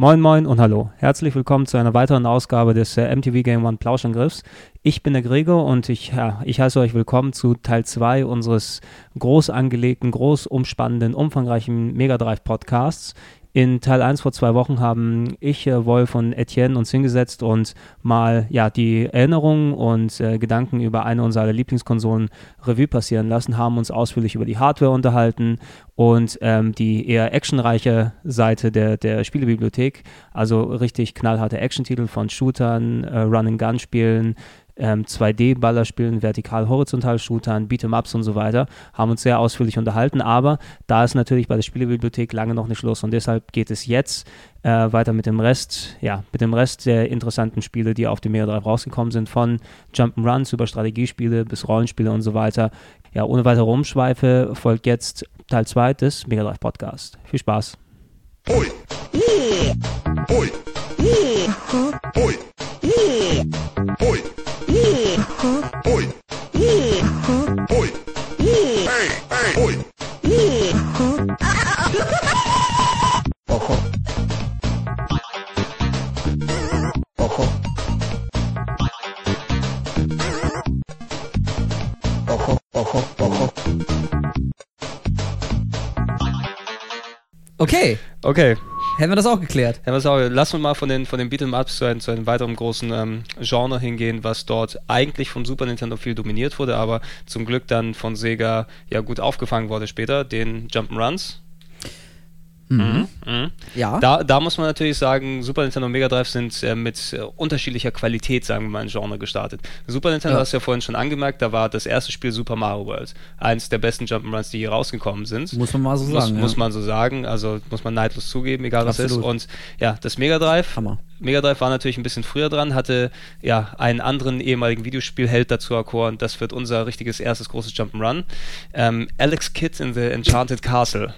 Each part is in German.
Moin Moin und Hallo. Herzlich willkommen zu einer weiteren Ausgabe des äh, MTV Game One Plauschangriffs. Ich bin der Gregor und ich, ja, ich heiße euch willkommen zu Teil 2 unseres groß angelegten, groß umspannenden, umfangreichen Mega Drive Podcasts. In Teil 1 vor zwei Wochen haben ich, äh, Wolf und Etienne uns hingesetzt und mal ja, die Erinnerungen und äh, Gedanken über eine unserer Lieblingskonsolen Revue passieren lassen, haben uns ausführlich über die Hardware unterhalten und ähm, die eher actionreiche Seite der, der Spielebibliothek, also richtig knallharte Action-Titel von Shootern, äh, Run-and-Gun-Spielen, ähm, 2D-Ballerspielen, vertikal-horizontal-Shootern, Beat'em-Ups und so weiter, haben uns sehr ausführlich unterhalten, aber da ist natürlich bei der Spielebibliothek lange noch nicht Schluss und deshalb geht es jetzt äh, weiter mit dem Rest, ja, mit dem Rest der interessanten Spiele, die auf dem Mega Drive rausgekommen sind, von Jump'n'Runs über Strategiespiele bis Rollenspiele und so weiter. Ja, ohne weitere Umschweife folgt jetzt Teil 2 des Mega Drive Podcast. Viel Spaß. Oi. Oi. Oi. Oi. Oi. Oi. Okay. Okay. Hätten wir das auch geklärt? Ja, auch, lass uns mal von den, von den Beat'em-Ups zu, einem, zu einem weiteren großen ähm, Genre hingehen, was dort eigentlich vom Super Nintendo viel dominiert wurde, aber zum Glück dann von Sega ja gut aufgefangen wurde später, den Jump'n'Runs. Mhm. Mhm. Ja. Da, da muss man natürlich sagen, Super Nintendo und Mega Drive sind äh, mit äh, unterschiedlicher Qualität, sagen wir mal, in Genre gestartet. Super Nintendo ja. hast du ja vorhin schon angemerkt, da war das erste Spiel Super Mario World. Eins der besten Jump'n'Runs, die hier rausgekommen sind. Muss man mal so muss, sagen. Muss ja. man so sagen, also muss man neidlos zugeben, egal was Absolut. ist. Und ja, das Mega Drive. Hammer. Mega Drive war natürlich ein bisschen früher dran, hatte ja einen anderen ehemaligen Videospielheld dazu erkoren. Das wird unser richtiges erstes großes Jump'n'Run. Ähm, Alex Kidd in the Enchanted Castle.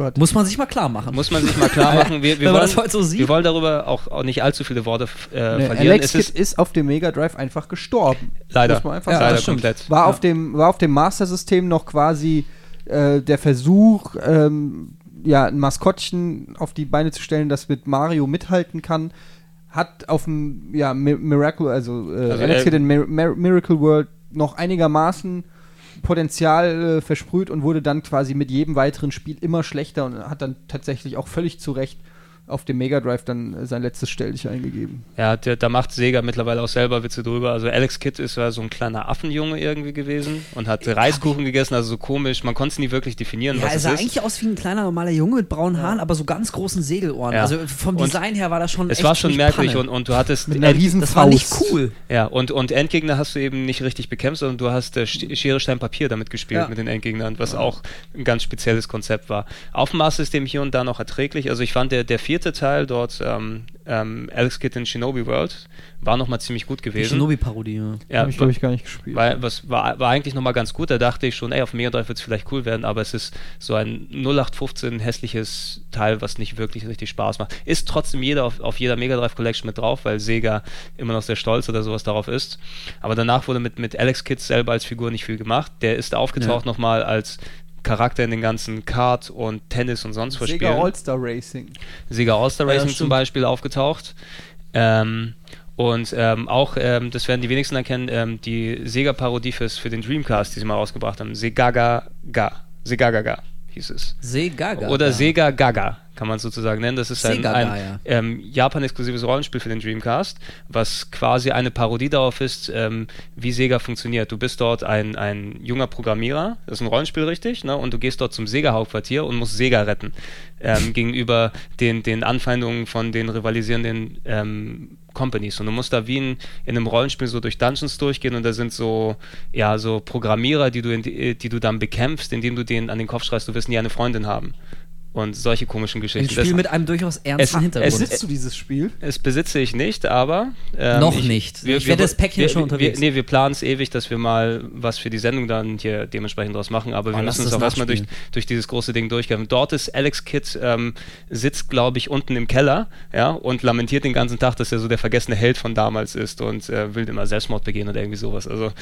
Gott. Muss man sich mal klar machen. Muss man sich mal klar machen. Wir, wir wollen, das heute so sieht. Wir wollen darüber auch, auch nicht allzu viele Worte äh, nee, verlieren. Alex Kidd ist auf dem Mega Drive einfach gestorben. Leider. Muss man einfach ja, sagen. leider komplett. War, ja. auf dem, war auf dem Master-System noch quasi äh, der Versuch, ähm, ja, ein Maskottchen auf die Beine zu stellen, das mit Mario mithalten kann. Hat auf dem ja, Miracle, also, äh, also Alex Kidd in Mir Miracle World noch einigermaßen Potenzial äh, versprüht und wurde dann quasi mit jedem weiteren Spiel immer schlechter und hat dann tatsächlich auch völlig zu Recht auf dem Mega Drive dann sein letztes Stelldich eingegeben. Ja, der, da macht Sega mittlerweile auch selber Witze drüber. Also Alex Kidd ist ja so ein kleiner Affenjunge irgendwie gewesen und hat Reiskuchen gegessen, also so komisch. Man konnte es nie wirklich definieren, ja, was es sah eigentlich aus wie ein kleiner normaler Junge mit braunen Haaren, aber so ganz großen Segelohren. Ja. Also vom Design und her war das schon Es war schon merkwürdig und, und, du hattest mit einer riesen Das war nicht cool. Ja, und, und Endgegner hast du eben nicht richtig bekämpft, sondern du hast äh, Schere, Stein, Papier damit gespielt ja. mit den Endgegnern, was ja. auch ein ganz spezielles Konzept war. Auf dem Master-System hier und da noch erträglich. Also ich fand der, der vierte Teil dort ähm, ähm, Alex Kidd in Shinobi World war nochmal ziemlich gut gewesen. Shinobi-Parodie, ja. ja Habe ich, glaube ich, gar nicht gespielt. War, was, war, war eigentlich nochmal ganz gut. Da dachte ich schon, ey, auf Mega Drive wird es vielleicht cool werden, aber es ist so ein 0815 hässliches Teil, was nicht wirklich richtig Spaß macht. Ist trotzdem jeder auf, auf jeder Mega Drive Collection mit drauf, weil Sega immer noch sehr stolz oder sowas darauf ist. Aber danach wurde mit, mit Alex Kidd selber als Figur nicht viel gemacht. Der ist aufgetaucht ja. nochmal als Charakter in den ganzen Kart und Tennis und sonst was Sega spielen. All-Star Racing. Sega All-Star Racing ja, zum Beispiel aufgetaucht. Ähm, und ähm, auch, ähm, das werden die wenigsten erkennen, ähm, die Sega-Parodie für den Dreamcast, die sie mal rausgebracht haben. Segaga Ga. Segaga Ga hieß es. Segaga. Oder Sega Gaga kann man sozusagen nennen. Das ist ein, ein ähm, Japan-exklusives Rollenspiel für den Dreamcast, was quasi eine Parodie darauf ist, ähm, wie Sega funktioniert. Du bist dort ein, ein junger Programmierer, das ist ein Rollenspiel richtig, ne? und du gehst dort zum Sega-Hauptquartier und musst Sega retten ähm, gegenüber den, den Anfeindungen von den rivalisierenden ähm, Companies. Und du musst da wie in, in einem Rollenspiel so durch Dungeons durchgehen und da sind so, ja, so Programmierer, die du, in, die du dann bekämpfst, indem du denen an den Kopf schreist, du wirst nie eine Freundin haben. Und solche komischen Geschichten. Ein Spiel das, mit einem durchaus ernsten es, Hintergrund. Besitzt du dieses Spiel? Es besitze ich nicht, aber ähm, noch ich, nicht. Wir, ich werde das Päckchen wir, schon unterwegs. Wir, nee, wir planen es ewig, dass wir mal was für die Sendung dann hier dementsprechend draus machen, aber oh, wir müssen uns auch erstmal durch, durch dieses große Ding durchgehen. Dort ist Alex Kidd ähm, sitzt, glaube ich, unten im Keller, ja, und lamentiert den ganzen Tag, dass er so der vergessene Held von damals ist und äh, will immer Selbstmord begehen oder irgendwie sowas. Also,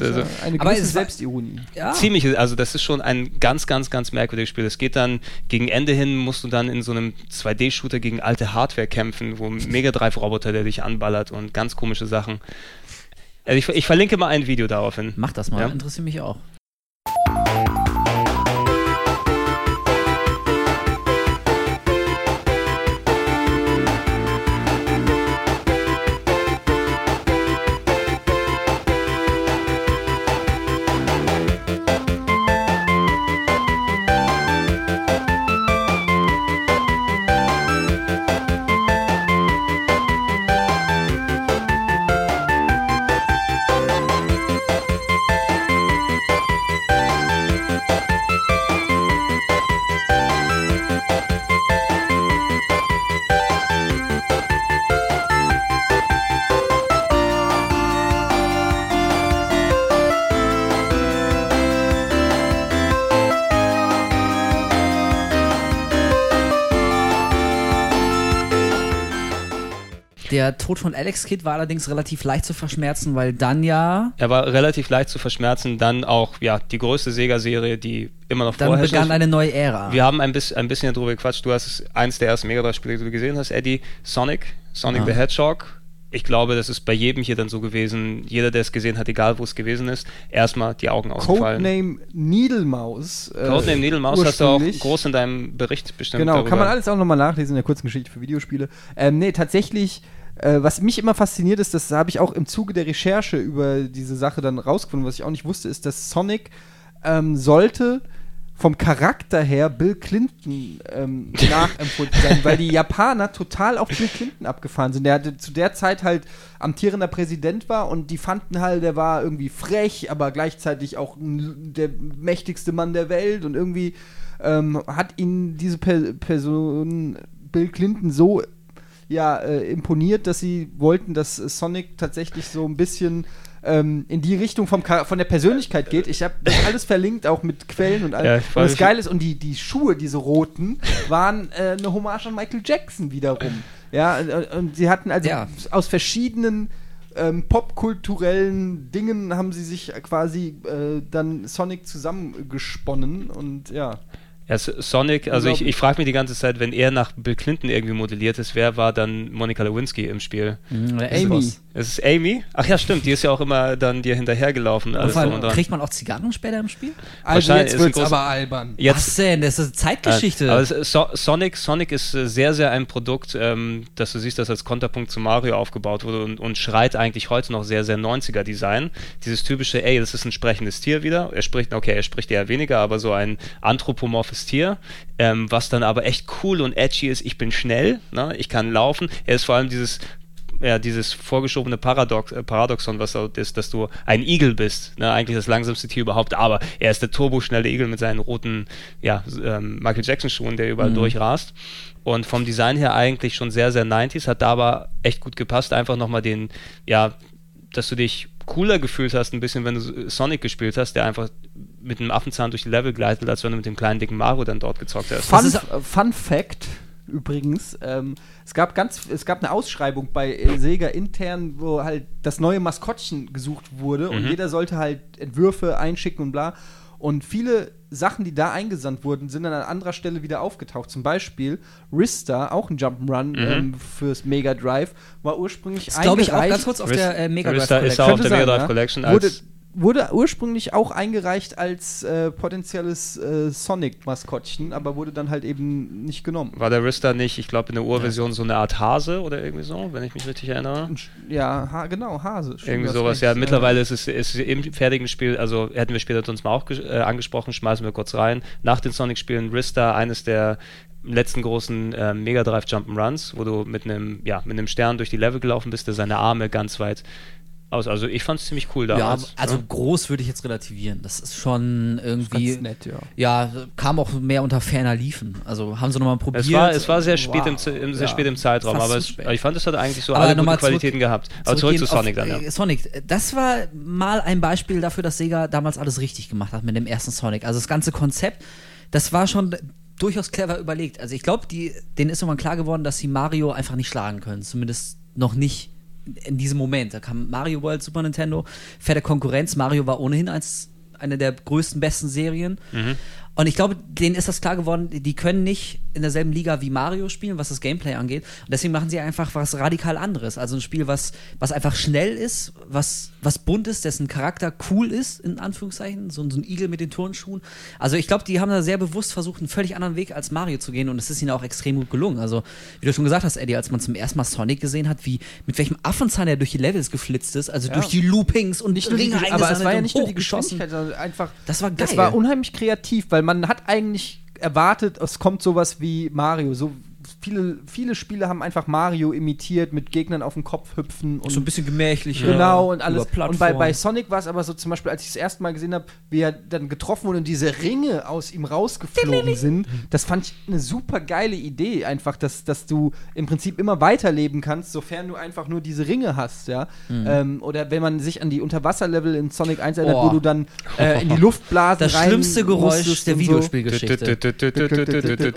also eine gewisse Selbstironie. Ja. Ziemlich, also das ist schon ein ganz, ganz, ganz merkwürdiges Spiel. Es geht dann gegen Ende hin musst du dann in so einem 2D-Shooter gegen alte Hardware kämpfen, wo Mega Drive-Roboter, der dich anballert und ganz komische Sachen. Also ich, ich verlinke mal ein Video daraufhin. Mach das mal, ja? interessiert mich auch. Der Tod von Alex Kidd war allerdings relativ leicht zu verschmerzen, weil dann ja. Er war relativ leicht zu verschmerzen, dann auch ja die größte Sega-Serie, die immer noch dann vorher begann eine neue Ära. Wir haben ein, bisschen, ein bisschen darüber gequatscht. Du hast eins der ersten Mega Drive-Spiele, die du gesehen hast, Eddie. Sonic, Sonic ja. the Hedgehog ich glaube, das ist bei jedem hier dann so gewesen. Jeder, der es gesehen hat, egal wo es gewesen ist, erstmal die Augen ausgefallen. Codename Needlemaus. Äh, Codename Needlemaus hast du auch groß in deinem Bericht bestimmt. Genau, darüber. kann man alles auch nochmal nachlesen in der kurzen Geschichte für Videospiele. Ähm, nee, tatsächlich. Äh, was mich immer fasziniert ist, das habe ich auch im Zuge der Recherche über diese Sache dann rausgefunden, was ich auch nicht wusste, ist, dass Sonic ähm, sollte vom Charakter her Bill Clinton ähm, nachempfunden sein, weil die Japaner total auf Bill Clinton abgefahren sind. Der hatte zu der Zeit halt amtierender Präsident war und die fanden halt, der war irgendwie frech, aber gleichzeitig auch der mächtigste Mann der Welt und irgendwie ähm, hat ihn diese per Person Bill Clinton so ja, äh, imponiert, dass sie wollten, dass Sonic tatsächlich so ein bisschen ähm, in die Richtung vom, von der Persönlichkeit geht. Ich habe das alles verlinkt, auch mit Quellen und alles. Ja, und das Geile ist, und die, die Schuhe, diese roten, waren äh, eine Hommage an Michael Jackson wiederum. Ja, und, und sie hatten also ja. aus verschiedenen ähm, popkulturellen Dingen haben sie sich quasi äh, dann Sonic zusammengesponnen und ja. Ja, Sonic, also ich, ich frage mich die ganze Zeit, wenn er nach Bill Clinton irgendwie modelliert ist, wer war dann Monica Lewinsky im Spiel? Mhm, Amy. Es ist Amy? Ach ja, stimmt, die ist ja auch immer dann dir hinterhergelaufen. Alles kriegt man auch Zigarren später im Spiel? Also jetzt wird es aber albern. Jetzt, Was denn? Das ist eine Zeitgeschichte. aber so Sonic, Sonic ist äh, sehr, sehr ein Produkt, ähm, dass du siehst, das als Konterpunkt zu Mario aufgebaut wurde und, und schreit eigentlich heute noch sehr, sehr 90er-Design. Dieses typische, ey, das ist ein sprechendes Tier wieder. Er spricht, okay, er spricht eher weniger, aber so ein anthropomorphes scharfes Tier, ähm, was dann aber echt cool und edgy ist. Ich bin schnell, ne? ich kann laufen. Er ist vor allem dieses ja, dieses vorgeschobene Paradox, äh, Paradoxon, was da ist, dass du ein Igel bist, ne? eigentlich das langsamste Tier überhaupt, aber er ist der turboschnelle Igel mit seinen roten ja, ähm, Michael Jackson Schuhen, der überall mhm. durchrast. Und vom Design her eigentlich schon sehr, sehr 90s, hat da aber echt gut gepasst, einfach nochmal den, ja, dass du dich cooler gefühlt hast, ein bisschen, wenn du Sonic gespielt hast, der einfach mit einem Affenzahn durch die Level gleitet, als wenn du mit dem kleinen dicken Mario dann dort gezockt hast. Fun, Fun Fact übrigens, ähm, es gab ganz, es gab eine Ausschreibung bei Sega intern, wo halt das neue Maskottchen gesucht wurde mhm. und jeder sollte halt Entwürfe einschicken und bla. Und viele Sachen, die da eingesandt wurden, sind dann an anderer Stelle wieder aufgetaucht. Zum Beispiel Rista, auch ein Jump'n'Run mhm. ähm, fürs Mega Drive, war ursprünglich das glaube ich auch ganz kurz auf Rist, der äh, Mega Drive Rista Collection. ist auch auf der Mega Drive Collection. Wurde, wurde ursprünglich auch eingereicht als äh, potenzielles äh, Sonic-Maskottchen, aber wurde dann halt eben nicht genommen. War der Rista nicht, ich glaube, in der Urversion ja. so eine Art Hase oder irgendwie so, wenn ich mich richtig erinnere? Ja, ha genau, Hase. Irgendwie sowas, ja. Mittlerweile ist es ist im fertigen Spiel, also hätten wir später uns mal auch äh, angesprochen, schmeißen wir kurz rein. Nach den Sonic-Spielen Rista, eines der letzten großen äh, Mega Drive Jump'n'Runs, wo du mit einem ja, mit einem Stern durch die Level gelaufen bist, der seine Arme ganz weit aus. Also ich fand es ziemlich cool da. Ja, also ne? groß würde ich jetzt relativieren. Das ist schon irgendwie. Ganz nett, ja. Ja, kam auch mehr unter ferner Liefen. Also haben sie nochmal probiert. Es war, es war sehr spät, wow. im, sehr ja, spät im Zeitraum, aber es, ich fand, es hat eigentlich so aber alle gute Qualitäten zurück, gehabt. Aber zurück zu Sonic auf, dann, ja. Äh, Sonic, das war mal ein Beispiel dafür, dass Sega damals alles richtig gemacht hat mit dem ersten Sonic. Also das ganze Konzept, das war schon durchaus clever überlegt. Also ich glaube, denen ist irgendwann klar geworden, dass sie Mario einfach nicht schlagen können. Zumindest noch nicht in diesem Moment. Da kam Mario World, Super Nintendo, fette Konkurrenz. Mario war ohnehin als eine der größten, besten Serien. Mhm. Und ich glaube, denen ist das klar geworden, die können nicht in derselben Liga wie Mario spielen, was das Gameplay angeht. Und deswegen machen sie einfach was radikal anderes. Also ein Spiel, was, was einfach schnell ist, was, was bunt ist, dessen Charakter cool ist, in Anführungszeichen. So, so ein Igel mit den Turnschuhen. Also ich glaube, die haben da sehr bewusst versucht, einen völlig anderen Weg als Mario zu gehen. Und es ist ihnen auch extrem gut gelungen. Also, wie du schon gesagt hast, Eddie, als man zum ersten Mal Sonic gesehen hat, wie mit welchem Affenzahn er durch die Levels geflitzt ist, also ja. durch die Loopings und nicht Ringe die, Aber es war ja nicht nur die Geschwindigkeit, sondern einfach. Das war geil. Das war unheimlich kreativ, weil man hat eigentlich erwartet, es kommt sowas wie Mario, so viele, viele Spiele haben einfach Mario imitiert mit Gegnern auf den Kopf hüpfen und so ein bisschen gemächlicher. Genau und alles. Und bei, bei Sonic war es aber so zum Beispiel, als ich das erste Mal gesehen habe, wie er dann getroffen wurde und diese Ringe aus ihm rausgeflogen sind, das fand ich eine super geile Idee, einfach, dass, dass du im Prinzip immer weiterleben kannst, sofern du einfach nur diese Ringe hast, ja. Mhm. Ähm, oder wenn man sich an die Unterwasserlevel in Sonic 1 erinnert, oh. wo du dann äh, in die Luft blasen Das schlimmste Geräusch der Videospielgeschichte.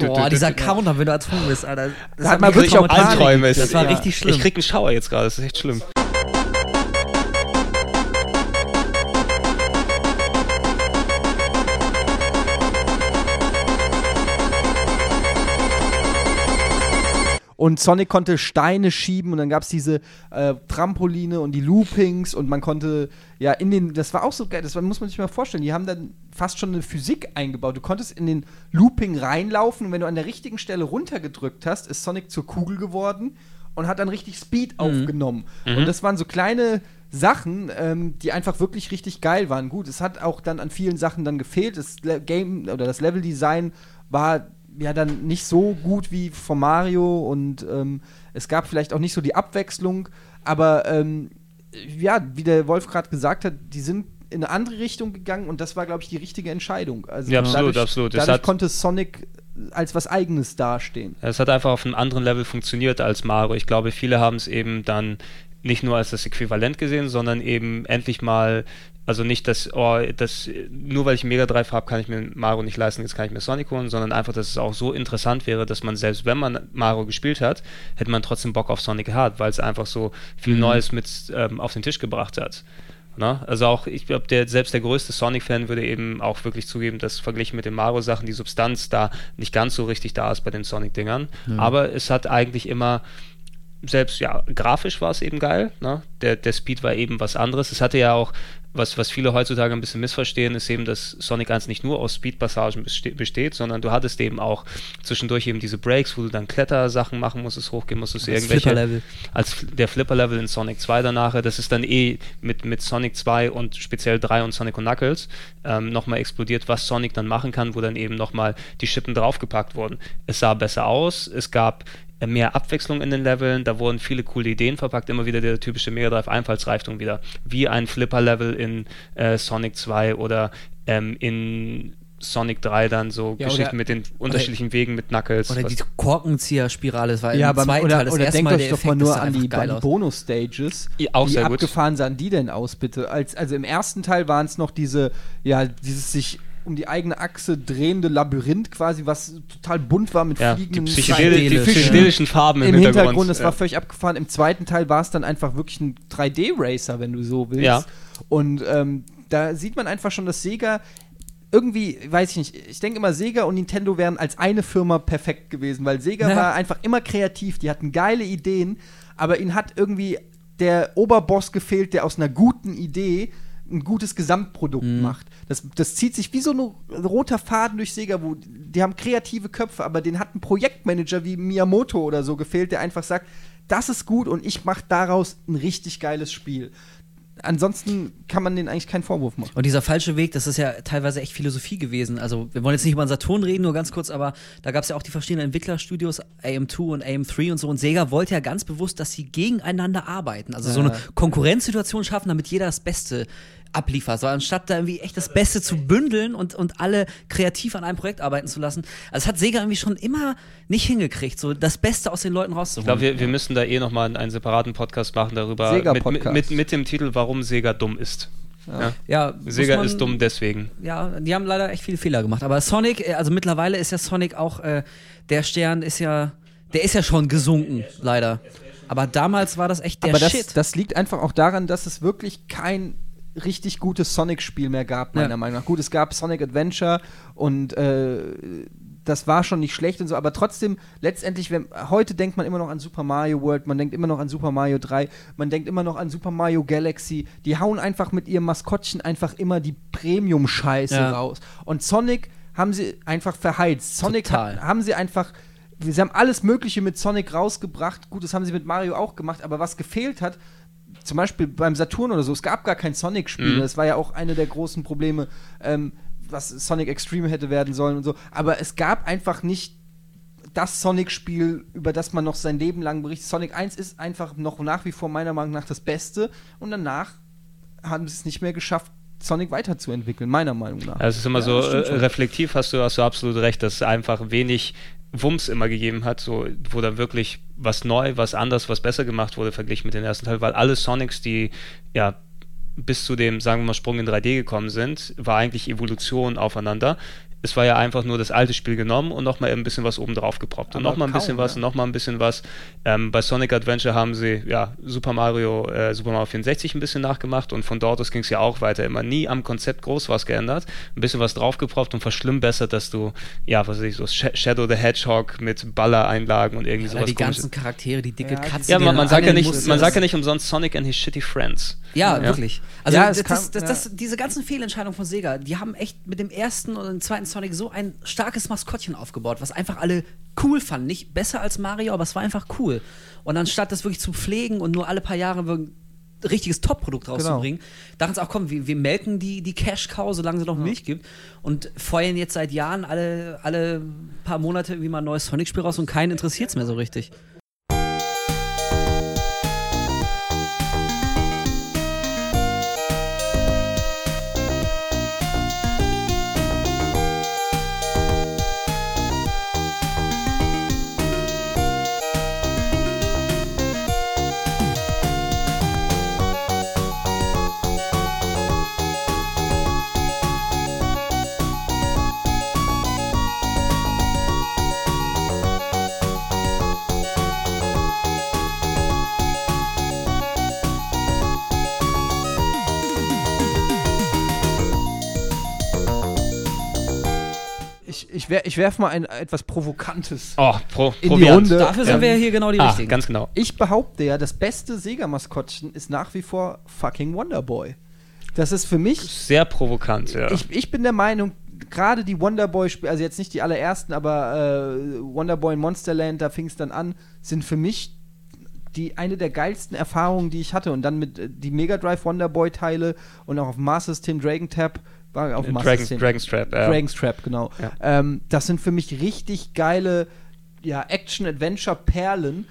oh, dieser Counter, wenn du erzwungen bist, Alter. Alter. Das da hat man wirklich auch Albträume. Das war ja. richtig schlimm. Ich krieg einen Schauer jetzt gerade, das ist echt schlimm. Und Sonic konnte Steine schieben und dann gab es diese äh, Trampoline und die Loopings und man konnte ja in den, das war auch so geil, das muss man sich mal vorstellen, die haben dann fast schon eine Physik eingebaut. Du konntest in den Looping reinlaufen und wenn du an der richtigen Stelle runtergedrückt hast, ist Sonic zur Kugel geworden und hat dann richtig Speed mhm. aufgenommen. Mhm. Und das waren so kleine Sachen, ähm, die einfach wirklich richtig geil waren. Gut, es hat auch dann an vielen Sachen dann gefehlt. Das Le Game oder das Leveldesign war ja dann nicht so gut wie von Mario und ähm, es gab vielleicht auch nicht so die Abwechslung, aber ähm, ja, wie der Wolf gerade gesagt hat, die sind in eine andere Richtung gegangen und das war, glaube ich, die richtige Entscheidung. Also ja, absolut, dadurch, absolut. Dadurch konnte Sonic als was Eigenes dastehen. Es hat einfach auf einem anderen Level funktioniert als Mario. Ich glaube, viele haben es eben dann nicht nur als das Äquivalent gesehen, sondern eben endlich mal also nicht, dass, oh, das, nur weil ich Mega Drive habe, kann ich mir Mario nicht leisten, jetzt kann ich mir Sonic holen, sondern einfach, dass es auch so interessant wäre, dass man selbst, wenn man Mario gespielt hat, hätte man trotzdem Bock auf Sonic gehabt, weil es einfach so viel mhm. Neues mit ähm, auf den Tisch gebracht hat. Ne? Also auch, ich glaube, der, selbst der größte Sonic-Fan würde eben auch wirklich zugeben, dass verglichen mit den Mario-Sachen die Substanz da nicht ganz so richtig da ist bei den Sonic-Dingern. Mhm. Aber es hat eigentlich immer selbst ja, grafisch war es eben geil. Ne? Der, der Speed war eben was anderes. Es hatte ja auch was, was viele heutzutage ein bisschen missverstehen, ist eben, dass Sonic 1 nicht nur aus Speed-Passagen besteht, sondern du hattest eben auch zwischendurch eben diese Breaks, wo du dann Klettersachen machen musstest, hochgehen musstest, als irgendwelche. Flipper-Level. Als der Flipper-Level in Sonic 2 danach. Das ist dann eh mit, mit Sonic 2 und speziell 3 und Sonic und Knuckles ähm, nochmal explodiert, was Sonic dann machen kann, wo dann eben nochmal die Schippen draufgepackt wurden. Es sah besser aus, es gab mehr Abwechslung in den Leveln, da wurden viele coole Ideen verpackt, immer wieder der typische Mega Drive Einfallsreichtum wieder, wie ein Flipper-Level in äh, Sonic 2 oder ähm, in Sonic 3 dann so ja, Geschichten mit den unterschiedlichen Wegen mit Knuckles. Oder die Korkenzieher-Spirale, das war ja, im zweiten oder, Teil das oder erste denkt Mal euch doch mal nur an die, die Bonus-Stages. Ja, auch Wie sehr abgefahren sahen die denn aus, bitte? Als, also im ersten Teil waren es noch diese, ja, dieses sich um die eigene Achse drehende Labyrinth quasi, was total bunt war mit ja, fliegenden die, psychedel die psychedelischen Farben im, im Hintergrund. Hintergrund. Das ja. war völlig abgefahren. Im zweiten Teil war es dann einfach wirklich ein 3D-Racer, wenn du so willst. Ja. Und ähm, da sieht man einfach schon, dass Sega irgendwie, weiß ich nicht, ich denke immer, Sega und Nintendo wären als eine Firma perfekt gewesen, weil Sega ja. war einfach immer kreativ, die hatten geile Ideen, aber ihnen hat irgendwie der Oberboss gefehlt, der aus einer guten Idee ein gutes Gesamtprodukt mhm. macht. Das, das zieht sich wie so ein roter Faden durch Sega, wo die haben kreative Köpfe, aber den hat ein Projektmanager wie Miyamoto oder so gefehlt, der einfach sagt, das ist gut und ich mache daraus ein richtig geiles Spiel. ansonsten kann man denen eigentlich keinen Vorwurf machen. Und dieser falsche Weg, das ist ja teilweise echt Philosophie gewesen. Also, wir wollen jetzt nicht über den Saturn reden, nur ganz kurz, aber da gab es ja auch die verschiedenen Entwicklerstudios, AM2 und AM3 und so. Und Sega wollte ja ganz bewusst, dass sie gegeneinander arbeiten. Also so eine Konkurrenzsituation schaffen, damit jeder das Beste abliefert. So, anstatt da irgendwie echt das Beste zu bündeln und, und alle kreativ an einem Projekt arbeiten zu lassen. Also das hat Sega irgendwie schon immer nicht hingekriegt, so das Beste aus den Leuten Ich rauszuholen. glaube, wir, wir müssen da eh nochmal einen separaten Podcast machen darüber. Mit, mit, Sega-Podcast. mit, mit dem Titel Warum Sega dumm ist. Ja. ja, Sega man- ist dumm deswegen. Ja, die haben leider echt viele Fehler gemacht. Aber Sonic, äh, also mittlerweile ist ja Sonic auch, äh, der Stern ist ja, der ist ja schon gesunken, leider. Aber damals war das echt der Aber das, Shit. das liegt einfach auch daran, dass es wirklich kein richtig gutes Sonic-Spiel mehr gab, meiner Ja. Meinung nach. Gut, es gab Sonic Adventure und äh, das war schon nicht schlecht und so, aber trotzdem, letztendlich, wenn, heute denkt man immer noch an Super Mario World, man denkt immer noch an Super Mario 3, man denkt immer noch an Super Mario Galaxy. Die hauen einfach mit ihrem Maskottchen einfach immer die Premium-Scheiße Ja. raus. Und Sonic haben sie einfach verheizt. Sonic Total. hat, haben sie einfach. Sie haben alles Mögliche mit Sonic rausgebracht. Gut, das haben sie mit Mario auch gemacht, aber was gefehlt hat, zum Beispiel beim Saturn oder so, es gab gar kein Sonic-Spiel. Mhm. Das war ja auch eine der großen Probleme, ähm, was Sonic Extreme hätte werden sollen und so. Aber es gab einfach nicht das Sonic-Spiel, über das man noch sein Leben lang berichtet. Sonic 1 ist einfach noch nach wie vor meiner Meinung nach das Beste und danach haben sie es nicht mehr geschafft, Sonic weiterzuentwickeln, meiner Meinung nach. Also es ist immer Ja, so äh, reflektiv, hast du, hast du absolut recht, dass einfach wenig Wumms immer gegeben hat, so, wo da wirklich was neu, was anders, was besser gemacht wurde, verglichen mit den ersten Teil, weil alle Sonics, die ja bis zu dem, sagen wir mal, Sprung in 3D gekommen sind, war eigentlich Evolution aufeinander. Es war ja einfach nur das alte Spiel genommen und nochmal ein bisschen was oben drauf geproppt. Und Aber nochmal ein bisschen was, ja. und nochmal ein bisschen was. Ähm, bei Sonic Adventure haben sie ja Super Mario, äh, Super Mario 64 ein bisschen nachgemacht und von dort aus ging es ja auch weiter. Immer nie am Konzept groß was geändert. Ein bisschen was draufgeproppt und verschlimmbessert, dass du, ja, was weiß ich, so Sh Shadow the Hedgehog mit Ballereinlagen und irgendwie Oder sowas die komisches. ganzen Charaktere, die dicke Ja, Katze. Ja, man, man, sagt ja nicht, man sagt ja nicht umsonst Sonic and his shitty friends. Ja, Ja. wirklich. Also Ja, das, kam- das, das, ja. das, diese ganzen Fehlentscheidungen von Sega, die haben echt mit dem ersten und dem zweiten Sonic so ein starkes Maskottchen aufgebaut, was einfach alle cool fanden. Nicht besser als Mario, aber es war einfach cool. Und anstatt das wirklich zu pflegen und nur alle paar Jahre ein richtiges Top-Produkt rauszubringen, dachten sie auch, komm, wir, wir melken die, die Cash-Cow, solange sie noch Milch gibt und feuern jetzt seit Jahren alle, alle paar Monate wie mal ein neues Sonic-Spiel raus und keinen interessiert es mehr so richtig. Ich, wer, ich werfe mal ein etwas Provokantes. Oh, pro, In die. Runde. Dafür sind Ja. wir hier genau die Ah, Richtigen. ganz genau. Ich behaupte ja, das beste Sega-Maskottchen ist nach wie vor fucking Wonderboy. Das ist für mich Sehr provokant, ja. Ich, ich bin der Meinung, gerade die Wonderboy-Spiele, also jetzt nicht die allerersten, aber äh, Wonderboy in Monsterland, da fing es dann an, sind für mich die eine der geilsten Erfahrungen, die ich hatte. Und dann mit äh, die Mega Drive Wonderboy-Teile und auch auf Master System Dragon Tap, war auf dem Master Dragon, System. Dragon's Trap. Ja. Dragon's Trap, genau. Ja. Ähm, das sind für mich richtig geile ja, Action-Adventure-Perlen,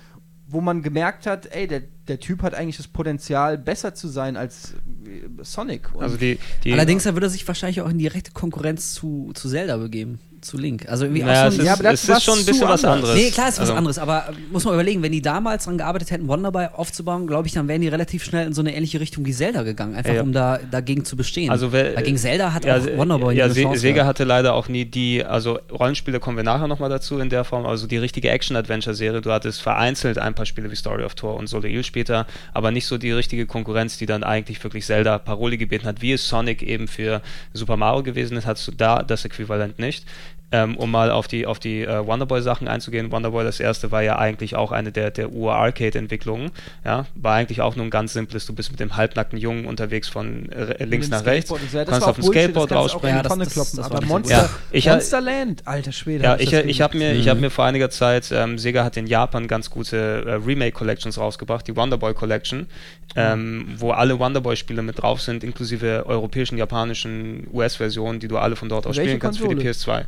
wo man gemerkt hat, ey, der, der Typ hat eigentlich das Potenzial, besser zu sein als äh, Sonic. Und Also die, die Allerdings da würde er sich wahrscheinlich auch in direkte Konkurrenz zu, zu Zelda begeben, zu Link. Also irgendwie naja, auch es so ist, ein Ja, aber das es ist schon ein bisschen was anderes. Nee, klar, ist was Also, anderes, aber äh, muss man überlegen, wenn die damals dran gearbeitet hätten, Wonderboy aufzubauen, glaube ich, dann wären die relativ schnell in so eine ähnliche Richtung wie Zelda gegangen, einfach Ja, ja. um da dagegen zu bestehen. Also wer, Weil gegen Zelda hat ja, auch Wonderboy nie ja, Se Chance Sega hatte leider auch nie die, also Rollenspiele kommen wir nachher nochmal dazu in der Form, also die richtige Action-Adventure-Serie. Du hattest vereinzelt ein paar Spiele wie Story of Thor und Soleil später, aber nicht so die richtige Konkurrenz, die dann eigentlich wirklich Zelda Paroli gebeten hat, wie es Sonic eben für Super Mario gewesen ist, hattest du da das Äquivalent nicht. Ähm, um mal auf die, auf die äh, Wonderboy-Sachen einzugehen. Wonderboy, das erste, war ja eigentlich auch eine der, der Ur-Arcade-Entwicklungen. Ja? War eigentlich auch nur ein ganz simples, du bist mit dem halbnackten Jungen unterwegs von äh, links nach rechts, kannst auf dem Skateboard rausspringen. Ja, das, das, das, das aber Monster, ja, ich, Monsterland, alter Schwede. Ja, ich, ich habe mir, mhm. hab mir vor einiger Zeit, ähm, Sega hat in Japan ganz gute äh, Remake-Collections rausgebracht, die Wonderboy Collection, ähm, wo alle Wonderboy-Spiele mit drauf sind, inklusive europäischen, japanischen, US-Versionen, die du alle von dort aus spielen kannst Konsole? für die PS2.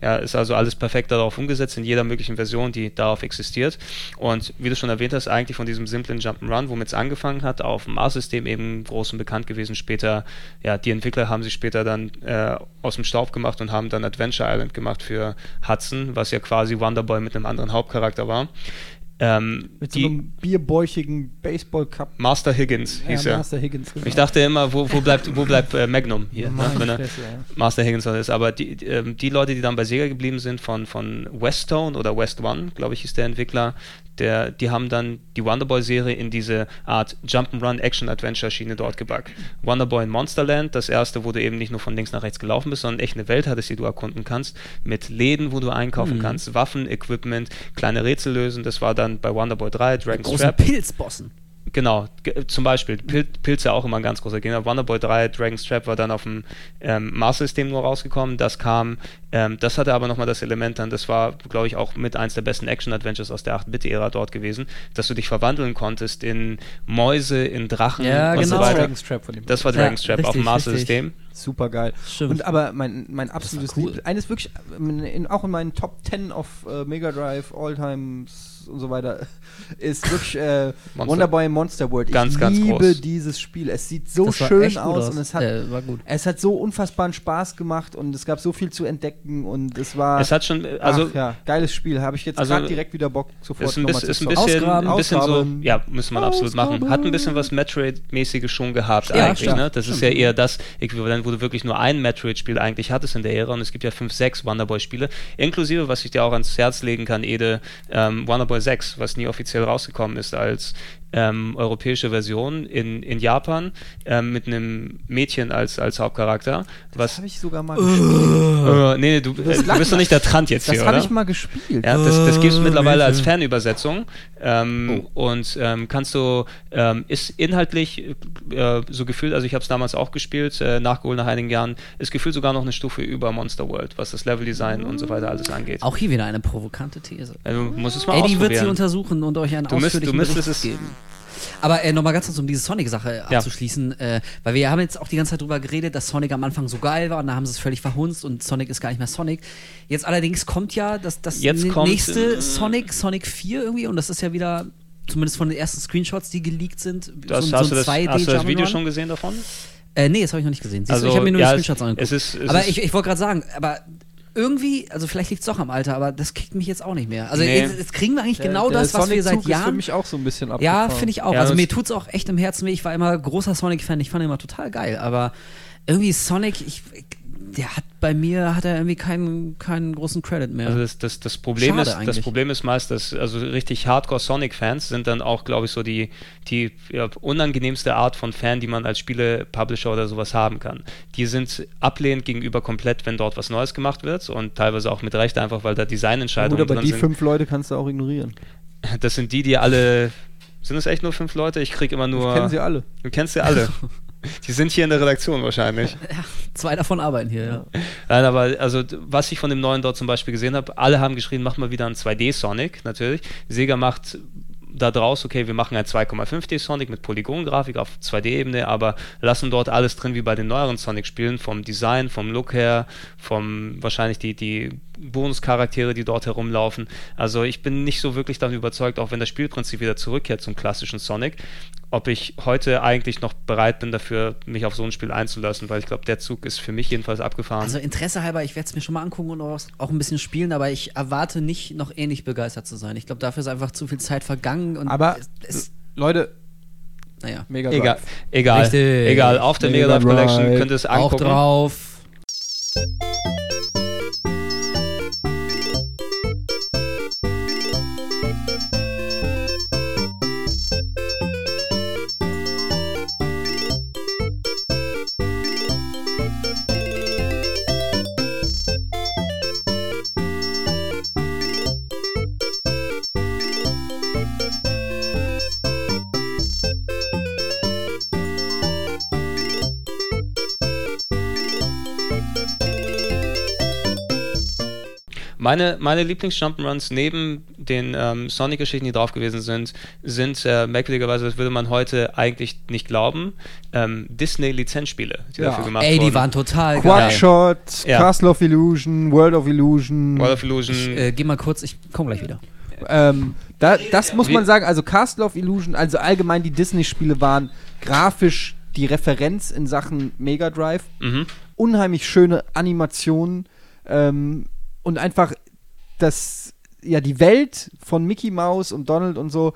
Ja, ist also alles perfekt darauf umgesetzt in jeder möglichen Version, die darauf existiert. Und wie du schon erwähnt hast, eigentlich von diesem simplen Jump'n'Run, womit es angefangen hat, auf dem Mars-System eben groß und bekannt gewesen. Später, ja, die Entwickler haben sich später dann äh, aus dem Staub gemacht und haben dann Adventure Island gemacht für Hudson, was ja quasi Wonderboy mit einem anderen Hauptcharakter war. Ähm, Mit so einem bierbäuchigen Baseball-Cup. Master Higgins hieß ja, er. Master Higgins, genau. Ich dachte immer, wo, wo bleibt, wo bleibt äh, Magnum hier, ne, wenn er Fresse, ja. Master Higgins ist. Aber die, die, ähm, die, Leute, die dann bei Sega geblieben sind, von, von Westone oder West One, glaube ich, ist der Entwickler, der, die haben dann die Wonderboy-Serie in diese Art Jump'n'Run Action-Adventure-Schiene dort gebackt. Wonderboy in Monsterland, das erste, wo du eben nicht nur von links nach rechts gelaufen bist, sondern echt eine Welt hattest, die du erkunden kannst, mit Läden, wo du einkaufen mhm. kannst, Waffen, Equipment, kleine Rätsel lösen. Das war dann bei Wonderboy 3, Dragon's Trap. Pilzbossen. Genau, zum Beispiel Pil Pilze auch immer ein ganz großer Gegner. Wonderboy 3, Dragon's Trap war dann auf dem ähm, Mars-System nur rausgekommen. Das kam, ähm, das hatte aber nochmal das Element dann, das war, glaube ich, auch mit eins der besten Action-Adventures aus der 8-Bit-Ära dort gewesen, dass du dich verwandeln konntest in Mäuse, in Drachen ja, und genau. so weiter. Dragon's Trap von dem das war Dragon's ja, Trap richtig, auf dem Mars-System. Super geil. Stimmt. Und aber mein, mein absolutes cool. Lieb, eines wirklich, in, auch in meinen Top 10 auf äh, Mega Drive, Alltimes und so weiter, ist wirklich äh, Monster. Wonderboy Monster World. Ich ganz, ganz liebe groß. dieses Spiel. Es sieht so schön aus, und es hat, äh, es hat so unfassbaren Spaß gemacht und es gab so viel zu entdecken und es war. Es hat schon, also. Ach, ja, geiles Spiel. Habe ich jetzt also, direkt wieder Bock sofort ist ein, bisschen, ist ein bisschen, ein bisschen so, ja, müsste man absolut machen. Hat ein bisschen was Metroid-mäßiges schon gehabt ja, eigentlich, ne? Das ist ja eher das Äquivalent, wo du wirklich nur ein Metroid-Spiel eigentlich hattest in der Ära und es gibt ja fünf, sechs Wonderboy-Spiele, inklusive, was ich dir auch ans Herz legen kann, Ede, ähm, Wonderboy Boy 6, was nie offiziell rausgekommen ist als ähm, europäische Version in, in Japan ähm, mit einem Mädchen als, als Hauptcharakter. Das habe ich sogar mal gespielt. Uh, nee, du, äh, du bist doch nicht der Trant jetzt das hier, oder? Das habe ich mal gespielt. Ja, das, das gibt es mittlerweile als Fernübersetzung ähm, oh. und ähm, kannst du, ähm, ist inhaltlich äh, so gefühlt, also ich habe es damals auch gespielt, äh, nachgeholt nach einigen Jahren, ist gefühlt sogar noch eine Stufe über Monster World, was das Leveldesign und so weiter alles angeht. Auch hier wieder eine provokante These. Also, du musst es mal Eddie wird sie untersuchen und euch einen du ausführlichen müsst, du Bericht geben. Aber äh, nochmal ganz kurz, um diese Sonic-Sache ja. abzuschließen, äh, weil wir haben jetzt auch die ganze Zeit drüber geredet, dass Sonic am Anfang so geil war und da haben sie es völlig verhunzt und Sonic ist gar nicht mehr Sonic. Jetzt allerdings kommt ja das, das nächste Sonic, Sonic 4 irgendwie und das ist ja wieder, zumindest von den ersten Screenshots, die geleakt sind, das, so, hast, so du das, hast du das Video schon gesehen davon? Äh, nee, das habe ich noch nicht gesehen. Siehst also, du, ich habe mir nur ja, die Screenshots angeguckt. Aber ich, ich wollte gerade sagen, aber irgendwie, also vielleicht liegt es doch am Alter, aber das kickt mich jetzt auch nicht mehr. Also nee. jetzt, jetzt, kriegen wir eigentlich der, genau der das, was wir seit Jahren. ist für mich auch so ein bisschen abgefahren. Ja, finde ich auch. Ja, also mir tut es auch echt im Herzen weh. Ich war immer großer Sonic-Fan, ich fand ihn immer total geil, aber irgendwie Sonic, ich, der hat bei mir hat er irgendwie keinen, keinen großen Credit mehr. Also das, das, das, Problem ist, das Problem ist meist, dass also richtig Hardcore Sonic-Fans sind dann auch, glaube ich, so die, die ja, unangenehmste Art von Fan, die man als Spiele-Publisher oder sowas haben kann. Die sind ablehnend gegenüber komplett, wenn dort was Neues gemacht wird und teilweise auch mit Recht einfach, weil da Designentscheidungen Gut, aber die sind. fünf Leute kannst du auch ignorieren. Das sind die, die alle sind es echt nur fünf Leute? Ich krieg immer nur. Ich kenne sie alle. Du kennst sie alle. Die sind hier in der Redaktion wahrscheinlich. Ja, zwei davon arbeiten hier, ja. Nein, aber also was ich von dem neuen dort zum Beispiel gesehen habe, alle haben geschrieben, mach mal wieder einen 2D-Sonic, natürlich. Sega macht da draus, okay, wir machen ein 2,5D Sonic mit Polygongrafik auf 2D-Ebene, aber lassen dort alles drin wie bei den neueren Sonic-Spielen, vom Design, vom Look her, vom wahrscheinlich die, die Bonuscharaktere, die dort herumlaufen. Also ich bin nicht so wirklich davon überzeugt, auch wenn das Spielprinzip wieder zurückkehrt zum klassischen Sonic, ob ich heute eigentlich noch bereit bin dafür, mich auf so ein Spiel einzulassen, weil ich glaube, der Zug ist für mich jedenfalls abgefahren. Also Interesse halber, ich werde es mir schon mal angucken und auch, auch, ein bisschen spielen, aber ich erwarte nicht, noch ähnlich begeistert zu sein. Ich glaube, dafür ist einfach zu viel Zeit vergangen. aber es, es, Leute, naja. Mega Egal, egal, egal. Auf der Mega Drive Collection könnt ihr es angucken. Auch drauf. Meine, meine Lieblings-Jump'n'Runs neben den ähm, Sonic-Geschichten, die drauf gewesen sind, sind äh, merkwürdigerweise, das würde man heute eigentlich nicht glauben, ähm, Disney-Lizenzspiele, die Ja. dafür gemacht Ey, wurden. die waren total geil. Quadshot, Ja. Castle of Illusion, World of Illusion. World of Illusion. Ich, äh, geh mal kurz, ich komm gleich wieder. Ähm, da, das muss Wie- man sagen, also Castle of Illusion, also allgemein die Disney-Spiele waren grafisch die Referenz in Sachen Mega Drive. mhm. Unheimlich schöne Animationen ähm, und einfach das, ja, die Welt von Mickey Mouse und Donald und so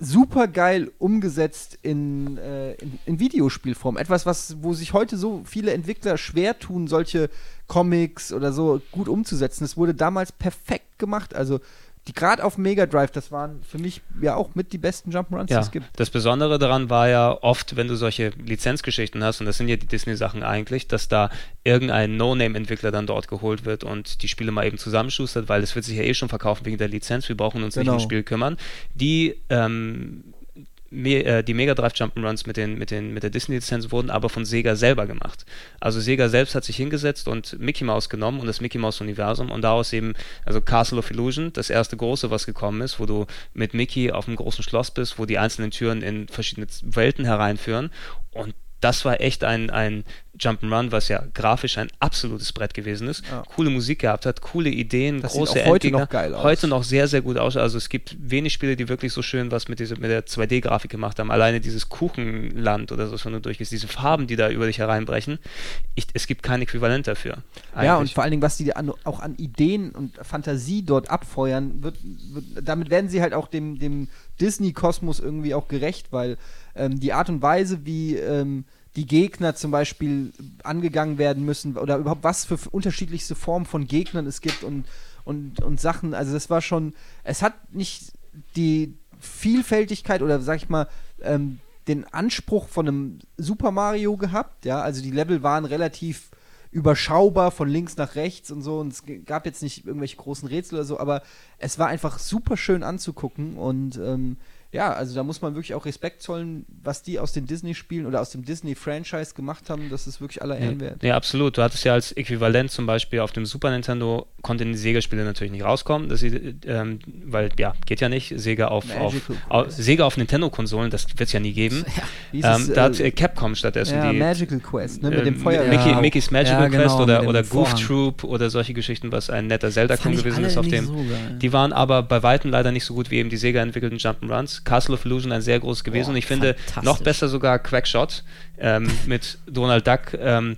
super geil umgesetzt in, äh, in, in Videospielform. Etwas, was, wo sich heute so viele Entwickler schwer tun, solche Comics oder so gut umzusetzen. Das wurde damals perfekt gemacht. Also die gerade auf Mega Drive, das waren für mich ja auch mit die besten Jump'n'Runs, die Ja, es gibt. das Besondere daran war ja oft, wenn du solche Lizenzgeschichten hast, und das sind ja die Disney-Sachen eigentlich, dass da irgendein No-Name-Entwickler dann dort geholt wird und die Spiele mal eben zusammenschustert, weil es wird sich ja eh schon verkaufen wegen der Lizenz, wir brauchen uns nicht Genau. ums Spiel kümmern. Die ähm, äh, die Mega Drive Jump'n'Runs mit, den, mit, den, mit der Disney-Lizenz wurden aber von Sega selber gemacht. Also Sega selbst hat sich hingesetzt und Mickey Mouse genommen und das Mickey Mouse-Universum und daraus eben, also Castle of Illusion, das erste große, was gekommen ist, wo du mit Mickey auf einem großen Schloss bist, wo die einzelnen Türen in verschiedene Welten hereinführen und das war echt ein, ein Jump'n'Run, was ja grafisch ein absolutes Brett gewesen ist. Ja. Coole Musik gehabt hat, coole Ideen, Das sieht große auch heute Endgegner. noch geil aus. Heute noch sehr, sehr gut aus. Also es gibt wenig Spiele, die wirklich so schön was mit, dieser, mit der 2D-Grafik gemacht haben. Alleine dieses Kuchenland oder so, wenn du durchgehst, diese Farben, die da über dich hereinbrechen. Ich, es gibt kein Äquivalent dafür. Ja, und eigentlich. vor allen Dingen, was die an, auch an Ideen und Fantasie dort abfeuern, wird, wird, damit werden sie halt auch dem, dem Disney-Kosmos irgendwie auch gerecht, weil ähm, die Art und Weise, wie ähm, die Gegner zum Beispiel angegangen werden müssen oder überhaupt was für unterschiedlichste Formen von Gegnern es gibt und, und, und Sachen, also das war schon, es hat nicht die Vielfältigkeit oder sag ich mal, ähm, den Anspruch von einem Super Mario gehabt, ja, also die Level waren relativ überschaubar von links nach rechts und so und es gab jetzt nicht irgendwelche großen Rätsel oder so, aber es war einfach super schön anzugucken und ähm, ja, also da muss man wirklich auch Respekt zollen, was die aus den Disney-Spielen oder aus dem Disney-Franchise gemacht haben, das ist wirklich aller Ehren wert. Ja, absolut. Du hattest ja als Äquivalent zum Beispiel auf dem Super Nintendo konnten die Sega-Spiele natürlich nicht rauskommen, dass sie, ähm, weil ja, geht ja nicht. Sega auf, auf, auf. Sega auf Nintendo-Konsolen, das wird es ja nie geben. Wie Ähm, es, da hat äh, Capcom stattdessen ja, die Magical Quest, ne, mit äh, dem Feuer. Mickey, Ja. Mickey's Magical Ja, genau, Quest oder, oder Goof Vorhang. Troop oder solche Geschichten, was ein netter ich gewesen ist auf dem. so. Die waren aber bei Weitem leider nicht so gut wie eben die Sega entwickelten Jump'n'Runs. Castle of Illusion ein sehr groß gewesen Boah, und ich finde noch besser sogar Quackshot ähm, mit Donald Duck. Ähm,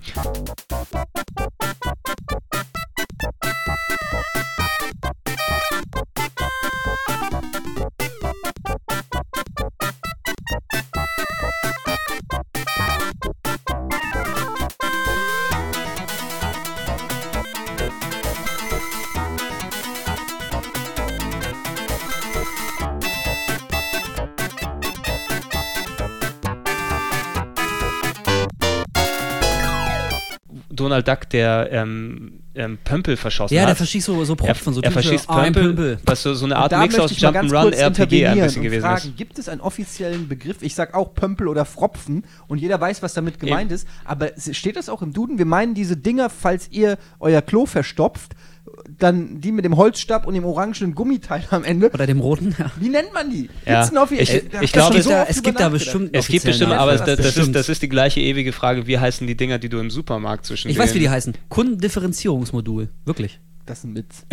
Donald Duck, der ähm, ähm, Pömpel verschossen Ja, hat. der verschießt so, so Propfen, so er verschießt Ah, ein Pömpel, was so, so eine Art da Mix möchte aus Jump'n'Run, RPG ein bisschen gewesen fragen, ist. Gibt es einen offiziellen Begriff? Ich sag auch Pömpel oder Fropfen und jeder weiß, was damit gemeint ist. Aber steht das auch im Duden? Wir meinen diese Dinger, falls ihr euer Klo verstopft, dann die mit dem Holzstab und dem orangenen Gummiteil am Ende. Oder dem roten. Ja. Wie nennt man die? Ja, offi- ich- ich hab glaube, es gibt, so da, es gibt da bestimmt. Es gibt bestimmt, aber das das, das, ist, bestimmt. das ist die gleiche ewige Frage, wie heißen die Dinger, die du im Supermarkt zwischen Ich weiß, wie die heißen. Kundendifferenzierungsmodul. Wirklich. Das ist ein Witz.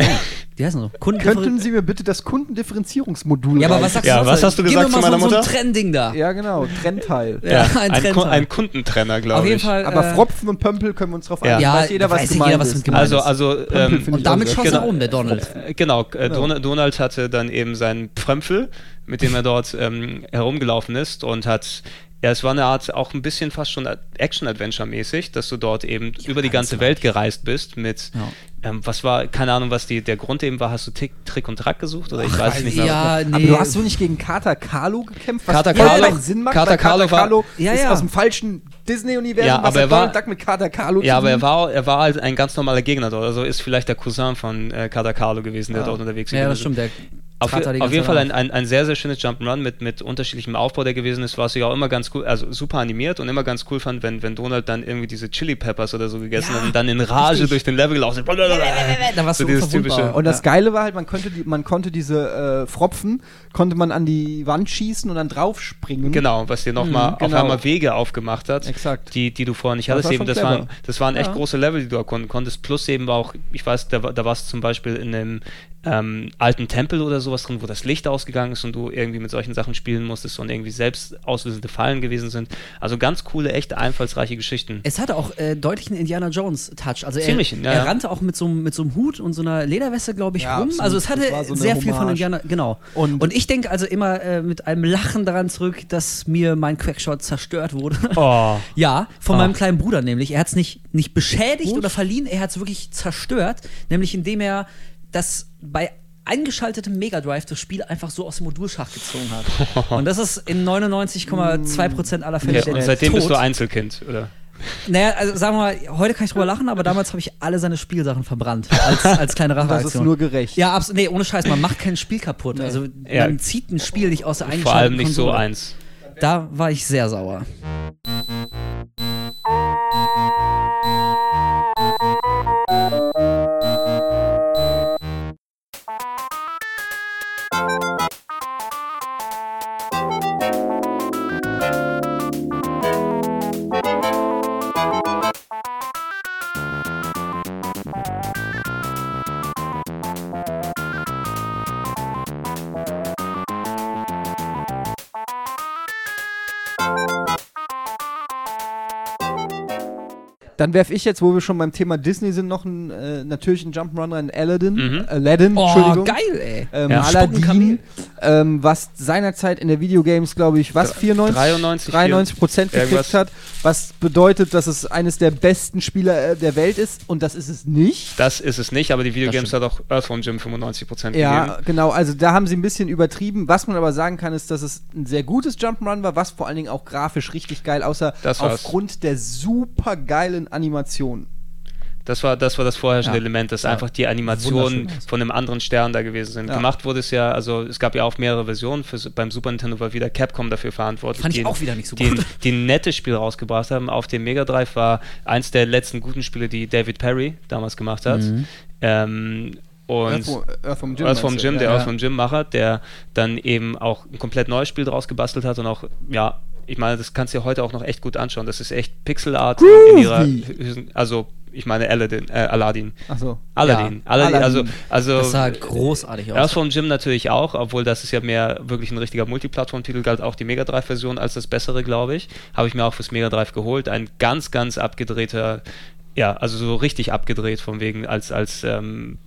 Die heißen so. Könnten. Sie mir bitte das Kundendifferenzierungsmodul Ja, aber was sagst Ja, du? was hast du Gib gesagt mir zu mal meiner so, So Mutter? ein Trennding da. Ja, genau. Trennteil. Ja, ein ein, Ku- Trendteil. ein Kundentrenner, glaube Auf ich. jeden Fall. Aber äh, Fropfen und Pömpel können wir uns drauf Ja. einigen. Ja, weiß jeder, was weiß gemeint jeder, was ist. mit gemeint Also, ist. also ähm, Und damit schoss sehr- er um, der Donald. Äh, Genau, äh, Don Donald hatte dann eben seinen Pfrömpfel, mit dem er dort ähm, herumgelaufen ist und hat, ja, es war eine Art, auch ein bisschen fast schon Action-Adventure-mäßig, dass du dort eben über die ganze Welt gereist bist mit, Ja. Ähm, was war, keine Ahnung, was die, der Grund eben war, hast du Tick, Trick und Track gesucht oder ich weiß es nicht mehr. Ja, nee. Aber du hast so nicht gegen Kater Carlo gekämpft, was Kater Carlo- keinen Sinn macht, Kater weil Kater Carlo war- Carlo Ja, ist ja. aus dem falschen Disney-Universum, Ja, was aber er war- Donald Duck mit Kater Carlo Ja, aber er war, er war halt ein ganz normaler Gegner dort. Also ist vielleicht der Cousin von äh, Kader Carlo gewesen, der Ah. dort unterwegs Ja, das gewesen stimmt. Der Auf, auf jeden Fall ein, ein, ein sehr, sehr schönes Jump'n'Run mit, mit unterschiedlichem Aufbau, der gewesen ist, was ich auch immer ganz cool, also super animiert und immer ganz cool fand, wenn, wenn Donald dann irgendwie diese Chili Peppers oder so gegessen Ja, hat und dann in Rage richtig. durch den Level gelaufen ist. Da warst So du typische- Und das Ja. Geile war halt, man konnte, die, man konnte diese äh, Pfropfen, konnte man an die Wand schießen und dann draufspringen. Genau, was dir nochmal Mhm, auf genau. einmal Wege aufgemacht hat, Exakt. die, die du vorher nicht Das hattest. war Eben, schon das, waren, das waren echt Ja. große Level, die du erkunden konntest. Plus eben auch, ich weiß, da, war- da warst du zum Beispiel in einem ähm, alten Tempel oder sowas drin, wo das Licht ausgegangen ist und du irgendwie mit solchen Sachen spielen musstest und irgendwie selbst auslösende Fallen gewesen sind. Also ganz coole, echt einfallsreiche Geschichten. Es hatte auch äh, deutlich einen Indiana Jones Touch. Also er, Ziemlich, ja, er ja. rannte auch mit so, einem- mit so einem Hut und so einer Lederweste, glaube ich, Ja, rum. absolut. Also es hatte so sehr viel von Hommage. Indiana, genau. Und, Und- ich denke also immer äh, mit einem Lachen daran zurück, dass mir mein Quackshot zerstört wurde. Oh. Ja, von Ah. meinem kleinen Bruder nämlich. Er hat es nicht, nicht beschädigt oder verliehen, er hat es wirklich zerstört. Nämlich indem er das bei eingeschaltetem Mega Drive das Spiel einfach so aus dem Modulschacht gezogen hat. Und das ist in 99,2% aller Fälle der und seitdem Tod. bist du Einzelkind, oder? Naja, also sagen wir mal, heute kann ich drüber lachen, aber damals habe ich alle seine Spielsachen verbrannt. Als, als kleine Das ist Racheaktion. nur gerecht. Ja, absolut. Nee, ohne Scheiß, man macht kein Spiel kaputt. Also Ja. man zieht ein Spiel nicht aus der Vor allem nicht so Konsole. eins. Da war ich sehr sauer. Dann werfe ich jetzt, wo wir schon beim Thema Disney sind, noch einen, äh, natürlich einen Jump'n'Run rein, Aladdin. Mhm. Aladdin, Oh, Entschuldigung. geil, ey. Ähm, Ja. Aladdin, ähm, was seinerzeit in der Videogames, glaube ich, was, 94? 93, 93 Prozent gekriegt irgendwas. hat, was bedeutet, dass es eines der besten Spieler äh, der Welt ist und das ist es nicht. Das ist es nicht, aber die Videogames hat auch Earthworm Jim 95% Ja, gegeben. genau, also da haben sie ein bisschen übertrieben. Was man aber sagen kann, ist, dass es ein sehr gutes Jump'n'Run war, was vor allen Dingen auch grafisch richtig geil aussah, aufgrund der super geilen Animation. Das war, das war das vorherrschende Ja. Element, dass Ja. einfach die Animationen von einem anderen Stern da gewesen sind. Ja. Gemacht wurde es ja, also es gab ja auch mehrere Versionen. Für, beim Super Nintendo war wieder Capcom dafür verantwortlich. Fand ich die, auch wieder nicht so die, gut. Die ein nettes Spiel rausgebracht haben. Auf dem Mega Drive war eins der letzten guten Spiele, die David Perry damals gemacht hat. Mhm. Ähm, und Earthworm, Earthworm Jim. Earthworm meinst du? Jim, der ja. Earthworm Jim-Macher, der dann eben auch ein komplett neues Spiel draus gebastelt hat und auch, ja, ich meine, das kannst du dir heute auch noch echt gut anschauen. Das ist echt Pixelart in ihrer, also ich meine Aladdin, äh, Aladdin. Achso. Aladdin. Ja, Aladdin. Also, also Das sah großartig aus. Earthworm Jim natürlich auch, obwohl das ist ja mehr wirklich ein richtiger Multiplattform-Titel, galt auch die Mega Drive-Version als das bessere, glaube ich. Habe ich mir auch fürs Mega Drive geholt. Ein ganz, ganz abgedrehter, ja, also so richtig abgedreht von wegen als, als ähm,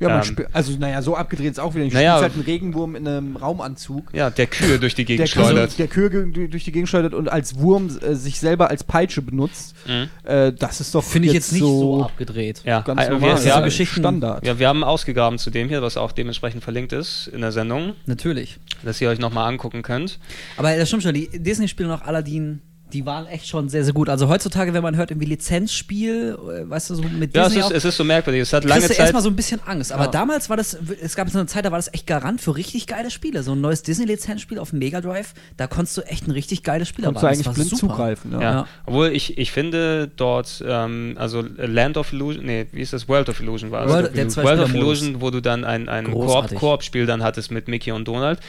Ja, man ähm, also, naja, so abgedreht ist auch wieder. Ich Naja. halt einen Regenwurm in einem Raumanzug. ja, der Kühe durch die Der, Gegend schleudert. der Kühe durch die Gegend schleudert und als Wurm äh, sich selber als Peitsche benutzt. Mhm. Äh, das ist doch Finde ich jetzt nicht so, abgedreht. Ja, ganz äh, normal. wir, Das ja, ist Geschichten- Standard. ja, wir haben ausgegraben zu dem hier, was auch dementsprechend verlinkt ist in der Sendung, Natürlich. dass ihr euch nochmal angucken könnt. Aber das stimmt schon, die Disney-Spiele noch Aladdin, die waren echt schon sehr, sehr gut. Also heutzutage, wenn man hört, irgendwie Lizenzspiel, äh, weißt du, so mit Ja, es Disney ist, auch, es ist so merkwürdig. Es hat lange Zeit. erstmal so ein bisschen Angst. Aber Ja. damals war das, es gab so eine Zeit, da war das echt Garant für richtig geile Spiele. So ein neues Disney-Lizenzspiel auf dem Mega Drive, da konntest du echt ein richtig geiles Spiel erwarten. eigentlich Das blind super. zugreifen. Ja. Ja. Ja. Obwohl ich, ich finde dort, ähm, also Land of Illusion, nee, wie ist das? World of Illusion war es. World- der World of. Illusion, wo du dann ein, ein. Koop-Spiel dann hattest mit Mickey und Donald.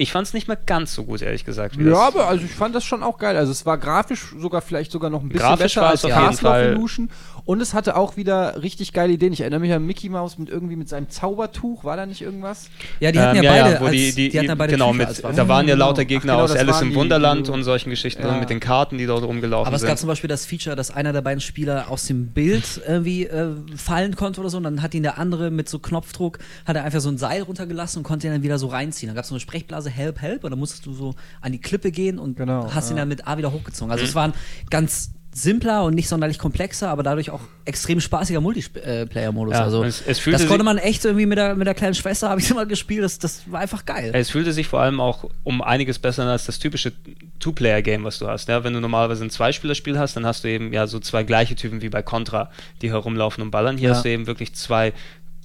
Ich fand es nicht mehr ganz so gut, ehrlich gesagt. wie Ja, das- aber also ich fand das schon auch geil. Also es war grafisch sogar vielleicht sogar noch ein bisschen Grafisch besser als Castle of Illusion. Und es hatte auch wieder richtig geile Ideen. Ich erinnere mich an Mickey Mouse mit irgendwie mit seinem Zaubertuch. War da nicht irgendwas? Ja, die hatten Ähm, ja, beide, wo als, die, die, die hatten ja beide genau, mit, als da waren ja Genau. lauter Ach, Gegner genau, aus Alice im Wunderland und solchen Geschichten Ja. drin, mit den Karten, die dort rumgelaufen Aber es sind. gab zum Beispiel das Feature, dass einer der beiden Spieler aus dem Bild irgendwie äh, fallen konnte oder so. Und dann hat ihn der andere mit so Knopfdruck, hat er einfach so ein Seil runtergelassen und konnte ihn dann wieder so reinziehen. Dann gab es so eine Sprechblase, Help, Help. Und dann musstest du so an die Klippe gehen und Genau, hast ihn ja. dann mit A wieder hochgezogen. Also es war ein ganz simpler und nicht sonderlich komplexer, aber dadurch auch extrem spaßiger Multiplayer-Modus. Ja, also es- es fühlte das sich- konnte man echt irgendwie mit der, mit der kleinen Schwester, habe ich immer gespielt. Das, das war einfach geil. Es fühlte sich vor allem auch um einiges besser an als das typische Two-Player-Game, was du hast. Ja, wenn du normalerweise ein Zweispielerspiel hast, dann hast du eben ja so zwei gleiche Typen wie bei Contra, die herumlaufen und ballern. Hier Ja. hast du eben wirklich zwei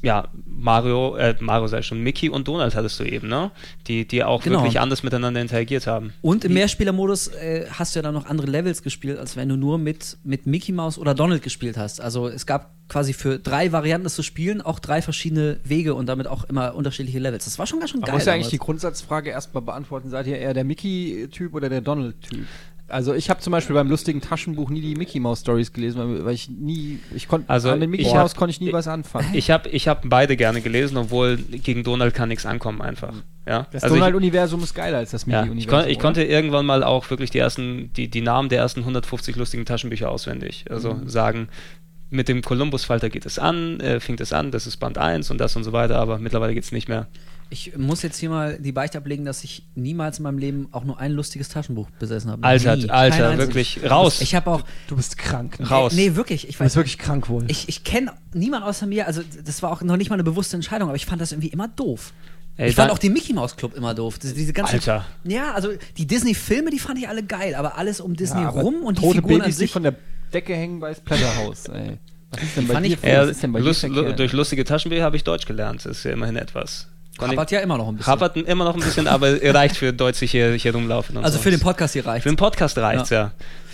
ja, Mario, äh, Mario sei schon, Mickey und Donald hattest du eben, ne? Die, die auch Genau. wirklich anders miteinander interagiert haben. Und im Mehrspielermodus äh, hast du ja dann noch andere Levels gespielt, als wenn du nur mit, mit Mickey Mouse oder Donald gespielt hast. Also es gab quasi für drei Varianten das zu spielen auch drei verschiedene Wege und damit auch immer unterschiedliche Levels. Das war schon ganz schön geil. muss ja eigentlich die. Grundsatzfrage erstmal beantworten. Seid ihr eher der Mickey-Typ oder der Donald-Typ? Also ich habe zum Beispiel beim lustigen Taschenbuch nie die Mickey Mouse Stories gelesen, weil, ich nie, ich konnte, Also an den Mickey ich Mouse konnte ich nie was anfangen. Ich habe ich hab beide gerne gelesen, obwohl gegen Donald kann nichts ankommen einfach. Ja? Das Also ich- Donald-Universum ist geiler als das Ja, Mickey-Universum. ich, kon ich konnte irgendwann mal auch wirklich die ersten, die, die Namen der ersten 150 lustigen Taschenbücher auswendig. Also Mhm. sagen, mit dem Columbus-Falter geht es an, äh, fängt es an, das ist Band 1 und das und so weiter, aber mittlerweile geht es nicht mehr. Ich muss jetzt hier mal die Beichte ablegen, dass ich niemals in meinem Leben auch nur ein lustiges Taschenbuch besessen habe. Alter, Nie. Kein Alter, einziges. wirklich, raus. Ich habe auch. Du bist krank. Ne? Raus. Nee, wirklich. Ich Du bist weiß, wirklich krank wohl. ich, ich kenne niemanden außer mir. Also, das war auch noch nicht mal eine bewusste Entscheidung, aber ich fand das irgendwie immer doof. Ey, ich fand dann- auch den Mickey Mouse Club immer doof. Diese, diese ganzen, Alter. Ja, also die Disney-Filme, die fand ich alle geil, aber alles um Disney Ja, aber rum und die tote Figuren an Babys, die sich. von der Decke hängen bei Splatterhouse, ey. Was ist denn bei fand dir? ich- was ist denn bei dir Lust, verkehrt? durch lustige Taschenbücher habe ich Deutsch gelernt, das ist ja immerhin etwas. Konnte ja immer noch ein bisschen. Rappert immer noch ein bisschen, aber reicht für Deutsch sich hier, hier rumlaufen. Und also so. für den Podcast hier reicht. Für den Podcast reicht's ja.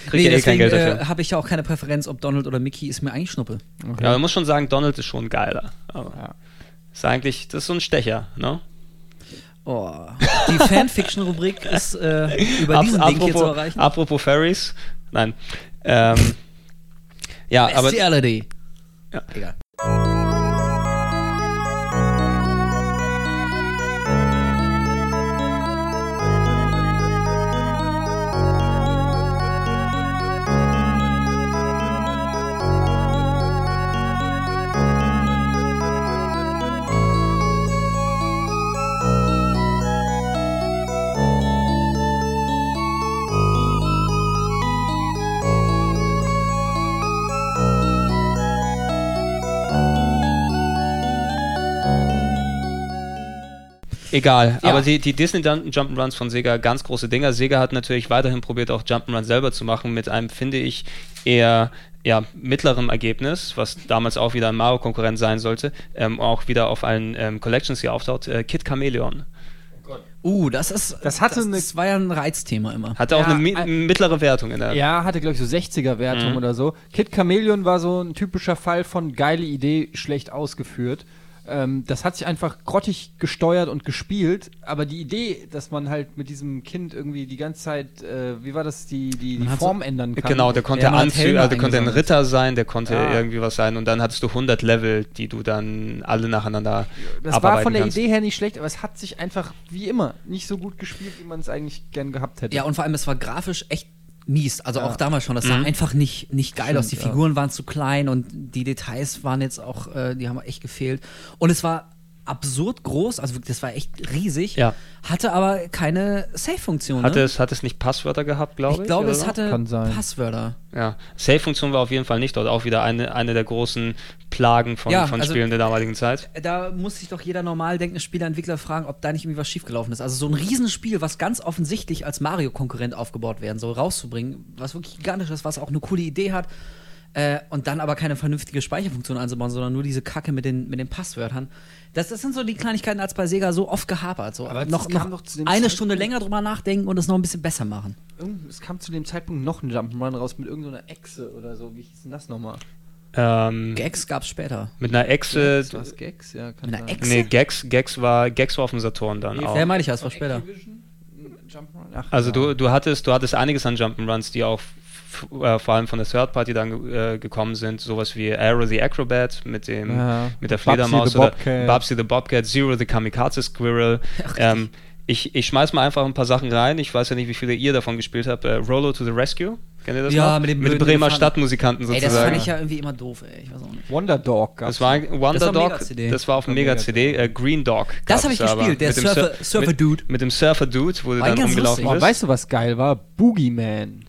Kriegt Nee, ja eh kein deswegen Geld dafür. äh, habe ich ja auch keine Präferenz, ob Donald oder Mickey, ist mir eigentlich Schnuppe. Okay. Ja, man muss schon sagen, Donald ist schon geiler. Aber Ja. ist eigentlich, das ist so ein Stecher, ne? Oh. Die Fanfiction-Rubrik ist äh, über Ab- diesen Link hier zu apropos, erreichen. apropos Fairies. Nein. Ähm, ja, aber Bestiality. Ja. Egal. Egal. Ja. Aber die, die Disney Jump'n'Runs von Sega, ganz große Dinger. Sega hat natürlich weiterhin probiert, auch Jump'n'Run selber zu machen, mit einem, finde ich, eher ja, mittlerem Ergebnis, was damals auch wieder ein Mario-Konkurrent sein sollte, ähm, auch wieder auf allen ähm, Collections hier auftaucht, äh, Kid Chameleon. Uh, das ist. Das hatte das, eine- das war ja ein Reizthema immer. Hatte auch Ja, eine mi mittlere Wertung in der. Ja, hatte, glaube ich, so 60er-Wertung Mhm. oder so. Kid Chameleon war so ein typischer Fall von geile Idee, schlecht ausgeführt. Ähm, das hat sich einfach grottig gesteuert und gespielt, aber die Idee, dass man halt mit diesem Kind irgendwie die ganze Zeit, äh, wie war das, die, die, die Form ändern kann. Genau, der konnte Anzüge, also der konnte ein. Ritter sein, der konnte Ja. irgendwie was sein und dann hattest du 100 Level, die du dann alle nacheinander Das war von der kannst. Idee her nicht schlecht, aber es hat sich einfach, wie immer, nicht so gut gespielt, wie man es eigentlich gern gehabt hätte. Ja, und vor allem, es war grafisch echt mies. Also Ja. auch damals schon. Das sah Mhm. einfach nicht, nicht geil aus. Die Stimmt, ja. Figuren waren zu klein und die Details waren jetzt auch, äh, die haben echt gefehlt. Und es war absurd groß, also das war echt riesig, Ja. hatte aber keine Save-Funktion. Hatte ne? es, hat es nicht Passwörter gehabt, glaube ich? ich glaube, es so? hatte Kann sein. Passwörter. Ja, Save-Funktion war auf jeden Fall nicht dort. Auch wieder eine, eine der großen Plagen von, Ja, von also- Spielen der damaligen Zeit. Da muss sich doch jeder normal denkende Spieleentwickler fragen, ob da nicht irgendwie was schiefgelaufen ist. Also so ein Riesenspiel, was ganz offensichtlich als Mario-Konkurrent aufgebaut werden soll, rauszubringen, was wirklich gigantisch ist, was auch eine coole Idee hat. Äh, und dann aber keine vernünftige Speicherfunktion einzubauen, sondern nur diese Kacke mit den, mit den Passwörtern. Das, das sind so die Kleinigkeiten, als bei Sega so oft gehapert. So Aber noch, noch dem eine Zeitpunkt- Stunde länger drüber nachdenken und es noch ein bisschen besser machen. Es kam zu dem Zeitpunkt noch ein Jump'n'Run raus mit irgendeiner Echse oder so. Wie hieß denn das nochmal? Ähm, Gags gab's später. mit einer Echse. Gags, was Gags? Ja, kann Mit einer. Echse? Nee, Gags, Gags, war, Gags war auf dem Saturn dann auch. Ja, meine ich ja, das war später. Ach, Also ja. du, du hattest du hattest einiges an Jump'n'Runs, die auch äh, vor allem von der Third Party dann äh, gekommen sind, sowas wie Arrow the Acrobat mit dem Ja. mit der Fledermaus the oder Bobcat. Babsy the Bobcat, Zero the Kamikaze Squirrel. ähm, ich, ich schmeiß mal einfach ein paar Sachen rein. Ich weiß ja nicht, wie viele ihr davon gespielt habt. Äh, Rollo to the Rescue. Kennt ihr das Ja, noch? mit dem mit Bremer Elefanten. Stadtmusikanten Ey, das sozusagen. fand ich ja irgendwie immer doof, ey. Ich weiß auch nicht. Wonder Dog gab's. das war ein Wonder Das war Dog, das war auf dem Mega-CD, Mega-CD. äh, Green Dog. Das gab's hab ich aber. gespielt, der Mit dem Surfer- Sur- Surfer-Dude. Mit, mit dem Surfer-Dude, wo du War dann rumgelaufen. Oh, bist. weißt du, was geil war? Boogeyman.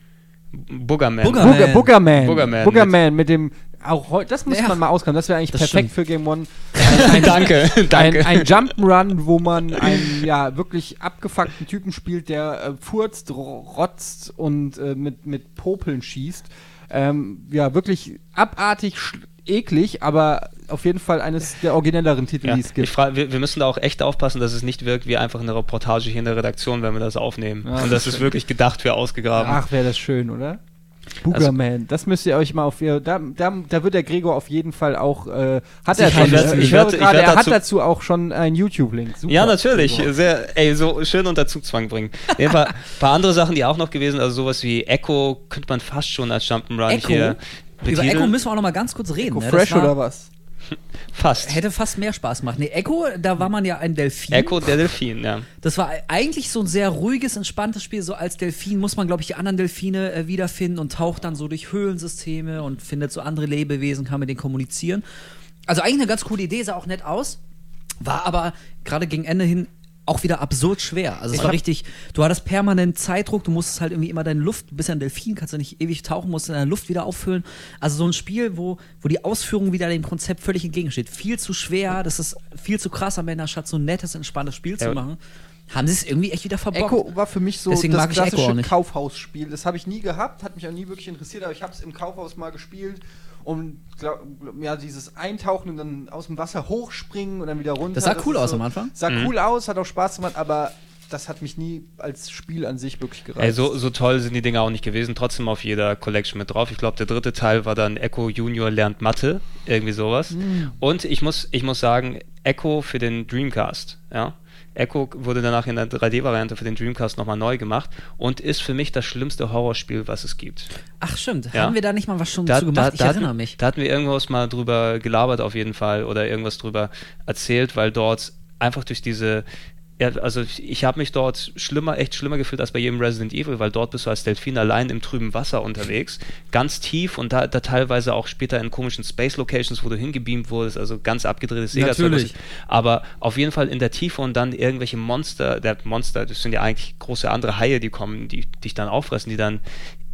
Boogerman. Booger- Booger, Man. Boogerman. Boogerman Boogerman mit dem. Auch das muss Ja. man mal auskommen. Das wäre eigentlich Das perfekt stimmt. für Game One. danke, Ein, danke. ein Jump'n'Run, wo man einen ja wirklich abgefuckten Typen spielt, der äh, furzt, ro- rotzt und äh, mit, mit Popeln schießt. Ähm, ja, wirklich abartig eklig, aber auf jeden Fall eines der originelleren Titel, Ja, die es ich gibt. frage, wir, wir müssen da auch echt aufpassen, dass es nicht wirkt wie einfach eine Reportage hier in der Redaktion, wenn wir das aufnehmen. Ja, Und das ist wirklich gedacht für ausgegraben. Ach, wäre das schön, oder? Also Boogerman, das müsst ihr euch mal auf ihr. Da, da, da wird der Gregor auf jeden Fall auch. Äh, hat er schon. ich werd- ich ich höre ich gerade, er hat dazu- auch schon einen YouTube-Link. Ja, natürlich. Gregor. Sehr, ey, so schön unter Zugzwang bringen. Ein paar, paar andere Sachen, die auch noch gewesen also sowas wie Echo könnte man fast schon als Jump'n'Run hier Über. Echo müssen wir auch noch mal ganz kurz reden. Echo ne? Fresh war- oder was? Fast. Hätte fast mehr Spaß gemacht. Nee, Echo, da war man ja ein Delfin. Echo, der Delfin, ja. Das war eigentlich so ein sehr ruhiges, entspanntes Spiel. So als Delfin muss man, glaube ich, die anderen Delfine äh, wiederfinden und taucht dann so durch Höhlensysteme und findet so andere Lebewesen, kann mit denen kommunizieren. Also eigentlich eine ganz coole Idee, sah auch nett aus. War aber gerade gegen Ende hin auch wieder absurd schwer. Also es Ich war richtig, du hattest permanent Zeitdruck, du musstest halt irgendwie immer deine Luft, du bist ja ein Delfin, kannst ja nicht ewig tauchen, musst deine Luft wieder auffüllen. Also so ein Spiel, wo, wo die Ausführung wieder dem Konzept völlig entgegensteht. Viel zu schwer, das ist viel zu krass am Ende, statt so ein nettes, entspanntes Spiel zu Ja. machen. Haben sie es irgendwie echt wieder verbockt. Echo war für mich so Deswegen das klassische. Kaufhausspiel. Das habe ich nie gehabt, hat mich auch nie wirklich interessiert, aber ich habe es im Kaufhaus mal gespielt. Und glaub, ja, dieses Eintauchen und dann aus dem Wasser hochspringen und dann wieder runter. Das sah cool ist aus am Anfang. Sah Mhm. cool aus, hat auch Spaß gemacht, aber das hat mich nie als Spiel an sich wirklich gereizt. Ey, so, so toll sind die Dinge auch nicht gewesen, trotzdem auf jeder Collection mit drauf. Ich glaube, der dritte Teil war dann Echo Junior lernt Mathe, irgendwie sowas. Und ich muss, ich muss sagen, Echo für den Dreamcast, ja. Echo wurde danach in der 3D-Variante für den Dreamcast nochmal neu gemacht und ist für mich das schlimmste Horrorspiel, was es gibt. Ach stimmt, Ja. haben wir da nicht mal was schon Da, zu gemacht? da, ich da erinnere hatten, mich. Da hatten wir irgendwas mal drüber gelabert auf jeden Fall oder irgendwas drüber erzählt, weil dort einfach durch diese ja, also ich, ich habe mich dort schlimmer, echt schlimmer gefühlt als bei jedem Resident Evil, weil dort bist du als Delfin allein im trüben Wasser unterwegs, ganz tief und da, da teilweise auch später in komischen Space Locations, wo du hingebeamt wurdest, also ganz abgedrehtes sega Natürlich. aber auf jeden Fall in der Tiefe und dann irgendwelche Monster, der Monster, das sind ja eigentlich große andere Haie, die kommen, die dich dann auffressen, die dann